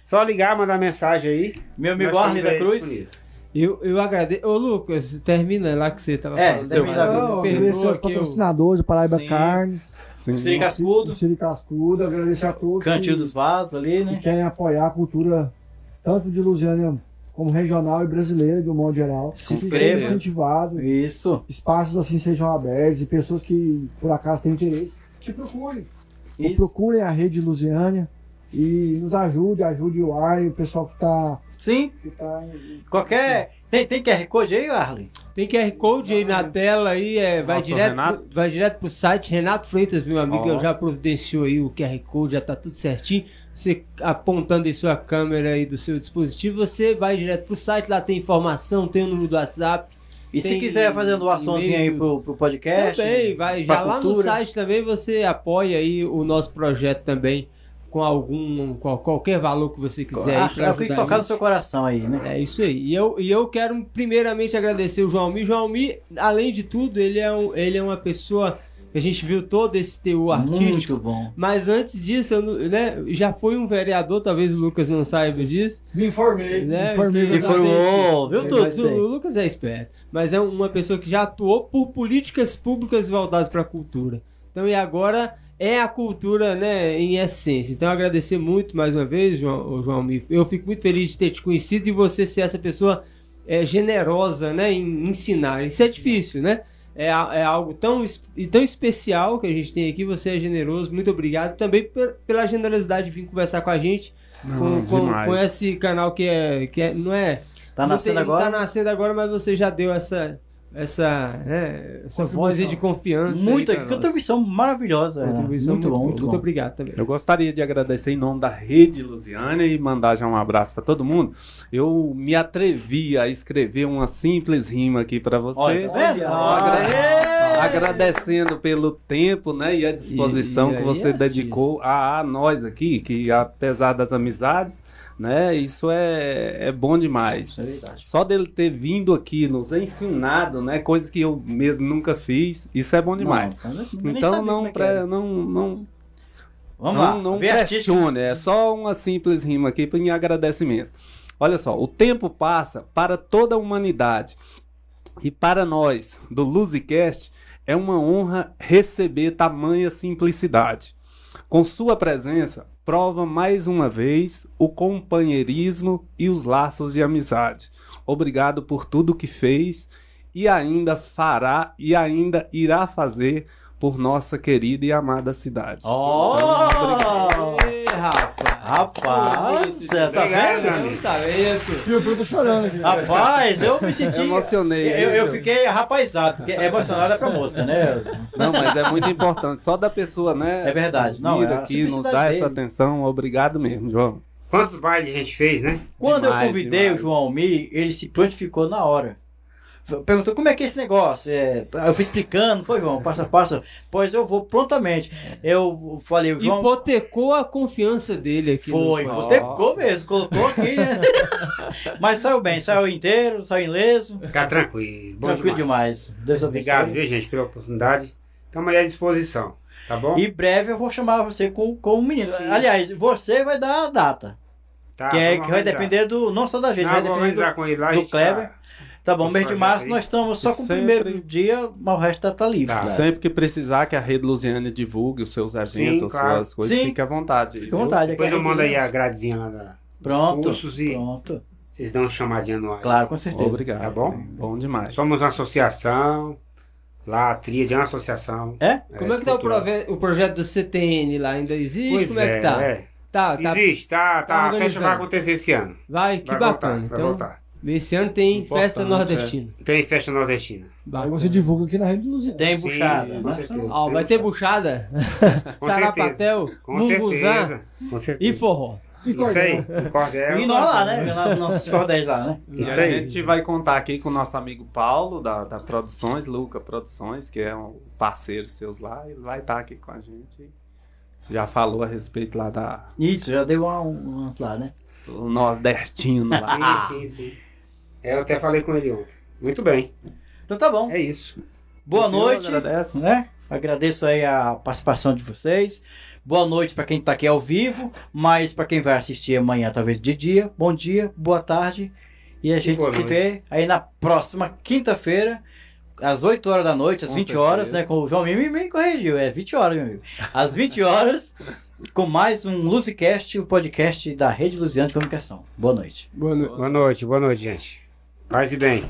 Só ligar, mandar mensagem aí. Meu amigo Arley da Cruz. disponíveis. Eu, eu agradeço. Ô, Lucas, termina lá que você tava É, falando. termina agradecer perdoa aos que patrocinadores, o Paraíba Sim. Carnes, Sim. Siri o Cascudo. Siri Cascudo, agradecer a todos Cantinho que, dos Vasos ali, que né? querem apoiar a cultura tanto de Lusiânia como regional e brasileira, de um modo geral. Se Que inscreva. seja incentivado, Isso. espaços assim sejam abertos e pessoas que por acaso têm interesse, que procurem. Ou Isso. procurem a rede Lusiânia e nos ajude, ajude o ar e o pessoal que está Sim. que tá em- Qualquer. Tem, tem QR Code aí, Arley? Tem QR Code aí na tela aí, é, vai, direto, Renato. pro- vai direto pro site. Renato Freitas, meu amigo, eu já providenciou aí o QR Code, já tá tudo certinho. Você apontando aí sua câmera aí do seu dispositivo, você vai direto pro site, lá tem informação, tem o número do WhatsApp. E se Tem quiser fazer uma doaçãozinha aí pro, pro podcast. Também, vai. Já lá no site também você apoia aí o nosso projeto também com algum, com qualquer valor que você quiser aí Ah, é o que tocar no seu coração aí, né? É isso aí. E eu, e eu quero primeiramente agradecer o João Almir. João Almir, além de tudo, ele é, um, ele é uma pessoa que a gente viu todo esse teor artístico. Muito bom. Mas antes disso, eu né, já foi um vereador, talvez o Lucas não saiba disso. Me informei, Né, me informei. Se exatamente. formou, viu tudo? Mas o, o Lucas é esperto. Mas é uma pessoa que já atuou por políticas públicas voltadas para a cultura. Então, e agora é a cultura, né, em essência. Então, agradecer muito mais uma vez, João, João. Eu fico muito feliz de ter te conhecido e você ser essa pessoa é, generosa, né, em ensinar. Isso é difícil, né? É, é algo tão, e tão especial que a gente tem aqui. Você é generoso. Muito obrigado também pe- pela generosidade de vir conversar com a gente. com, com, demais. com esse canal que é. Que é não é. Tá não nascendo tem- agora? Tá nascendo agora, mas você já deu essa. Essa, né, essa voz de confiança. aí Muita contribuição maravilhosa. Renan. Contribuição muito, bom, muito, bom. obrigado também. Eu gostaria de agradecer em nome da Rede Lusiana e mandar já um abraço para todo mundo. Eu me atrevi a escrever uma simples rima aqui para você. Olha, tá vendo? Olha! Agradecendo pelo tempo né, e a disposição E- e que você é dedicou a, a nós aqui, que apesar das amizades, né, isso é, é bom demais. É. Só dele ter vindo aqui, nos ensinado, né, coisas que eu mesmo nunca fiz, isso é bom demais. Não, eu nem então não, é que pre- era. não, não, Vamos não, lá. não pressione, é só uma simples rima aqui em agradecimento. Olha só, o tempo passa para toda a humanidade e para nós do Luzicast é uma honra receber tamanha simplicidade. Com sua presença, prova mais uma vez o companheirismo e os laços de amizade. Obrigado por tudo que fez e ainda fará e ainda irá fazer por nossa querida e amada cidade. Ó! Ê, rapaz. Rapaz, você tá Obrigado, vendo? talento. Viu, eu tô chorando aqui. Rapaz, eu me senti. Eu emocionei. Eu, eu fiquei rapazado, porque emocionado é pra moça, né? Não, mas é muito importante. Só da pessoa, né? É verdade. Não, vir é aqui, nos simplicidade dar essa dele. atenção. Obrigado mesmo, João. Quantos bailes a gente fez, né? Quando eu Demais, convidei demais. o João Almi, ele se prontificou na hora. Perguntou como é que é esse negócio. É, eu fui explicando, foi, João, passo a passo. Pois eu vou prontamente. Eu falei, o João. Hipotecou a confiança dele aqui. Foi, no... hipotecou mesmo, colocou aqui, né? Mas saiu bem, saiu inteiro, saiu ileso. Ficar tranquilo. Bom tranquilo demais. demais. Deus abençoe. Obrigado, viu, gente, pela oportunidade. Estamos aí à disposição, tá bom? E breve eu vou chamar você com, com o menino. Sim. Aliás, você vai dar a data. Tá, que, é, que vai depender do. Não só da gente, Não, vai depender do, com ele lá. do gente Kleber. Tá... Tá bom, mês de março aí. nós estamos só com o Sempre- primeiro dia, mas o resto tá, tá livre. Tá. né? Sempre que precisar que a Rede Lusiana divulgue os seus eventos, claro. suas coisas, Sim. fique à vontade. Fique à vontade. Depois eu é mando aí a gradezinha lá da... Pronto. e- Pronto. Vocês dão uma chamadinha no ar. Claro, com certeza. Obrigado. Tá bom? Bom demais. Somos uma associação. Lá, a tríade é uma associação. É? Como é que tá o, prove- o projeto do CTN lá? Ainda existe? Pois Como é, que tá? é. Tá, tá. Existe, tá, tá tá. a festa vai acontecer esse ano. Vai, que vai bacana. voltar, vai então, voltar. Esse ano tem Importante, festa nordestina. Tem festa nordestina. Aí você divulga aqui na Rede Luziana. Tem Sim, buchada. com né? certeza. Ó, Tem vai ter buchada. sarapatel, certeza. e forró. E aí. o Cordel. E nós lá, né? Lá nos nossos cordéis lá, né? E Isso a aí. gente vai contar aqui com o nosso amigo Paulo, da, da Produções, Luca Produções, que é um parceiro seus lá, ele vai estar aqui com a gente. Já falou a respeito lá da, Isso, já deu uma, um, lá, né? do nordestino lá. Sim, sim, sim. É, eu até falei com ele ontem. Muito bem. Então tá bom. É isso. Boa Eu noite. agradeço. né? Agradeço aí a participação de vocês. Boa noite para quem está aqui ao vivo, mas para quem vai assistir amanhã, talvez de dia. Bom dia, boa tarde. E a gente se noite. vê aí na próxima quinta-feira, às 8 horas da noite, às Com 20 certeza. horas, né? Com o João Mimi me corrigiu, é 20 horas, meu amigo. Às 20 horas, com mais um Luzicast, o podcast da Rede Luziana de Comunicação. Boa noite. Boa noite. Boa noite, boa noite, gente. Paz e bem.